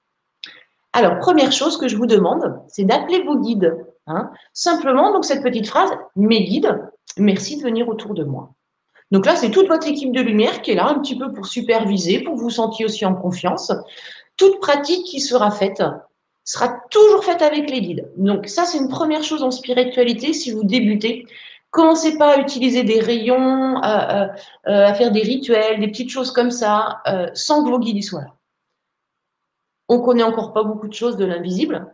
Alors, première chose que je vous demande, c'est d'appeler vos guides. Hein. Simplement, donc cette petite phrase, mes guides, merci de venir autour de moi. Donc là, c'est toute votre équipe de lumière qui est là un petit peu pour superviser, pour vous sentir aussi en confiance. Toute pratique qui sera faite sera toujours faite avec les guides. Donc ça, c'est une première chose en spiritualité. Si vous débutez, commencez pas à utiliser des rayons, à, faire des rituels, des petites choses comme ça, euh, sans que vos guides y soient là. On connaît encore pas beaucoup de choses de l'invisible.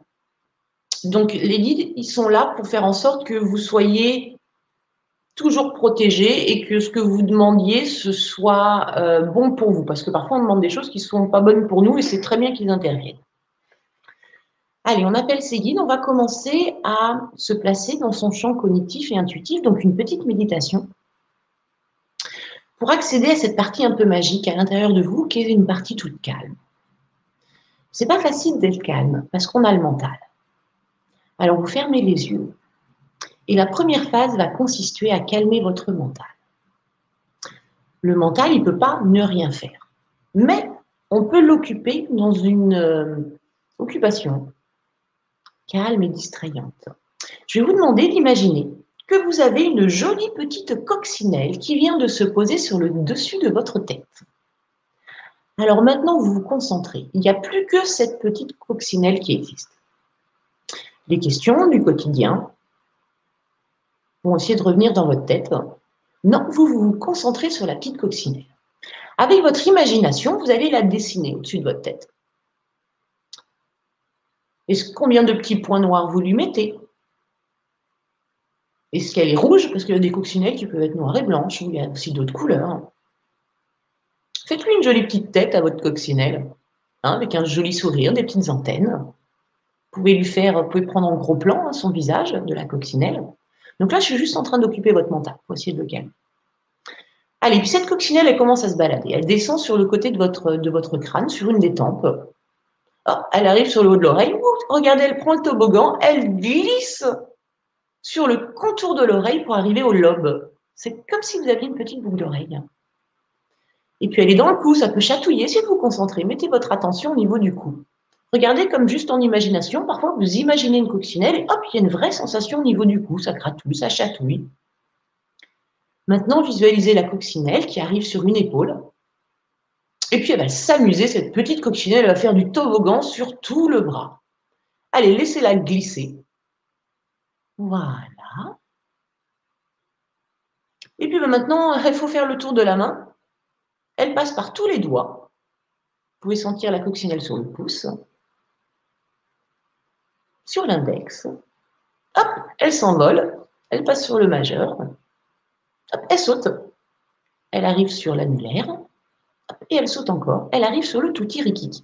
Donc, les guides, ils sont là pour faire en sorte que vous soyez toujours protégé et que ce que vous demandiez, ce soit euh, bon pour vous. Parce que parfois, on demande des choses qui ne sont pas bonnes pour nous et c'est très bien qu'ils interviennent. Allez, on appelle ces guides. On va commencer à se placer dans son champ cognitif et intuitif, donc une petite méditation, pour accéder à cette partie un peu magique à l'intérieur de vous, qui est une partie toute calme. C'est pas facile d'être calme parce qu'on a le mental. Alors vous fermez les yeux et la première phase va consister à calmer votre mental. Le mental, il ne peut pas ne rien faire. Mais on peut l'occuper dans une euh, occupation calme et distrayante. Je vais vous demander d'imaginer que vous avez une jolie petite coccinelle qui vient de se poser sur le dessus de votre tête. Alors maintenant, vous vous concentrez. Il n'y a plus que cette petite coccinelle qui existe. Les questions du quotidien vont essayer de revenir dans votre tête. Non, vous vous concentrez sur la petite coccinelle. Avec votre imagination, vous allez la dessiner au-dessus de votre tête. Et combien de petits points noirs vous lui mettez? Est-ce qu'elle est rouge? Parce qu'il y a des coccinelles qui peuvent être noires et blanches, ou il y a aussi d'autres couleurs. Faites-lui une jolie petite tête à votre coccinelle, hein, avec un joli sourire, des petites antennes. Vous pouvez lui faire, vous pouvez prendre en gros plan hein, son visage de la coccinelle. Donc là, je suis juste en train d'occuper votre mental pour essayer de le calmer. Allez, puis cette coccinelle, elle commence à se balader. Elle descend sur le côté de votre, crâne, sur une des tempes. Elle arrive sur le haut de l'oreille. Regardez, elle prend le toboggan, elle glisse sur le contour de l'oreille pour arriver au lobe. C'est comme si vous aviez une petite boucle d'oreille. Et puis elle est dans le cou, ça peut chatouiller. Si vous vous concentrez, mettez votre attention au niveau du cou. Regardez comme juste en imagination, parfois vous imaginez une coccinelle et hop, il y a une vraie sensation au niveau du cou, ça gratouille, ça chatouille. Maintenant, visualisez la coccinelle qui arrive sur une épaule. Et puis elle va s'amuser, cette petite coccinelle, elle va faire du toboggan sur tout le bras. Allez, laissez-la glisser. Voilà. Et puis ben, maintenant, il faut faire le tour de la main. Elle passe par tous les doigts. Vous pouvez sentir la coccinelle sur le pouce, sur l'index. Hop, elle s'envole, elle passe sur le majeur. Elle saute. Elle arrive sur l'annulaire, Et elle saute encore. Elle arrive sur le touti rikiki.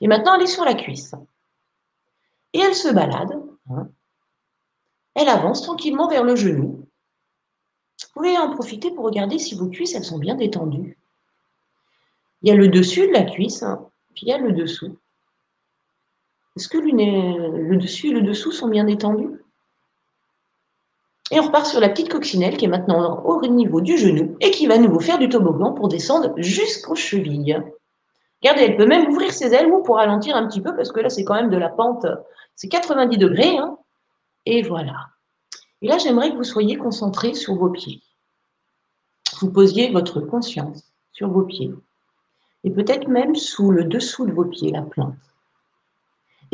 Et maintenant, elle est sur la cuisse. Et elle se balade. Hein. Elle avance tranquillement vers le genou. Vous pouvez en profiter pour regarder si vos cuisses, elles sont bien détendues. Il y a le dessus de la cuisse, hein, puis il y a le dessous. Est-ce que le dessus et le dessous sont bien détendus? Et on repart sur la petite coccinelle qui est maintenant au niveau du genou et qui va nous faire du toboggan pour descendre jusqu'aux chevilles. Regardez, elle peut même ouvrir ses ailes ou pour ralentir un petit peu parce que là, c'est quand même de la pente. C'est 90 degrés. Hein. et voilà. Et là, j'aimerais que vous soyez concentrés sur vos pieds. Vous posiez votre conscience sur vos pieds. Et peut-être même sous le dessous de vos pieds, la plante.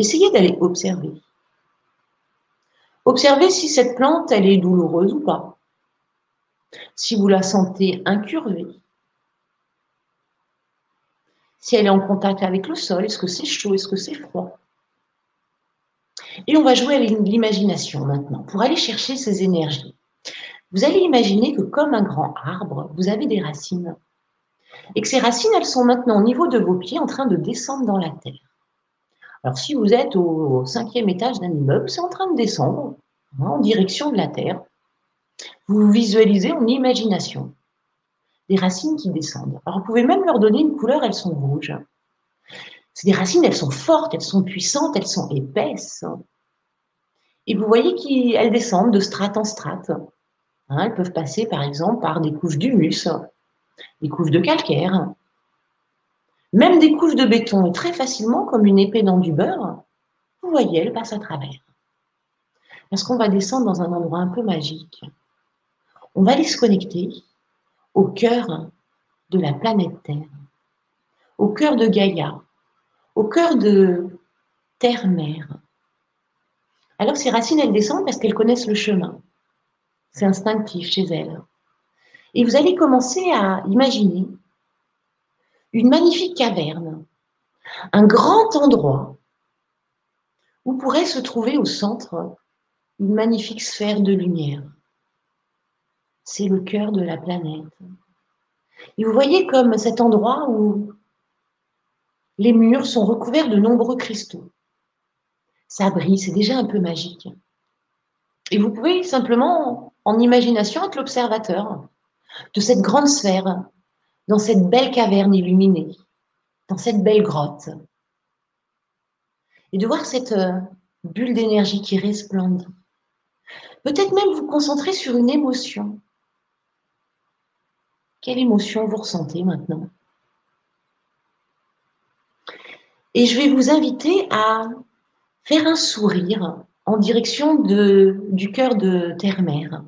Essayez d'aller observer. Observez si cette plante, elle est douloureuse ou pas. Si vous la sentez incurvée. Si elle est en contact avec le sol, est-ce que c'est chaud, est-ce que c'est froid Et on va jouer à l'imagination maintenant pour aller chercher ces énergies. Vous allez imaginer que comme un grand arbre, vous avez des racines. Et que ces racines, elles sont maintenant au niveau de vos pieds en train de descendre dans la terre. Alors, si vous êtes au cinquième étage d'un immeuble, c'est en train de descendre hein, en direction de la Terre. Vous visualisez en imagination des racines qui descendent. Alors, vous pouvez même leur donner une couleur, elles sont rouges. C'est des racines, elles sont fortes, elles sont puissantes, elles sont épaisses. Et vous voyez qu'elles descendent de strate en strate. Hein, elles peuvent passer, par exemple, par des couches d'humus, des couches de calcaire, même des couches de béton, et très facilement, comme une épée dans du beurre, vous voyez, elle passe à travers. Parce qu'on va descendre dans un endroit un peu magique. On va aller se connecter au cœur de la planète Terre, au cœur de Gaïa, au cœur de Terre-Mère. Alors ces racines, elles descendent parce qu'elles connaissent le chemin. C'est instinctif chez elles. Et vous allez commencer à imaginer une magnifique caverne, un grand endroit où pourrait se trouver au centre une magnifique sphère de lumière. C'est le cœur de la planète. Et vous voyez comme cet endroit où les murs sont recouverts de nombreux cristaux. Ça brille, c'est déjà un peu magique. Et vous pouvez simplement, en imagination, être l'observateur de cette grande sphère dans cette belle caverne illuminée, dans cette belle grotte. Et de voir cette euh, bulle d'énergie qui resplendit. Peut-être même vous concentrer sur une émotion. Quelle émotion vous ressentez maintenant? Et je vais vous inviter à faire un sourire en direction du cœur de Terre-Mère.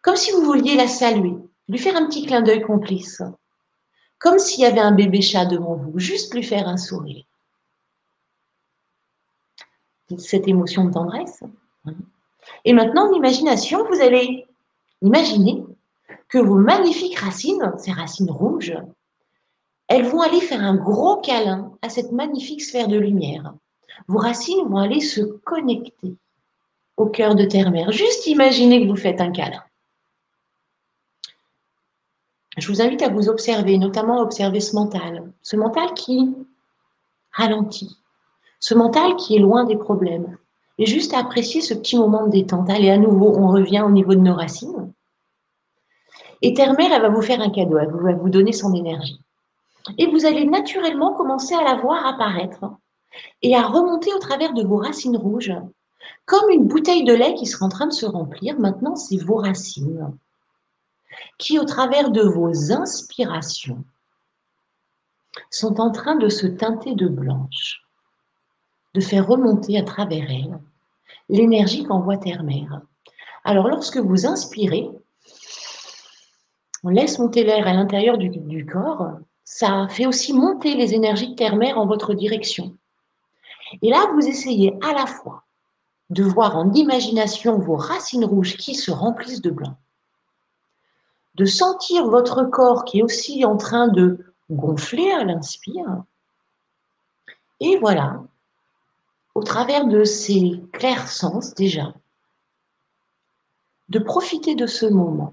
Comme si vous vouliez la saluer, lui faire un petit clin d'œil complice comme s'il y avait un bébé chat devant vous, juste lui faire un sourire. Cette émotion de tendresse. Et maintenant, en imagination, vous allez imaginer que vos magnifiques racines, ces racines rouges, elles vont aller faire un gros câlin à cette magnifique sphère de lumière. Vos racines vont aller se connecter au cœur de Terre-Mère. Juste imaginez que vous faites un câlin je vous invite à vous observer, notamment à observer ce mental, ce mental qui ralentit, ce mental qui est loin des problèmes, et juste à apprécier ce petit moment de détente. Allez, à nouveau, on revient au niveau de nos racines. Et Terre-Mère, elle va vous faire un cadeau, elle va vous donner son énergie. Et vous allez naturellement commencer à la voir apparaître et à remonter au travers de vos racines rouges, comme une bouteille de lait qui sera en train de se remplir. Maintenant, c'est vos racines qui, au travers de vos inspirations, sont en train de se teinter de blanche, de faire remonter à travers elles l'énergie qu'envoie Terre-Mère. Alors, lorsque vous inspirez, on laisse monter l'air à l'intérieur du, corps, ça fait aussi monter les énergies de Terre-Mère en votre direction. Et là, vous essayez à la fois de voir en imagination vos racines rouges qui se remplissent de blanc, de sentir votre corps qui est aussi en train de gonfler à l'inspire. Et voilà, au travers de ces clairs sens déjà, de profiter de ce moment.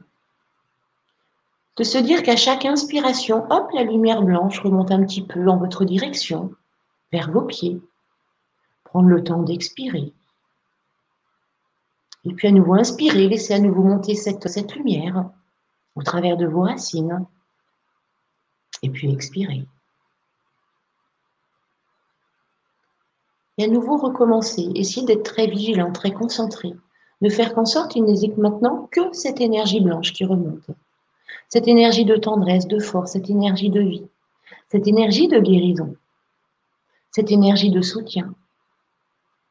de se dire qu'à chaque inspiration, hop, la lumière blanche remonte un petit peu en votre direction, vers vos pieds. Prendre le temps d'expirer. Et puis à nouveau inspirer, laissez à nouveau monter cette, cette lumière au travers de vos racines. Et puis expirer. Et à nouveau recommencer. Essayez d'être très vigilant, très concentré. De faire qu'en sorte qu'il n'hésite maintenant que cette énergie blanche qui remonte. Cette énergie de tendresse, de force, cette énergie de vie. Cette énergie de guérison. Cette énergie de soutien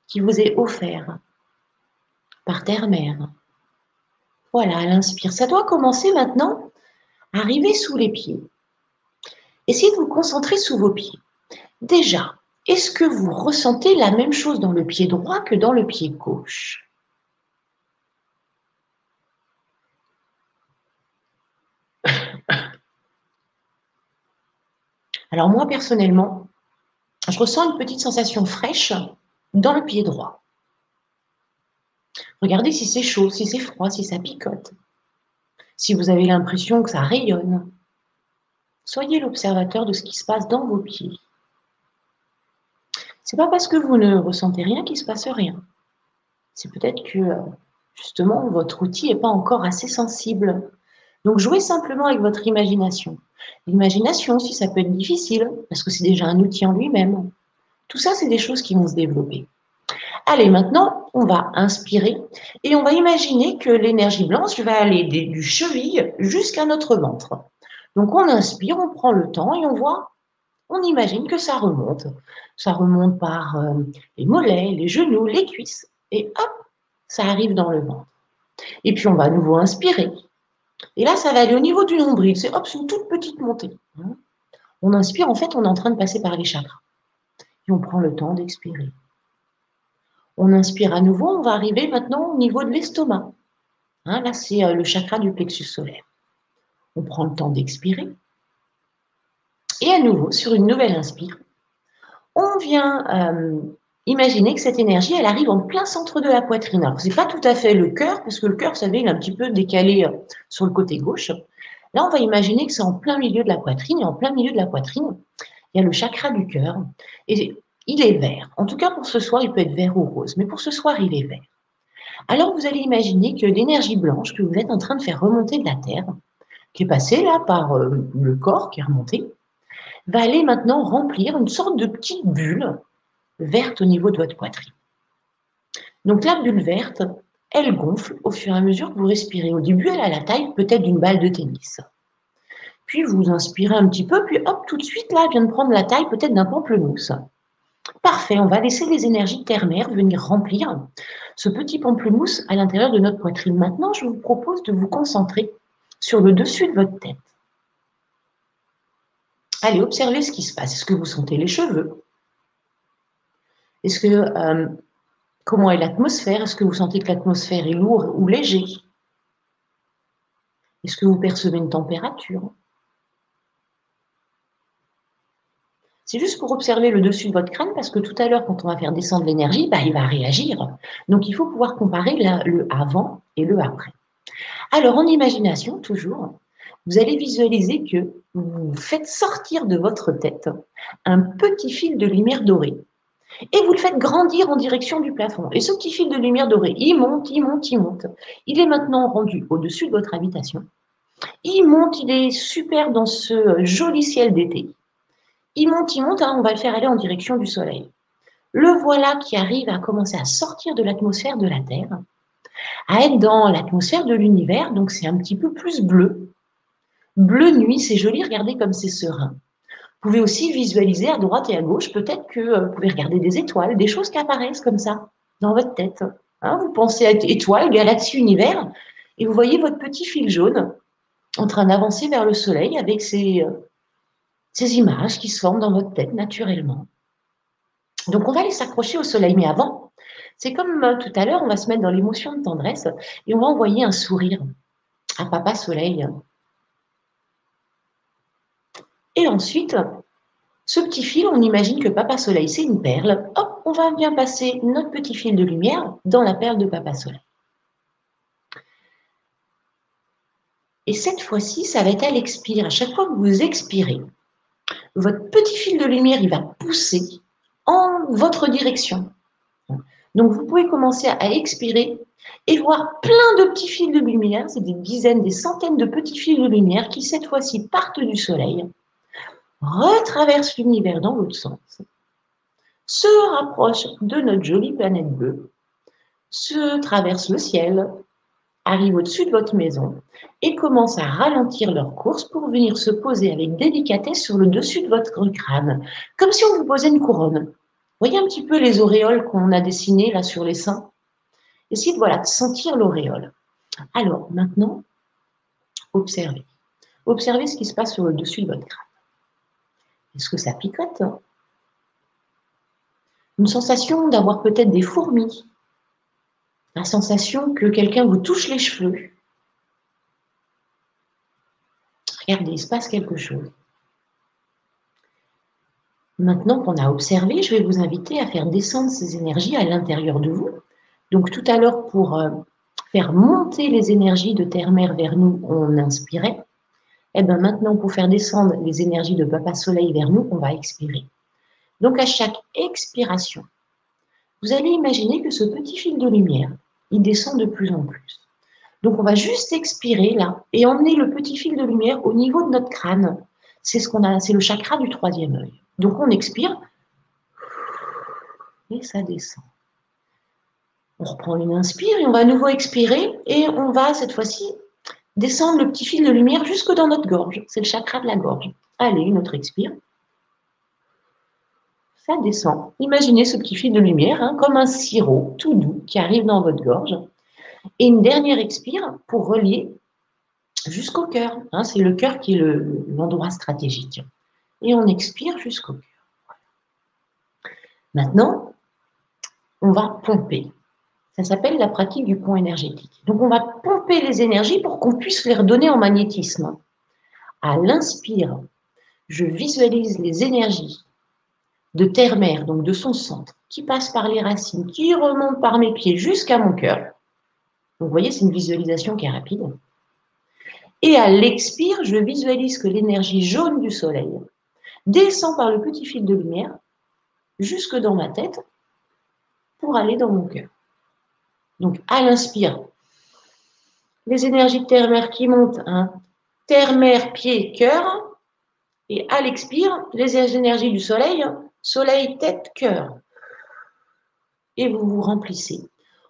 qui vous est offerte par terre-mère. Voilà, elle inspire. Ça doit commencer maintenant à arriver sous les pieds. Essayez de vous concentrer sous vos pieds. Déjà, est-ce que vous ressentez la même chose dans le pied droit que dans le pied gauche? [laughs] Alors moi, personnellement, je ressens une petite sensation fraîche dans le pied droit. Regardez si c'est chaud, si c'est froid, si ça picote. Si vous avez l'impression que ça rayonne, soyez l'observateur de ce qui se passe dans vos pieds. C'est pas parce que vous ne ressentez rien qu'il se passe rien. C'est peut-être que justement votre outil n'est pas encore assez sensible. Donc jouez simplement avec votre imagination. L'imagination, si ça peut être difficile, parce que c'est déjà un outil en lui-même. Tout ça, c'est des choses qui vont se développer. Allez, maintenant, on va inspirer et on va imaginer que l'énergie blanche va aller du cheville jusqu'à notre ventre. Donc, on inspire, on prend le temps et on voit, on imagine que ça remonte. Ça remonte par euh, les mollets, les genoux, les cuisses et hop, ça arrive dans le ventre. Et puis, on va à nouveau inspirer. Et là, ça va aller au niveau du nombril. C'est hop, c'est une toute petite montée. On inspire, en fait, on est en train de passer par les chakras. Et on prend le temps d'expirer. On inspire à nouveau, on va arriver maintenant au niveau de l'estomac. Hein, là, c'est euh, le chakra du plexus solaire. On prend le temps d'expirer. Et à nouveau, sur une nouvelle inspire, on vient euh, imaginer que cette énergie, elle arrive en plein centre de la poitrine. Alors, ce n'est pas tout à fait le cœur, parce que le cœur, vous savez, il est un petit peu décalé euh, sur le côté gauche. Là, on va imaginer que c'est en plein milieu de la poitrine, et en plein milieu de la poitrine, il y a le chakra du cœur. Et il est vert. En tout cas, pour ce soir, il peut être vert ou rose, mais pour ce soir, il est vert. Alors, vous allez imaginer que l'énergie blanche que vous êtes en train de faire remonter de la Terre, qui est passée là par euh, le corps qui est remonté, va aller maintenant remplir une sorte de petite bulle verte au niveau de votre poitrine. Donc, la bulle verte, elle gonfle au fur et à mesure que vous respirez. Au début, elle a la taille peut-être d'une balle de tennis. Puis vous inspirez un petit peu, puis hop, tout de suite, là, elle vient de prendre la taille peut-être d'un pamplemousse. Parfait, on va laisser les énergies ternaires venir remplir ce petit pamplemousse à l'intérieur de notre poitrine. Maintenant, je vous propose de vous concentrer sur le dessus de votre tête. Allez, observez ce qui se passe. Est-ce que vous sentez les cheveux? Est-ce que euh, comment est l'atmosphère? Est-ce que vous sentez que l'atmosphère est lourde ou léger? Est-ce que vous percevez une température? C'est juste pour observer le dessus de votre crâne parce que tout à l'heure, quand on va faire descendre l'énergie, bah, il va réagir. Donc, il faut pouvoir comparer le avant et le après. Alors, en imagination, toujours, vous allez visualiser que vous faites sortir de votre tête un petit fil de lumière dorée et vous le faites grandir en direction du plafond. Et ce petit fil de lumière dorée, il monte, il monte, il monte. Il est maintenant rendu au-dessus de votre habitation. Il monte, il est super dans ce joli ciel d'été il monte, il monte, hein, on va le faire aller en direction du Soleil. Le voilà qui arrive à commencer à sortir de l'atmosphère de la Terre, à être dans l'atmosphère de l'univers, donc c'est un petit peu plus bleu. Bleu nuit, c'est joli, regardez comme c'est serein. Vous pouvez aussi visualiser à droite et à gauche, peut-être que euh, vous pouvez regarder des étoiles, des choses qui apparaissent comme ça dans votre tête. Hein. vous pensez à étoiles, galaxies, univers, et vous voyez votre petit fil jaune en train d'avancer vers le soleil avec ses, euh, ces images qui se forment dans votre tête naturellement. Donc on va les s'accrocher au soleil, mais avant, c'est comme euh, tout à l'heure, on va se mettre dans l'émotion de tendresse et on va envoyer un sourire à Papa Soleil. Et ensuite, ce petit fil, on imagine que Papa Soleil, c'est une perle. Hop, on va bien passer notre petit fil de lumière dans la perle de Papa Soleil. Et cette fois-ci, ça va être à l'expire. À chaque fois que vous expirez, votre petit fil de lumière, il va pousser en votre direction. Donc, vous pouvez commencer à expirer et voir plein de petits fils de lumière, c'est des dizaines, des centaines de petits fils de lumière qui, cette fois-ci, partent du soleil, retraversent l'univers dans l'autre sens, se rapprochent de notre jolie planète bleue, se traversent le ciel, arrivent au-dessus de votre maison et commencent à ralentir leur course pour venir se poser avec délicatesse sur le dessus de votre crâne, comme si on vous posait une couronne. Voyez un petit peu les auréoles qu'on a dessinées là sur les seins Essayez de, voilà, sentir l'auréole. Alors, maintenant, observez. Observez ce qui se passe sur le dessus de votre crâne. Est-ce que ça picote Une sensation d'avoir peut-être des fourmis. La sensation que quelqu'un vous touche les cheveux. Regardez, il se passe quelque chose. Maintenant qu'on a observé, je vais vous inviter à faire descendre ces énergies à l'intérieur de vous. Donc tout à l'heure, pour euh, faire monter les énergies de Terre-Mère vers nous, on inspirait. Et eh bien maintenant, pour faire descendre les énergies de Papa Soleil vers nous, on va expirer. Donc à chaque expiration, vous allez imaginer que ce petit fil de lumière, il descend de plus en plus. Donc on va juste expirer là et emmener le petit fil de lumière au niveau de notre crâne. C'est ce qu'on a, c'est le chakra du troisième œil. Donc on expire et ça descend. On reprend une inspire et on va à nouveau expirer et on va cette fois-ci descendre le petit fil de lumière jusque dans notre gorge. C'est le chakra de la gorge. Allez, une autre expire. Ça descend. Imaginez ce petit fil de lumière hein, comme un sirop tout doux qui arrive dans votre gorge. Et une dernière expire pour relier jusqu'au cœur. Hein. C'est le cœur qui est l'endroit stratégique et on expire jusqu'au cœur. Maintenant, on va pomper. Ça s'appelle la pratique du pont énergétique. Donc, on va pomper les énergies pour qu'on puisse les redonner en magnétisme. À l'inspire, je visualise les énergies de terre-mère, donc de son centre, qui passent par les racines, qui remontent par mes pieds jusqu'à mon cœur. Donc, vous voyez, c'est une visualisation qui est rapide. Et à l'expire, je visualise que l'énergie jaune du soleil descend par le petit fil de lumière jusque dans ma tête pour aller dans mon cœur. Donc, à l'inspire, les énergies de terre-mère qui montent, hein, terre-mère, pied, cœur. Et à l'expire, les énergies du soleil, soleil, tête, cœur. Et vous vous remplissez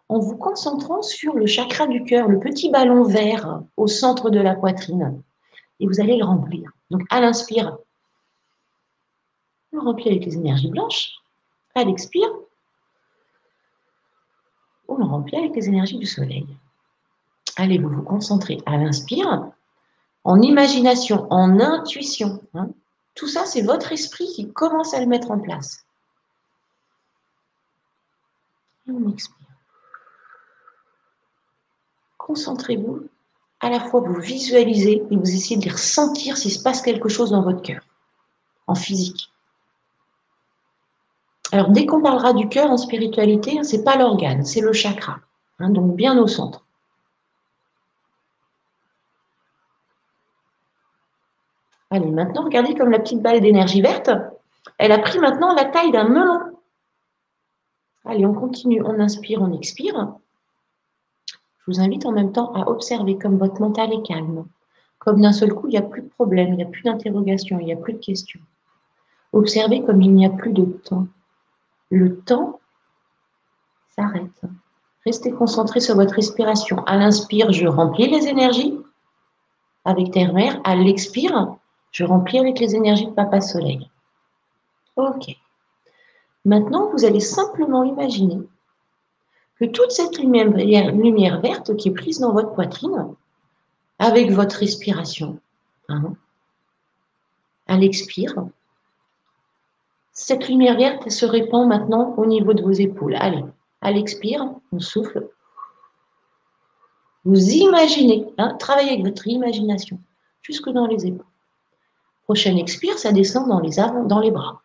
en vous concentrant sur le chakra du cœur, le petit ballon vert au centre de la poitrine. Et vous allez le remplir. Donc, à l'inspire, on remplit avec les énergies blanches. À l'expire, on le remplit avec les énergies du soleil. Allez, vous vous concentrez à l'inspire, en imagination, en intuition. Hein. Tout ça, c'est votre esprit qui commence à le mettre en place. Et on expire. Concentrez-vous. À la fois, vous visualisez et vous essayez de ressentir s'il se passe quelque chose dans votre cœur, en physique. Alors, dès qu'on parlera du cœur en spiritualité, ce n'est pas l'organe, c'est le chakra. Hein, donc, bien au centre. Allez, maintenant, regardez comme la petite balle d'énergie verte, elle a pris maintenant la taille d'un melon. Allez, on continue, on inspire, on expire. Je vous invite en même temps à observer comme votre mental est calme. Comme d'un seul coup, il n'y a plus de problème, il n'y a plus d'interrogation, il n'y a plus de questions. Observez comme il n'y a plus de temps le temps s'arrête. Restez concentré sur votre respiration. À l'inspire, je remplis les énergies avec Terre-Mère. À l'expire, je remplis avec les énergies de Papa Soleil. Ok. Maintenant, vous allez simplement imaginer que toute cette lumière, verte qui est prise dans votre poitrine, avec votre respiration, hein, à l'expire, cette lumière verte se répand maintenant au niveau de vos épaules. Allez, à l'expire, on souffle. Vous imaginez, hein, travaillez avec votre imagination jusque dans les épaules. Prochaine expire, ça descend dans les, bras.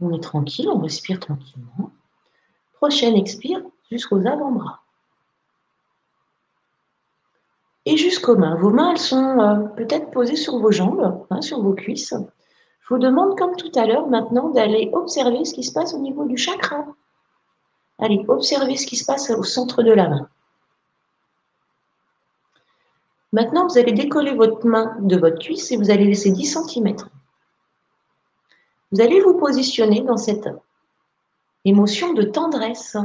On est tranquille, on respire tranquillement. Prochaine expire jusqu'aux avant-bras. jusqu'aux mains. Vos mains, elles sont euh, peut-être posées sur vos jambes, hein, sur vos cuisses. Je vous demande, comme tout à l'heure, maintenant d'aller observer ce qui se passe au niveau du chakra. Allez, observez ce qui se passe au centre de la main. Maintenant, vous allez décoller votre main de votre cuisse et vous allez laisser 10 cm. Vous allez vous positionner dans cette émotion de tendresse.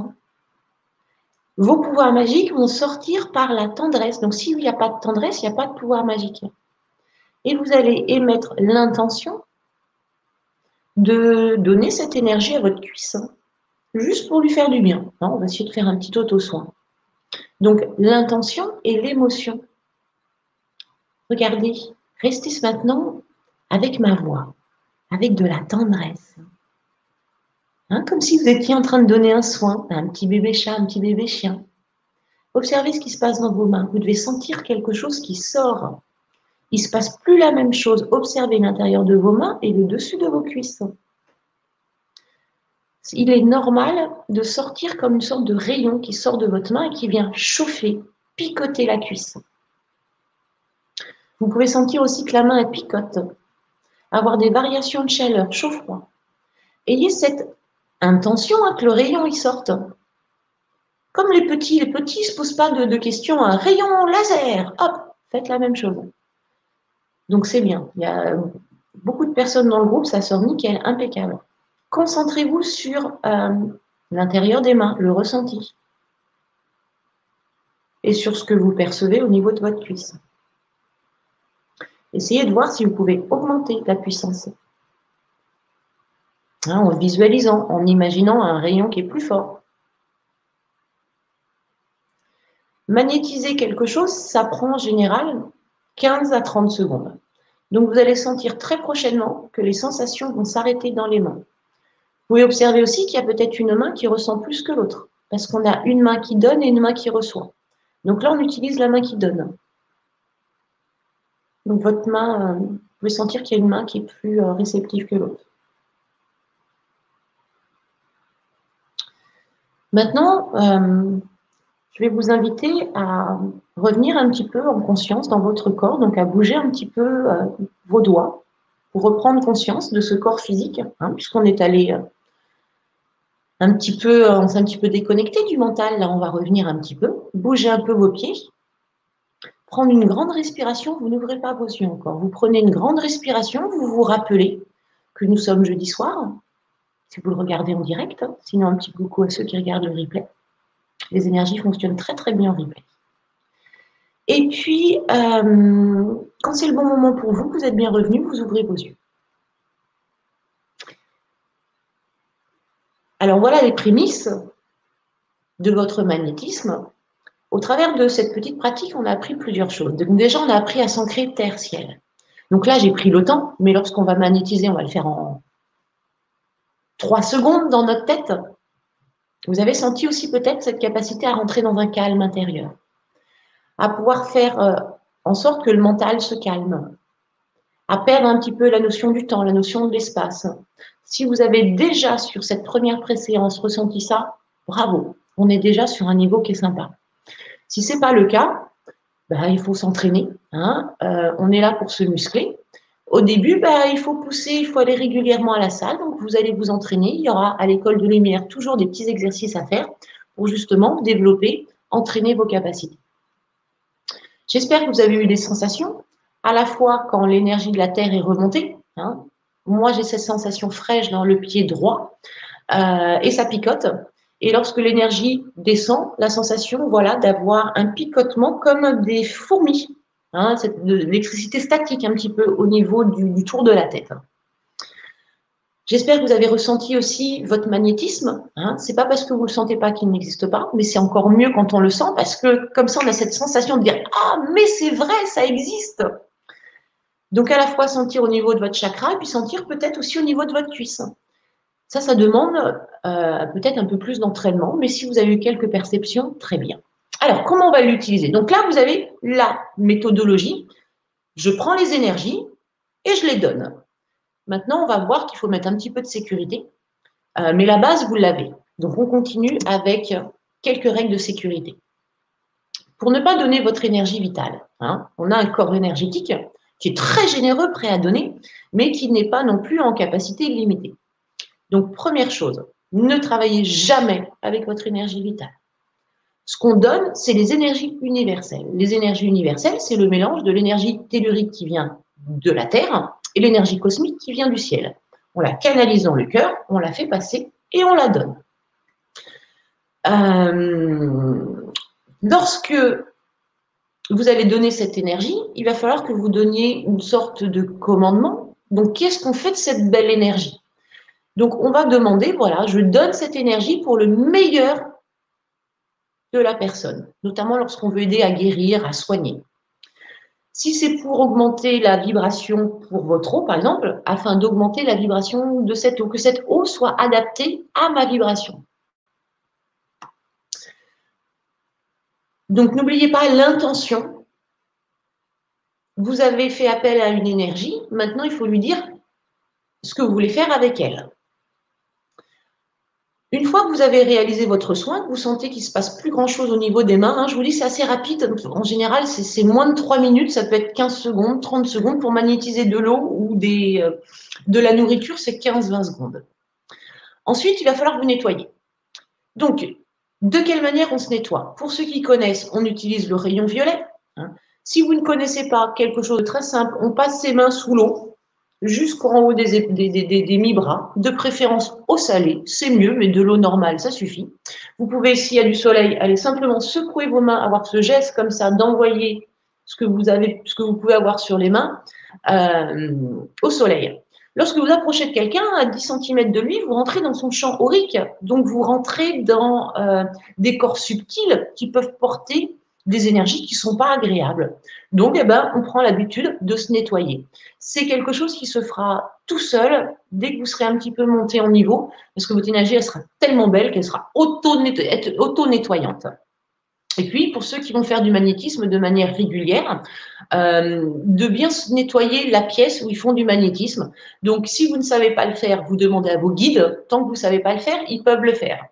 Vos pouvoirs magiques vont sortir par la tendresse. Donc, s'il n'y a pas de tendresse, il n'y a pas de pouvoir magique. Et vous allez émettre l'intention de donner cette énergie à votre cuisse, juste pour lui faire du bien. On va essayer de faire un petit auto-soin. Donc, l'intention et l'émotion. Regardez, restez maintenant avec ma voix, avec de la tendresse. Hein, comme si vous étiez en train de donner un soin à un petit bébé chat, un petit bébé chien. Observez ce qui se passe dans vos mains. Vous devez sentir quelque chose qui sort. Il ne se passe plus la même chose. Observez l'intérieur de vos mains et le dessus de vos cuisses. Il est normal de sortir comme une sorte de rayon qui sort de votre main et qui vient chauffer, picoter la cuisse. Vous pouvez sentir aussi que la main est picote, avoir des variations de chaleur, chaud-froid. Ayez cette intention hein, que le rayon y sorte. Comme les petits, les petits ne se posent pas de, questions. Un rayon laser, hop, faites la même chose. Donc c'est bien. Il y a beaucoup de personnes dans le groupe, ça sort nickel, impeccable. Concentrez-vous sur euh, l'intérieur des mains, le ressenti. Et sur ce que vous percevez au niveau de votre cuisse. Essayez de voir si vous pouvez augmenter la puissance. Hein, en visualisant, en imaginant un rayon qui est plus fort. Magnétiser quelque chose, ça prend en général 15 à 30 secondes. Donc vous allez sentir très prochainement que les sensations vont s'arrêter dans les mains. Vous pouvez observer aussi qu'il y a peut-être une main qui ressent plus que l'autre, parce qu'on a une main qui donne et une main qui reçoit. Donc là, on utilise la main qui donne. Donc votre main, euh, vous pouvez sentir qu'il y a une main qui est plus euh, réceptive que l'autre. Maintenant, euh, je vais vous inviter à revenir un petit peu en conscience dans votre corps, donc à bouger un petit peu vos doigts pour reprendre conscience de ce corps physique, hein, puisqu'on est allé un petit peu, on s'est un petit peu déconnecté du mental. Là, on va revenir un petit peu, bouger un peu vos pieds, prendre une grande respiration. Vous n'ouvrez pas vos yeux encore. Vous prenez une grande respiration, vous vous rappelez que nous sommes jeudi soir, si vous le regardez en direct. Hein. Sinon, un petit coucou à ceux qui regardent le replay. Les énergies fonctionnent très très bien en replay. Et puis, euh, quand c'est le bon moment pour vous, vous êtes bien revenu, vous ouvrez vos yeux. Alors voilà les prémices de votre magnétisme. Au travers de cette petite pratique, on a appris plusieurs choses. Déjà, on a appris à s'ancrer terre-ciel. Donc là, j'ai pris le temps, mais lorsqu'on va magnétiser, on va le faire en trois secondes dans notre tête. Vous avez senti aussi peut-être cette capacité à rentrer dans un calme intérieur, à pouvoir faire euh, en sorte que le mental se calme, à perdre un petit peu la notion du temps, la notion de l'espace. Si vous avez déjà sur cette première préséance ressenti ça, bravo, on est déjà sur un niveau qui est sympa. Si ce n'est pas le cas, ben, il faut s'entraîner. Hein. Euh, on est là pour se muscler. Au début, bah, il faut pousser, il faut aller régulièrement à la salle. Donc, vous allez vous entraîner. Il y aura à l'école de lumière toujours des petits exercices à faire pour justement développer, entraîner vos capacités. J'espère que vous avez eu des sensations, à la fois quand l'énergie de la Terre est remontée. Hein. Moi, j'ai cette sensation fraîche dans le pied droit euh, et ça picote. Et lorsque l'énergie descend, la sensation, voilà, d'avoir un picotement comme des fourmis Hein, c'est de l'électricité statique un petit peu au niveau du, tour de la tête. J'espère que vous avez ressenti aussi votre magnétisme. Hein. Ce n'est pas parce que vous le sentez pas qu'il n'existe pas, mais c'est encore mieux quand on le sent parce que comme ça, on a cette sensation de dire Ah, mais c'est vrai, ça existe. Donc, à la fois sentir au niveau de votre chakra et puis sentir peut-être aussi au niveau de votre cuisse. Ça, ça demande euh, peut-être un peu plus d'entraînement, mais si vous avez eu quelques perceptions, très bien. Alors, comment on va l'utiliser? Donc là, vous avez la méthodologie. Je prends les énergies et je les donne. Maintenant, on va voir qu'il faut mettre un petit peu de sécurité. Euh, mais la base, vous l'avez. Donc, on continue avec quelques règles de sécurité. pour ne pas donner votre énergie vitale. Hein. On a un corps énergétique qui est très généreux, prêt à donner, mais qui n'est pas non plus en capacité limitée. Donc, première chose, ne travaillez jamais avec votre énergie vitale. Ce qu'on donne, c'est les énergies universelles. Les énergies universelles, c'est le mélange de l'énergie tellurique qui vient de la Terre et l'énergie cosmique qui vient du ciel. On la canalise dans le cœur, on la fait passer et on la donne. Euh, lorsque vous allez donner cette énergie, il va falloir que vous donniez une sorte de commandement. Donc, qu'est-ce qu'on fait de cette belle énergie? Donc, on va demander, voilà, je donne cette énergie pour le meilleur de la personne, notamment lorsqu'on veut aider à guérir, à soigner. Si c'est pour augmenter la vibration pour votre eau, par exemple, afin d'augmenter la vibration de cette eau, que cette eau soit adaptée à ma vibration. Donc, n'oubliez pas l'intention. Vous avez fait appel à une énergie. Maintenant, il faut lui dire ce que vous voulez faire avec elle. Une fois que vous avez réalisé votre soin, vous sentez qu'il se passe plus grand-chose au niveau des mains, hein, je vous dis c'est assez rapide, en général c'est moins de 3 minutes, ça peut être 15 secondes, 30 secondes pour magnétiser de l'eau ou euh, de la nourriture, c'est 15-20 secondes. Ensuite, il va falloir vous nettoyer. Donc, de quelle manière on se nettoie? Pour ceux qui connaissent, on utilise le rayon violet. Hein. Si vous ne connaissez pas quelque chose de très simple, on passe ses mains sous l'eau jusqu'en haut des, mi-bras, de préférence au salé, c'est mieux, mais de l'eau normale, ça suffit. Vous pouvez, s'il y a du soleil, aller simplement secouer vos mains, avoir ce geste comme ça d'envoyer ce que vous avez, ce vous pouvez avoir sur les mains euh, au soleil. Lorsque vous approchez de quelqu'un à 10 cm de lui, vous rentrez dans son champ aurique, donc vous rentrez dans euh, des corps subtils qui peuvent porter des énergies qui sont pas agréables. Donc, eh ben, on prend l'habitude de se nettoyer. C'est quelque chose qui se fera tout seul dès que vous serez un petit peu monté en niveau, parce que votre énergie, elle sera tellement belle qu'elle sera auto-nettoyante. Et puis, pour ceux qui vont faire du magnétisme de manière régulière, euh, de bien se nettoyer la pièce où ils font du magnétisme. Donc, si vous ne savez pas le faire, vous demandez à vos guides. Tant que vous ne savez pas le faire, ils peuvent le faire.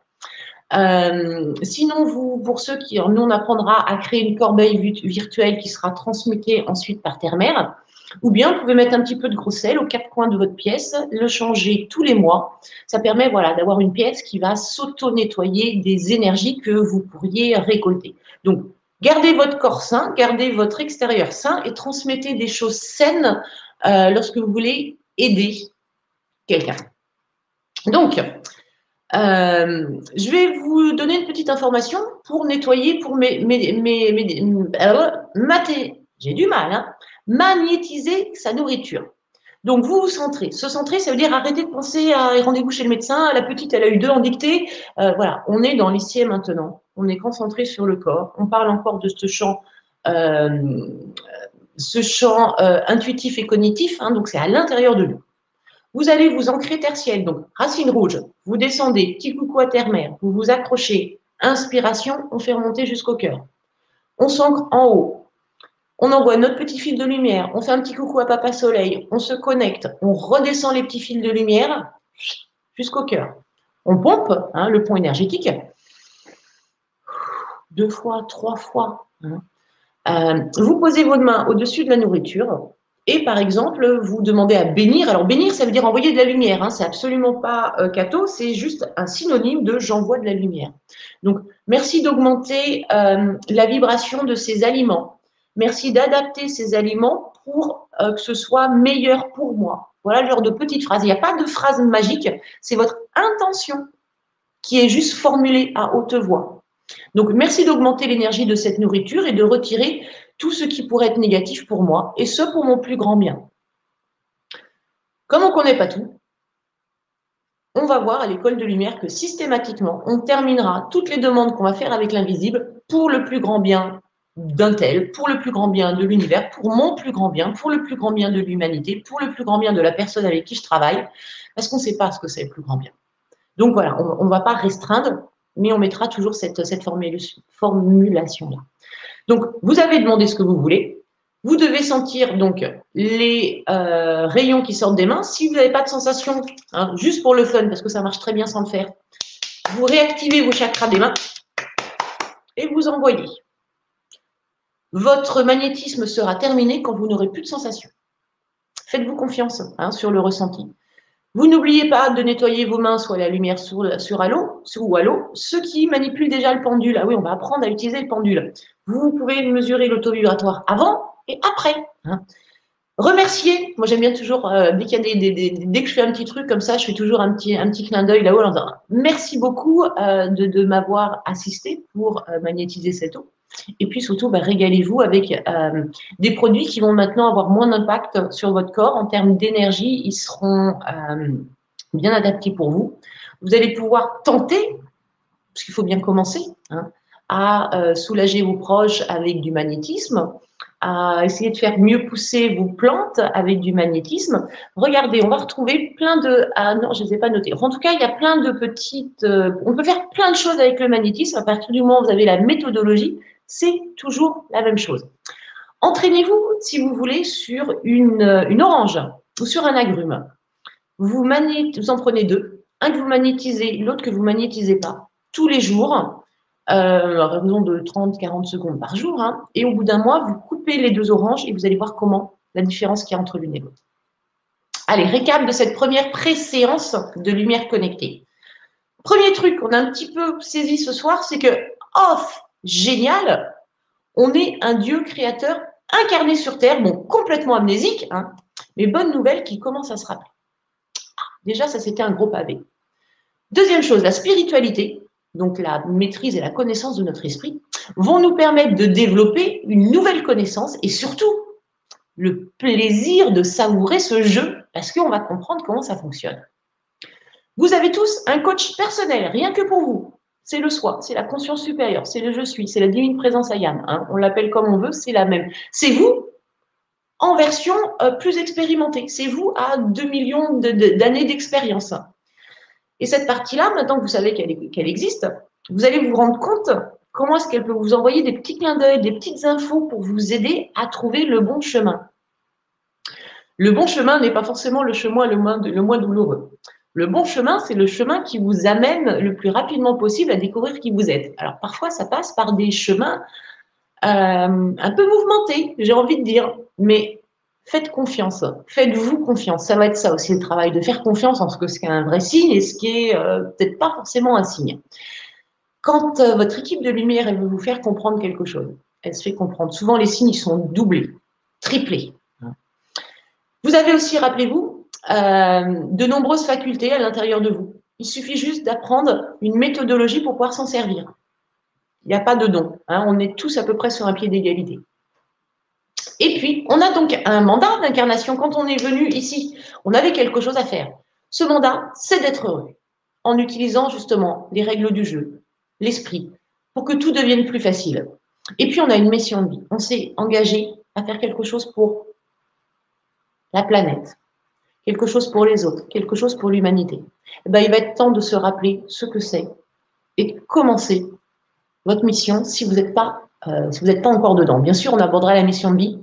Euh, sinon, vous, pour ceux qui, nous, on apprendra à créer une corbeille virtuelle qui sera transmutée ensuite par terre-mère. Ou bien, vous pouvez mettre un petit peu de gros sel aux quatre coins de votre pièce, le changer tous les mois. Ça permet voilà, d'avoir une pièce qui va s'auto-nettoyer des énergies que vous pourriez récolter. Donc, gardez votre corps sain, gardez votre extérieur sain et transmettez des choses saines euh, lorsque vous voulez aider quelqu'un. Donc, euh, je vais vous donner une petite information pour nettoyer, pour mes, mes, mes, mes j'ai du mal, hein, magnétiser sa nourriture. Donc, vous vous centrez. Se centrer, ça veut dire arrêter de penser à rendez-vous chez le médecin. La petite, elle a eu deux en dictée. Euh, voilà, on est dans l'ici maintenant. On est concentré sur le corps. On parle encore de ce champ, euh, ce champ intuitif et cognitif. Hein, donc, c'est à l'intérieur de nous. Vous allez vous ancrer tertiel, donc racine rouge, vous descendez, petit coucou à terre-mère, vous vous accrochez, inspiration, on fait remonter jusqu'au cœur. On s'ancre en haut, on envoie notre petit fil de lumière, on fait un petit coucou à Papa Soleil, on se connecte, on redescend les petits fils de lumière jusqu'au cœur. On pompe hein, le pont énergétique deux fois, trois fois. Hein. Euh, vous posez votre main au-dessus de la nourriture, et par exemple, vous demandez à bénir. Alors bénir, ça veut dire envoyer de la lumière. Hein. C'est absolument pas euh, c'est juste un synonyme de j'envoie de la lumière. Donc merci d'augmenter euh, la vibration de ces aliments. Merci d'adapter ces aliments pour euh, que ce soit meilleur pour moi. Voilà le genre de petite phrase. Il n'y a pas de phrase magique, c'est votre intention qui est juste formulée à haute voix. Donc merci d'augmenter l'énergie de cette nourriture et de retirer tout ce qui pourrait être négatif pour moi, et ce pour mon plus grand bien. Comme on ne connaît pas tout, on va voir à l'école de lumière que systématiquement, on terminera toutes les demandes qu'on va faire avec l'invisible pour le plus grand bien d'un tel, pour le plus grand bien de l'univers, pour mon plus grand bien, pour le plus grand bien de l'humanité, pour le plus grand bien de la personne avec qui je travaille, parce qu'on ne sait pas ce que c'est le plus grand bien. Donc voilà, on ne va pas restreindre, mais on mettra toujours cette, formulation-là. Donc, vous avez demandé ce que vous voulez. Vous devez sentir donc les euh, rayons qui sortent des mains. Si vous n'avez pas de sensation, hein, juste pour le fun, parce que ça marche très bien sans le faire, vous réactivez vos chakras des mains et vous envoyez. Votre magnétisme sera terminé quand vous n'aurez plus de sensations. Faites-vous confiance hein, sur le ressenti. Vous n'oubliez pas de nettoyer vos mains soit la lumière sur, l'eau ou à l'eau. Ceux qui manipulent déjà le pendule, ah oui, on va apprendre à utiliser le pendule. Vous pouvez mesurer l'auto-vibratoire avant et après. Hein. Remercier. Moi, j'aime bien toujours, euh, dès, des, dès que je fais un petit truc comme ça, je fais toujours un petit, clin d'œil là-haut merci beaucoup euh, de, m'avoir assisté pour euh, magnétiser cette eau. Et puis surtout, bah, régalez-vous avec euh, des produits qui vont maintenant avoir moins d'impact sur votre corps en termes d'énergie. Ils seront euh, bien adaptés pour vous. Vous allez pouvoir tenter, parce qu'il faut bien commencer, hein, à euh, soulager vos proches avec du magnétisme, à essayer de faire mieux pousser vos plantes avec du magnétisme. Regardez, on va retrouver plein de... Ah non, je ne les ai pas notés. En tout cas, il y a plein de petites... on peut faire plein de choses avec le magnétisme à partir du moment où vous avez la méthodologie c'est toujours la même chose. Entraînez-vous, si vous voulez, sur une, orange ou sur un agrume. Vous, en prenez deux, un que vous magnétisez, l'autre que vous magnétisez pas, tous les jours, euh, à raison de 30-40 secondes par jour. Hein. et au bout d'un mois, vous coupez les deux oranges et vous allez voir comment la différence qu'il y a entre l'une et l'autre. Allez, récap de cette première pré-séance de lumière connectée. Premier truc qu'on a un petit peu saisi ce soir, c'est que off, génial. On est un Dieu créateur incarné sur Terre, bon, complètement amnésique, hein, mais bonne nouvelle qui commence à se rappeler. Ah, déjà, ça c'était un gros pavé. Deuxième chose, la spiritualité, donc la maîtrise et la connaissance de notre esprit, vont nous permettre de développer une nouvelle connaissance et surtout le plaisir de savourer ce jeu parce qu'on va comprendre comment ça fonctionne. Vous avez tous un coach personnel, rien que pour vous c'est le soi, c'est la conscience supérieure, c'est le je suis, c'est la divine présence Ayam. Hein. On l'appelle comme on veut, c'est la même. C'est vous en version euh, plus expérimentée. C'est vous à 2 millions d'années d'expérience. Et cette partie-là, maintenant que vous savez qu'elle existe, vous allez vous rendre compte comment est-ce qu'elle peut vous envoyer des petits clins d'œil, des petites infos pour vous aider à trouver le bon chemin. Le bon chemin n'est pas forcément le chemin le moins douloureux. Le bon chemin, c'est le chemin qui vous amène le plus rapidement possible à découvrir qui vous êtes. Alors parfois, ça passe par des chemins euh, un peu mouvementés, j'ai envie de dire, mais faites confiance, faites-vous confiance. Ça va être ça aussi le travail, de faire confiance en ce que c'est un vrai signe et ce qui est euh, peut-être pas forcément un signe. Quand euh, votre équipe de lumière elle veut vous faire comprendre quelque chose, elle se fait comprendre. Souvent, les signes sont doublés, triplés. Vous avez aussi, rappelez-vous, de nombreuses facultés à l'intérieur de vous. Il suffit juste d'apprendre une méthodologie pour pouvoir s'en servir. Il n'y a pas de don. Hein. on est tous à peu près sur un pied d'égalité. Et puis, on a donc un mandat d'incarnation. Quand on est venu ici, on avait quelque chose à faire. Ce mandat, c'est d'être heureux, en utilisant justement les règles du jeu, l'esprit, pour que tout devienne plus facile. Et puis, on a une mission de vie. On s'est engagé à faire quelque chose pour la planète, quelque chose pour les autres, quelque chose pour l'humanité, eh ben, il va être temps de se rappeler ce que c'est et de commencer votre mission si vous n'êtes pas, euh, si pas encore dedans. Bien sûr, on abordera la mission de vie.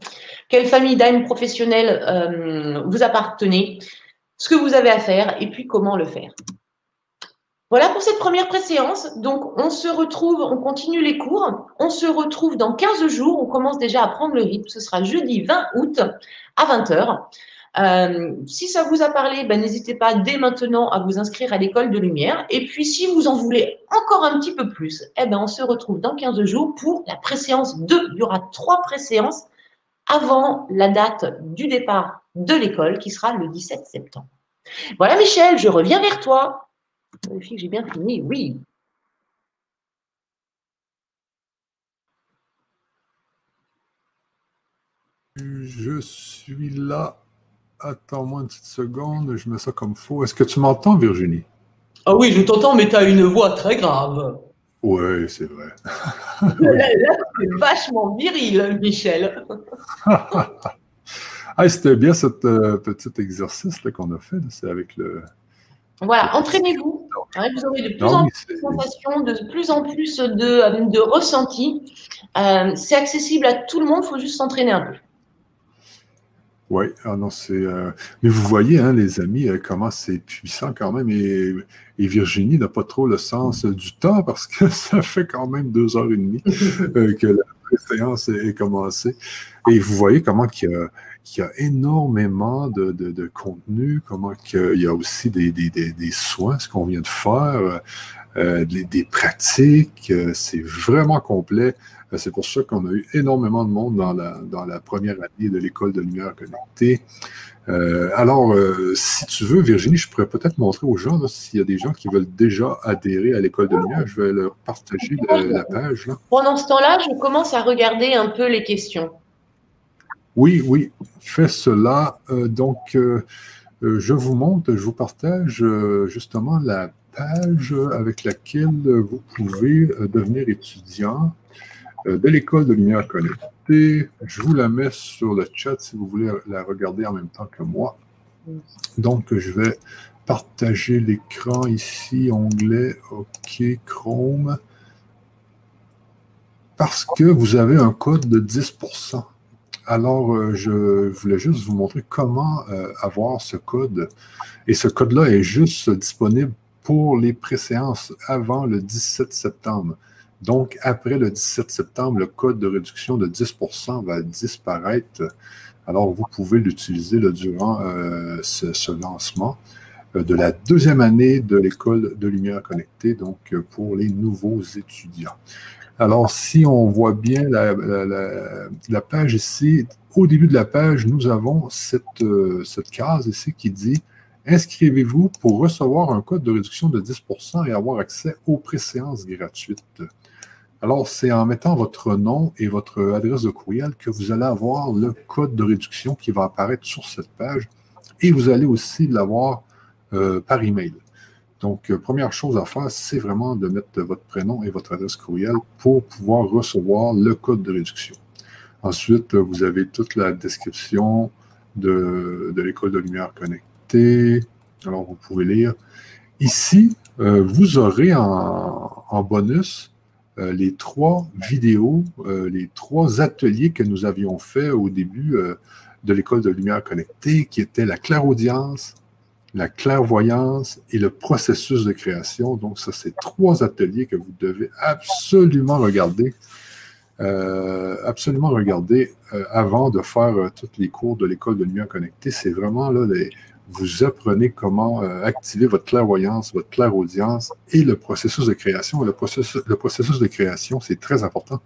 Quelle famille d'âmes professionnelle euh, vous appartenez, ce que vous avez à faire et puis comment le faire. Voilà pour cette première préséance. Donc, on se retrouve, on continue les cours. On se retrouve dans 15 jours. On commence déjà à prendre le rythme. Ce sera jeudi 20 août à 20h. Euh, si ça vous a parlé, ben, n'hésitez pas dès maintenant à vous inscrire à l'école de lumière. Et puis, si vous en voulez encore un petit peu plus, eh ben, on se retrouve dans 15 jours pour la préséance 2. Il y aura trois préséances avant la date du départ de l'école qui sera le 17 septembre. Voilà, Michel, je reviens vers toi. Que j'ai bien fini. Oui. Je suis là. Attends-moi une petite seconde, je mets ça comme faux. Est-ce que tu m'entends, Virginie? Ah oui, je t'entends, mais tu as une voix très grave. Oui, c'est vrai. [laughs] là, c'est vachement viril, Michel. [laughs] ah, C'était bien ce euh, petit exercice qu'on a fait. C'est avec le. Voilà, entraînez-vous. Hein, vous aurez de plus en plus de sensations, de plus en plus de, de ressentis. Euh, c'est accessible à tout le monde, il faut juste s'entraîner un peu. Oui, ah non, c'est. Euh, mais vous voyez, hein, les amis, euh, comment c'est puissant quand même. Et, Virginie n'a pas trop le sens du temps parce que [laughs] ça fait quand même deux heures et demie [laughs] euh, que la séance est, commencée. Et vous voyez comment il y a, y a énormément de, de, contenu, comment il y a aussi des, des, des, soins, ce qu'on vient de faire, euh, des, pratiques. Euh, c'est vraiment complet. Euh, c'est pour ça qu'on a eu énormément de monde dans la, dans la première année de l'école de lumière connectée. Euh, alors, euh, si tu veux, Virginie, je pourrais peut-être montrer aux gens s'il y a des gens qui veulent déjà adhérer à l'école de lumière. Je vais leur partager la, page. Pendant ce temps-là, je commence à regarder un peu les questions. Oui, oui, fais cela. donc, je vous montre, je vous partage justement la avec laquelle vous pouvez devenir étudiant de l'école de lumière connectée. Je vous la mets sur le chat si vous voulez la regarder en même temps que moi. Donc, je vais partager l'écran ici, onglet OK, Chrome, parce que vous avez un code de 10%. Alors, euh, je voulais juste vous montrer comment euh, avoir ce code. Et ce code-là est juste disponible pour les préséances avant le 17 septembre. Donc, après le 17 septembre, le code de réduction de 10% va disparaître. Alors, vous pouvez l'utiliser durant euh, ce, lancement euh, de la deuxième année de l'école de lumière connectée, donc euh, pour les nouveaux étudiants. Alors, si on voit bien la, page ici, au début de la page, nous avons cette, cette case ici qui dit Inscrivez-vous pour recevoir un code de réduction de 10% et avoir accès aux préséances gratuites. Alors, c'est en mettant votre nom et votre adresse de courriel que vous allez avoir le code de réduction qui va apparaître sur cette page et vous allez aussi l'avoir euh, par email. Donc, euh, première chose à faire, c'est vraiment de mettre votre prénom et votre adresse courriel pour pouvoir recevoir le code de réduction. Ensuite, vous avez toute la description de, l'école de lumière connectée. Alors, vous pouvez lire. Ici, euh, vous aurez en bonus euh, les trois vidéos, euh, les trois ateliers que nous avions faits au début euh, de l'école de lumière connectée, qui étaient la clairaudience, la clairvoyance et le processus de création. Donc, ça, c'est trois ateliers que vous devez absolument regarder, absolument regarder avant de faire tous les cours de l'école de lumière connectée. C'est vraiment là les, vous apprenez comment euh, activer votre clairvoyance, votre clairaudience et le processus de création. Le processus, de création, c'est très important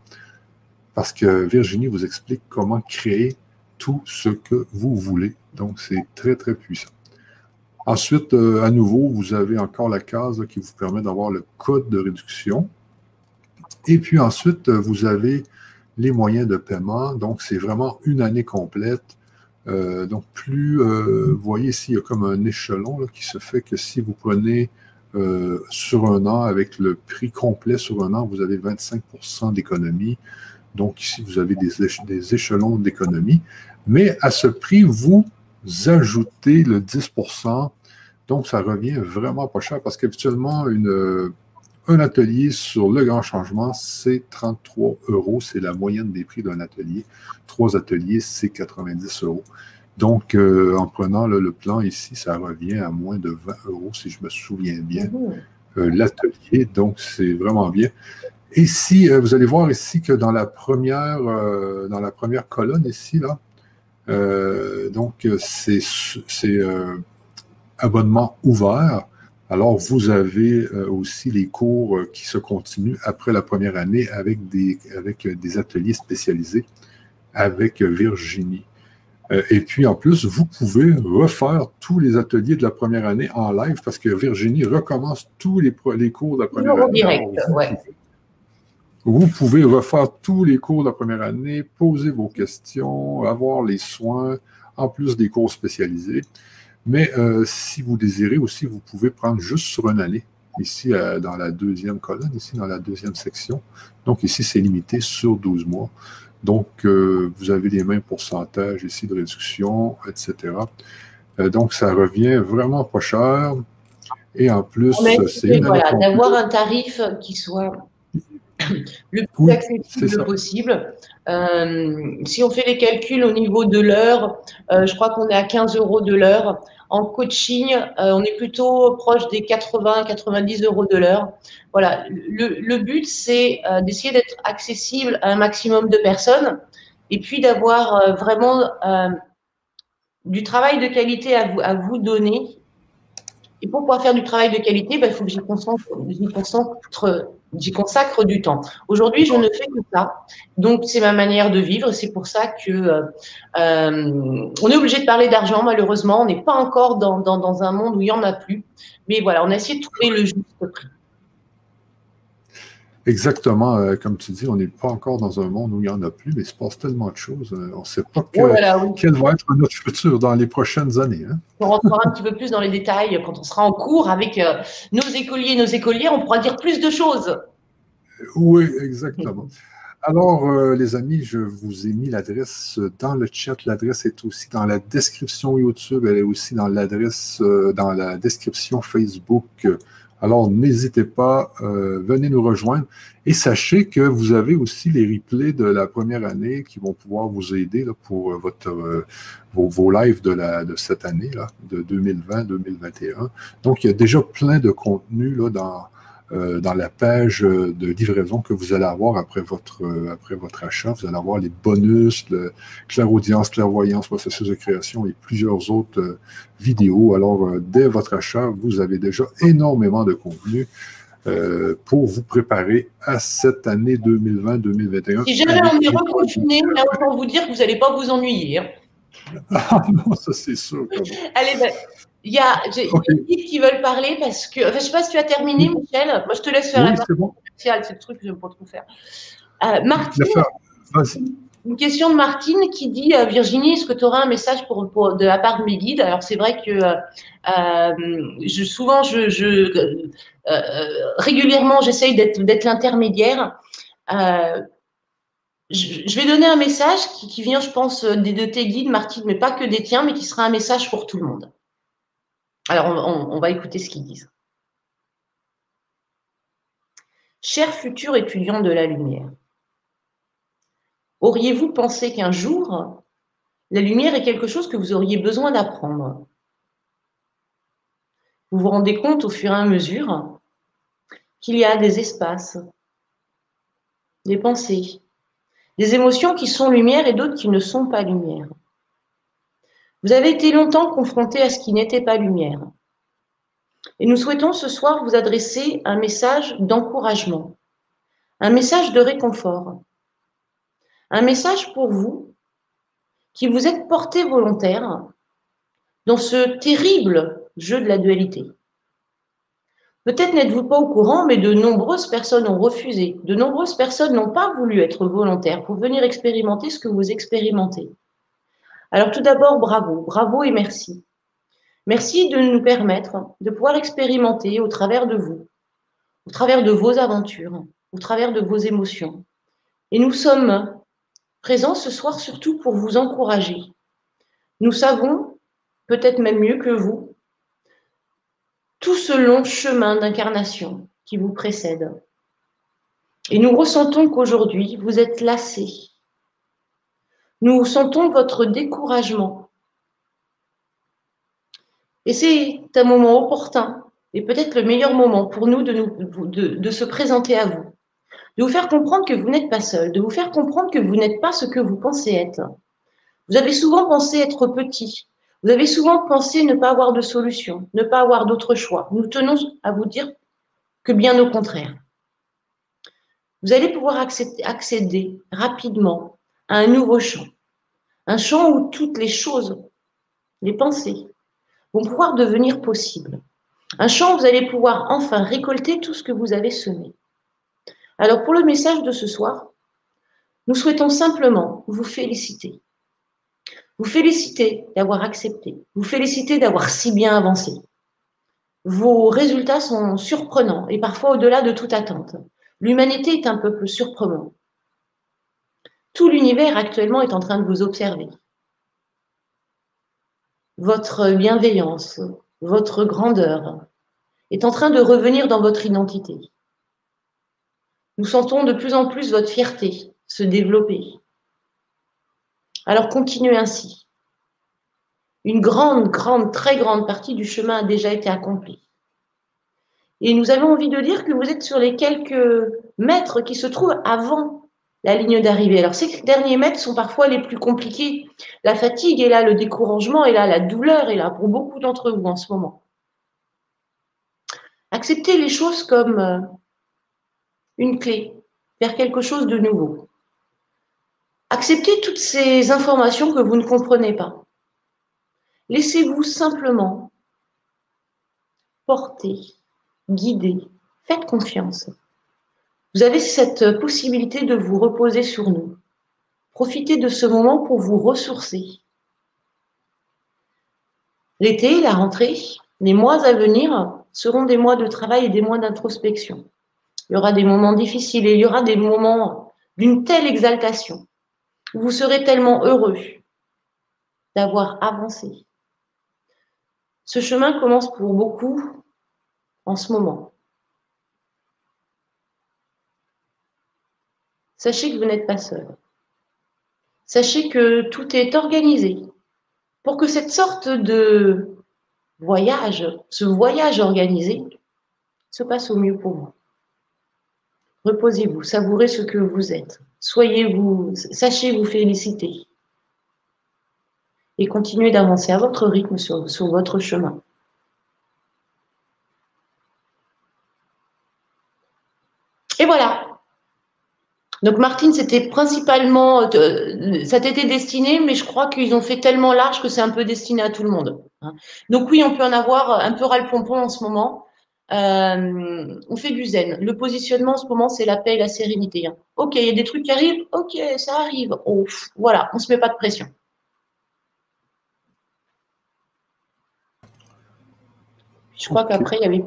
parce que Virginie vous explique comment créer tout ce que vous voulez. Donc, c'est très, très puissant. Ensuite, euh, à nouveau, vous avez encore la case qui vous permet d'avoir le code de réduction. Et puis ensuite, vous avez les moyens de paiement. Donc, c'est vraiment une année complète euh, donc, plus, euh, vous voyez ici, il y a comme un échelon qui se fait que si vous prenez euh, sur un an, avec le prix complet sur un an, vous avez 25% d'économie. Donc, ici, vous avez des, des échelons d'économie. Mais à ce prix, vous ajoutez le 10% donc, ça revient vraiment pas cher parce qu'habituellement, une, un atelier sur le grand changement, c'est 33 euros. C'est la moyenne des prix d'un atelier. Trois ateliers, c'est 90 euros. Donc, euh, en prenant le plan ici, ça revient à moins de 20 euros, si je me souviens bien, mmh. euh, l'atelier. Donc, c'est vraiment bien. Et si euh, vous allez voir ici que dans la première, dans la première colonne ici, là, donc, c'est abonnement ouvert. Alors, vous avez euh, aussi les cours euh, qui se continuent après la première année avec des, avec euh, des ateliers spécialisés avec Virginie. et puis, en plus, vous pouvez refaire tous les ateliers de la première année en live parce que Virginie recommence tous les, les cours de la première année. Direct, vous, vous pouvez refaire tous les cours de la première année, poser vos questions, avoir les soins, en plus des cours spécialisés. Mais euh, si vous désirez aussi, vous pouvez prendre juste sur une année, ici euh, dans la deuxième colonne, ici dans la deuxième section. Donc ici, c'est limité sur 12 mois. Donc, euh, vous avez les mêmes pourcentages ici de réduction, etc. donc, ça revient vraiment pas cher. Et en plus, c'est voilà, d'avoir un tarif qui soit le plus accessible possible. Euh, si on fait les calculs au niveau de l'heure, euh, je crois qu'on est à 15 euros de l'heure. En coaching, euh, on est plutôt proche des 80-90 euros de l'heure. Voilà, le, but, c'est d'essayer d'être accessible à un maximum de personnes et puis d'avoir vraiment du travail de qualité à vous, à vous donner et pour pouvoir faire du travail de qualité, bah, il faut que j'y j'y consacre, du temps. Aujourd'hui, je ne fais que ça. Donc, c'est ma manière de vivre. C'est pour ça que euh, euh, on est obligé de parler d'argent, malheureusement. On n'est pas encore dans, dans, un monde où il n'y en a plus. Mais voilà, on a essayé de trouver le juste prix. Exactement, euh, comme tu dis, on n'est pas encore dans un monde où il n'y en a plus, mais il se passe tellement de choses. Euh, on ne sait pas quel va être notre futur dans les prochaines années. Hein. On rentrera un petit peu plus dans les détails quand on sera en cours avec euh, nos écoliers et nos écolières. On pourra dire plus de choses. Oui, exactement. Alors, les amis, je vous ai mis l'adresse dans le chat. L'adresse est aussi dans la description YouTube. Elle est aussi dans l'adresse, dans la description Facebook alors, n'hésitez pas, euh, venez nous rejoindre. Et sachez que vous avez aussi les replays de la première année qui vont pouvoir vous aider pour euh, votre, euh, vos, vos, lives de, la, de cette année, là, de 2020-2021. Donc, il y a déjà plein de contenu là, dans, dans la page de livraison que vous allez avoir après votre, euh, après votre achat. Vous allez avoir les bonus, le clairaudience, clairvoyance, processus de création et plusieurs autres euh, vidéos. Alors, dès votre achat, vous avez déjà énormément de contenu. pour vous préparer à cette année 2020-2021. Si jamais on est reconfiné, là, pour vous dire que vous n'allez pas vous ennuyer. Hein. [laughs] Ah non, ça c'est sûr. Allez, ben, il y a j'ai okay. qui veulent parler parce que. Enfin, je ne sais pas si tu as terminé, Michel. Moi, je te laisse faire oui, la bon. C'est le truc que je n'aime pas trop faire. Euh, Martine, une question de Martine qui dit euh, Virginie, est-ce que tu auras un message pour, pour, de la part de mes guides? Alors, c'est vrai que euh, je, souvent, je, je régulièrement, j'essaye d'être l'intermédiaire. Je, je, vais donner un message qui, qui vient, je pense, des, de tes guides, Martine, mais pas que des tiens, mais qui sera un message pour tout le monde. Alors, on, va écouter ce qu'ils disent. Cher futur étudiant de la lumière, auriez-vous pensé qu'un jour, la lumière est quelque chose que vous auriez besoin d'apprendre? Vous vous rendez compte au fur et à mesure qu'il y a des espaces, des pensées, des émotions qui sont lumière et d'autres qui ne sont pas lumière. Vous avez été longtemps confronté à ce qui n'était pas lumière. Et nous souhaitons ce soir vous adresser un message d'encouragement, un message de réconfort, un message pour vous qui vous êtes porté volontaire dans ce terrible jeu de la dualité. Peut-être n'êtes-vous pas au courant, mais de nombreuses personnes ont refusé, de nombreuses personnes n'ont pas voulu être volontaires pour venir expérimenter ce que vous expérimentez. Alors tout d'abord, bravo, bravo et merci. Merci de nous permettre de pouvoir expérimenter au travers de vous, au travers de vos aventures, au travers de vos émotions. Et nous sommes présents ce soir surtout pour vous encourager. Nous savons, peut-être même mieux que vous, tout ce long chemin d'incarnation qui vous précède. Et nous ressentons qu'aujourd'hui, vous êtes lassés, nous sentons votre découragement. Et c'est un moment opportun et peut-être le meilleur moment pour nous de, nous se présenter à vous, de vous faire comprendre que vous n'êtes pas seul, de vous faire comprendre que vous n'êtes pas ce que vous pensez être. Vous avez souvent pensé être petit, vous avez souvent pensé ne pas avoir de solution, ne pas avoir d'autre choix. Nous tenons à vous dire que bien au contraire. Vous allez pouvoir accéder rapidement un nouveau champ. Un champ où toutes les choses, les pensées, vont pouvoir devenir possibles. Un champ où vous allez pouvoir enfin récolter tout ce que vous avez semé. Alors pour le message de ce soir, nous souhaitons simplement vous féliciter. Vous féliciter d'avoir accepté. Vous féliciter d'avoir si bien avancé. Vos résultats sont surprenants et parfois au-delà de toute attente. L'humanité est un peuple surprenant. Tout l'univers actuellement est en train de vous observer. Votre bienveillance, votre grandeur est en train de revenir dans votre identité. Nous sentons de plus en plus votre fierté se développer. Alors continuez ainsi. Une grande, grande, très grande partie du chemin a déjà été accomplie. Et nous avons envie de dire que vous êtes sur les quelques mètres qui se trouvent avant la ligne d'arrivée. Alors ces derniers mètres sont parfois les plus compliqués. La fatigue est là, le découragement est là, la douleur est là pour beaucoup d'entre vous en ce moment. Acceptez les choses comme euh, une clé vers quelque chose de nouveau. Acceptez toutes ces informations que vous ne comprenez pas. Laissez-vous simplement porter, guider. Faites confiance. Vous avez cette possibilité de vous reposer sur nous. Profitez de ce moment pour vous ressourcer. L'été, la rentrée, les mois à venir seront des mois de travail et des mois d'introspection. Il y aura des moments difficiles et il y aura des moments d'une telle exaltation. Vous serez tellement heureux d'avoir avancé. Ce chemin commence pour beaucoup en ce moment. Sachez que vous n'êtes pas seul. Sachez que tout est organisé pour que cette sorte de voyage, ce voyage organisé, se passe au mieux pour vous. Reposez-vous, savourez ce que vous êtes. Soyez-vous, sachez vous féliciter. Et continuez d'avancer à votre rythme sur, sur votre chemin. Et voilà. Donc Martine, c'était principalement, euh, ça t'était destiné, mais je crois qu'ils ont fait tellement large que c'est un peu destiné à tout le monde. Hein. Donc oui, on peut en avoir un peu ras le pompon en ce moment. Euh, on fait du zen. Le positionnement en ce moment, c'est la paix et la sérénité. Hein. Ok, il y a des trucs qui arrivent. Ok, ça arrive. Oh, voilà, on ne se met pas de pression. Je crois qu'après, il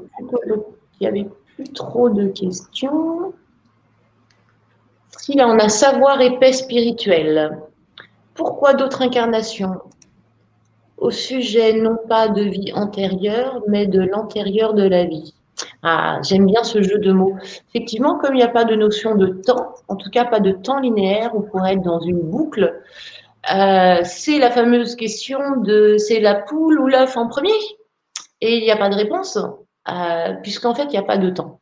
n'y avait, plus trop de questions. Si là, on a savoir et paix spirituelle. Pourquoi d'autres incarnations? Au sujet non pas de vie antérieure, mais de l'antérieur de la vie. Ah, j'aime bien ce jeu de mots. Effectivement, comme il n'y a pas de notion de temps, en tout cas pas de temps linéaire, on pourrait être dans une boucle. Euh, c'est la fameuse question de c'est la poule ou l'œuf en premier? Et il n'y a pas de réponse, euh, puisqu'en fait, il n'y a pas de temps.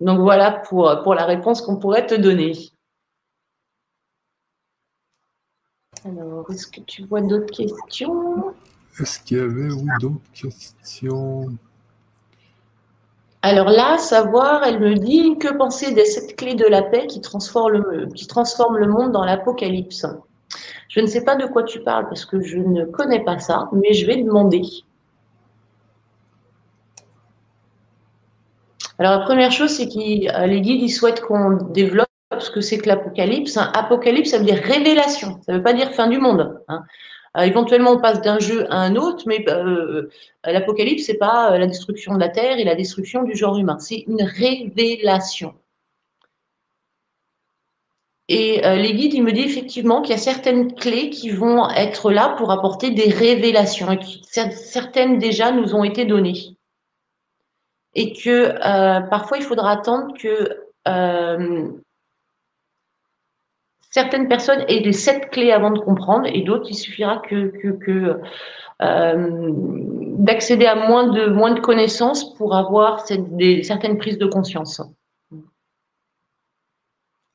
Donc voilà pour, pour la réponse qu'on pourrait te donner. Alors, est-ce que tu vois d'autres questions? Est-ce qu'il y avait d'autres questions? Alors là, savoir, elle me dit que penser de cette clé de la paix qui transforme le, qui transforme le monde dans l'apocalypse? Je ne sais pas de quoi tu parles parce que je ne connais pas ça, mais je vais demander. Alors la première chose, c'est que euh, les guides ils souhaitent qu'on développe ce que c'est que l'apocalypse. Apocalypse, ça veut dire révélation, ça ne veut pas dire fin du monde. Hein. Euh, éventuellement, on passe d'un jeu à un autre, mais euh, l'apocalypse, c'est pas euh, la destruction de la Terre et la destruction du genre humain. C'est une révélation. Et les guides, ils me disent effectivement qu'il y a certaines clés qui vont être là pour apporter des révélations. Et certaines déjà nous ont été données. Et que parfois, il faudra attendre que certaines personnes aient les sept clés avant de comprendre et d'autres, il suffira que, euh, d'accéder à moins de, moins de connaissances pour avoir certaines prises de conscience.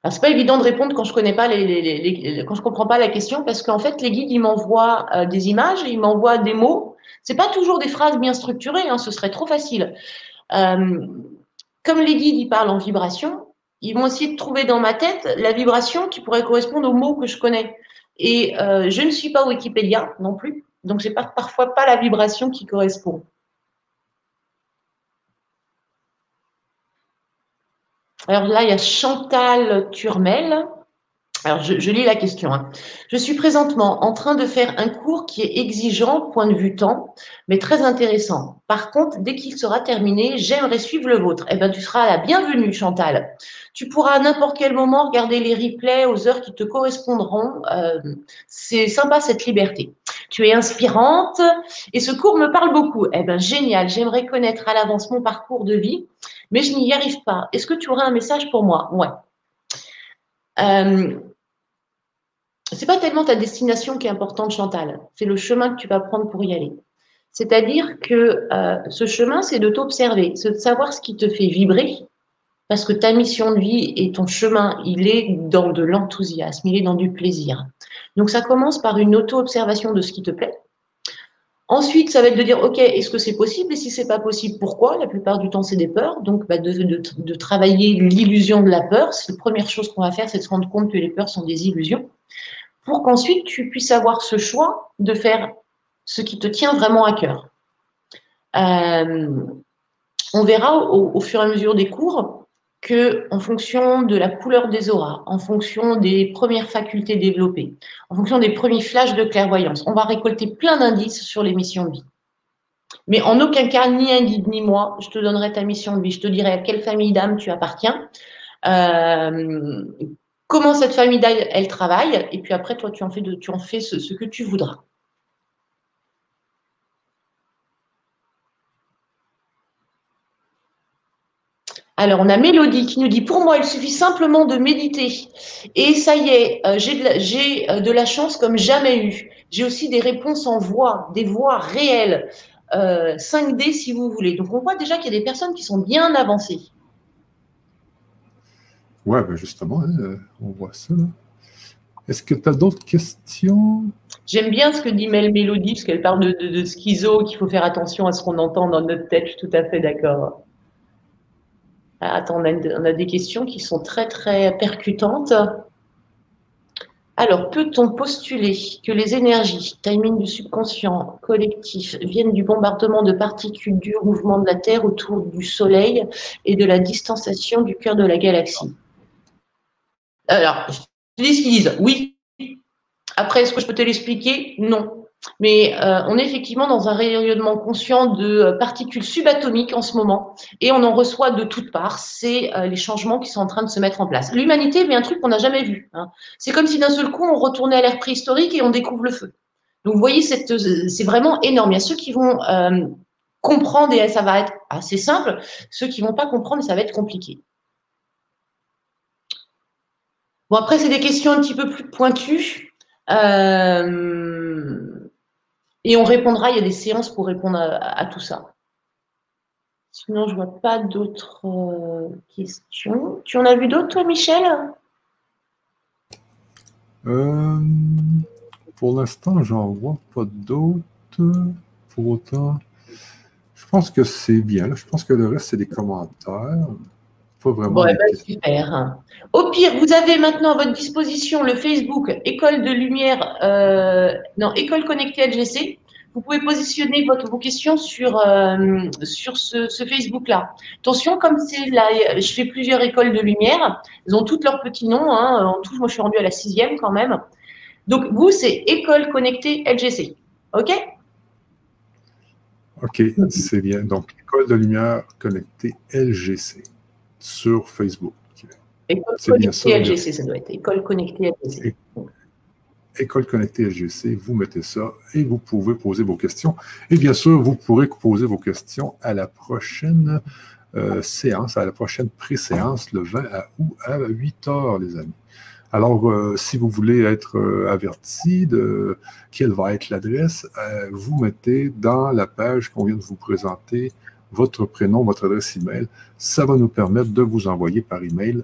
Ce n'est pas évident de répondre quand je connais pas les, quand je comprends pas la question parce qu'en fait les guides ils m'envoient euh, des images, ils m'envoient des mots. C'est pas toujours des phrases bien structurées, hein, ce serait trop facile. Euh, comme les guides ils parlent en vibration, ils vont essayer de trouver dans ma tête la vibration qui pourrait correspondre aux mots que je connais. Et euh, je ne suis pas Wikipédia non plus, donc j'ai pas parfois pas la vibration qui correspond. Alors là, il y a Chantal Turmel alors, je, lis la question. Hein. Je suis présentement en train de faire un cours qui est exigeant, point de vue temps, mais très intéressant. Par contre, dès qu'il sera terminé, j'aimerais suivre le vôtre. Eh bien, tu seras la bienvenue, Chantal. Tu pourras à n'importe quel moment regarder les replays aux heures qui te correspondront. Euh, c'est sympa cette liberté. Tu es inspirante et ce cours me parle beaucoup. Eh bien, génial. J'aimerais connaître à l'avance mon parcours de vie, mais je n'y arrive pas. Est-ce que tu aurais un message pour moi? Ouais. Euh, c'est pas tellement ta destination qui est importante, Chantal. C'est le chemin que tu vas prendre pour y aller. C'est-à-dire que euh, ce chemin, c'est de t'observer, c'est de savoir ce qui te fait vibrer, parce que ta mission de vie et ton chemin, il est dans de l'enthousiasme, il est dans du plaisir. Donc ça commence par une auto-observation de ce qui te plaît. Ensuite, ça va être de dire, OK, est-ce que c'est possible? Et si c'est pas possible, pourquoi? La plupart du temps, c'est des peurs. Donc, bah, de, travailler l'illusion de la peur. C'est la première chose qu'on va faire, c'est de se rendre compte que les peurs sont des illusions. Pour qu'ensuite, tu puisses avoir ce choix de faire ce qui te tient vraiment à cœur. Euh, on verra au, fur et à mesure des cours que, en fonction de la couleur des auras, en fonction des premières facultés développées, en fonction des premiers flashs de clairvoyance, on va récolter plein d'indices sur les missions de vie. Mais en aucun cas, ni un guide ni moi, je te donnerai ta mission de vie. Je te dirai à quelle famille d'âme tu appartiens, euh, comment cette famille d'âme elle travaille, et puis après, toi, tu en fais, ce, que tu voudras. Alors, on a Mélodie qui nous dit, pour moi, il suffit simplement de méditer. Et ça y est, euh, j'ai de, euh, de, la chance comme jamais eu. J'ai aussi des réponses en voix, des voix réelles, euh, 5D si vous voulez. Donc, on voit déjà qu'il y a des personnes qui sont bien avancées. Ouais, ben justement, hein, euh, on voit ça. Est-ce que tu as d'autres questions? J'aime bien ce que dit Mel Mélodie, parce qu'elle parle de, schizo, qu'il faut faire attention à ce qu'on entend dans notre tête. Je suis tout à fait d'accord. Attends, on a, des questions qui sont très, très percutantes. Alors, peut-on postuler que les énergies, timing du subconscient collectif, viennent du bombardement de particules du mouvement de la Terre autour du Soleil et de la distanciation du cœur de la galaxie? Alors, je dis ce qu'ils disent. Oui. Après, est-ce que je peux te l'expliquer? Non. Mais euh, on est effectivement dans un rayonnement conscient de euh, particules subatomiques en ce moment, et on en reçoit de toutes parts. C'est euh, les changements qui sont en train de se mettre en place. L'humanité vit un truc qu'on n'a jamais vu. Hein. C'est comme si d'un seul coup on retournait à l'ère préhistorique et on découvre le feu. Donc vous voyez, c'est vraiment énorme. Il y a ceux qui vont comprendre et ça va être assez simple. Ceux qui vont pas comprendre, ça va être compliqué. Bon après c'est des questions un petit peu plus pointues. Euh, et on répondra, il y a des séances pour répondre à, tout ça. Sinon, je ne vois pas d'autres euh, questions. Tu en as vu d'autres, toi, Michel? Euh, Pour l'instant, j'en vois pas d'autres. Pour autant, je pense que c'est bien. Je pense que le reste, c'est des commentaires. Pas vraiment bon, eh ben, super. Au pire, vous avez maintenant à votre disposition le Facebook École de Lumière, euh, non, École Connectée LGC. Vous pouvez positionner votre, vos questions sur, euh, sur ce, ce Facebook-là. Attention, comme c'est là, je fais plusieurs écoles de lumière, elles ont toutes leurs petits noms. Hein, en tout, moi, je suis rendue à la sixième quand même. Donc, vous, c'est École Connectée LGC. OK? OK, c'est bien. Donc, École de lumière connectée LGC sur Facebook. École connectée LGC, ça doit être École connectée LGC. École connectée LGC, vous mettez ça et vous pouvez poser vos questions. Et bien sûr, vous pourrez poser vos questions à la prochaine euh, séance, à la prochaine pré-séance, le 20 août à 8 heures, les amis. Alors, euh, si vous voulez être euh, averti de quelle va être l'adresse, vous mettez dans la page qu'on vient de vous présenter votre prénom, votre adresse email. Ça va nous permettre de vous envoyer par email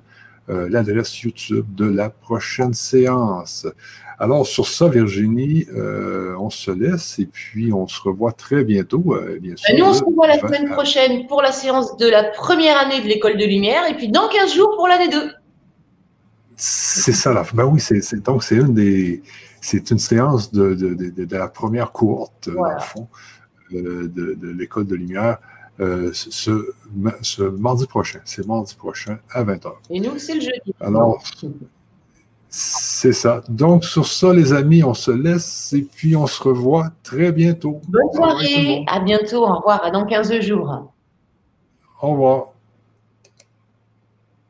euh, l'adresse YouTube de la prochaine séance. Alors, sur ça, Virginie, euh, on se laisse et puis on se revoit très bientôt, euh, bien sûr. Nous, on se revoit la semaine prochaine pour la séance de la première année de l'École de Lumière et puis dans 15 jours pour l'année 2. C'est ça, là. Ben oui, c'est, donc c'est une des. C'est une séance de, de, de, la première cohorte, dans le fond, de, l'École de Lumière. Euh, ce, ce, mardi prochain. C'est mardi prochain à 20h. Et nous, c'est le jeudi. Alors, c'est ça. Donc, sur ça, les amis, on se laisse et puis on se revoit très bientôt. Bonne soirée. À bientôt. Au revoir. À dans 15 jours. Au revoir.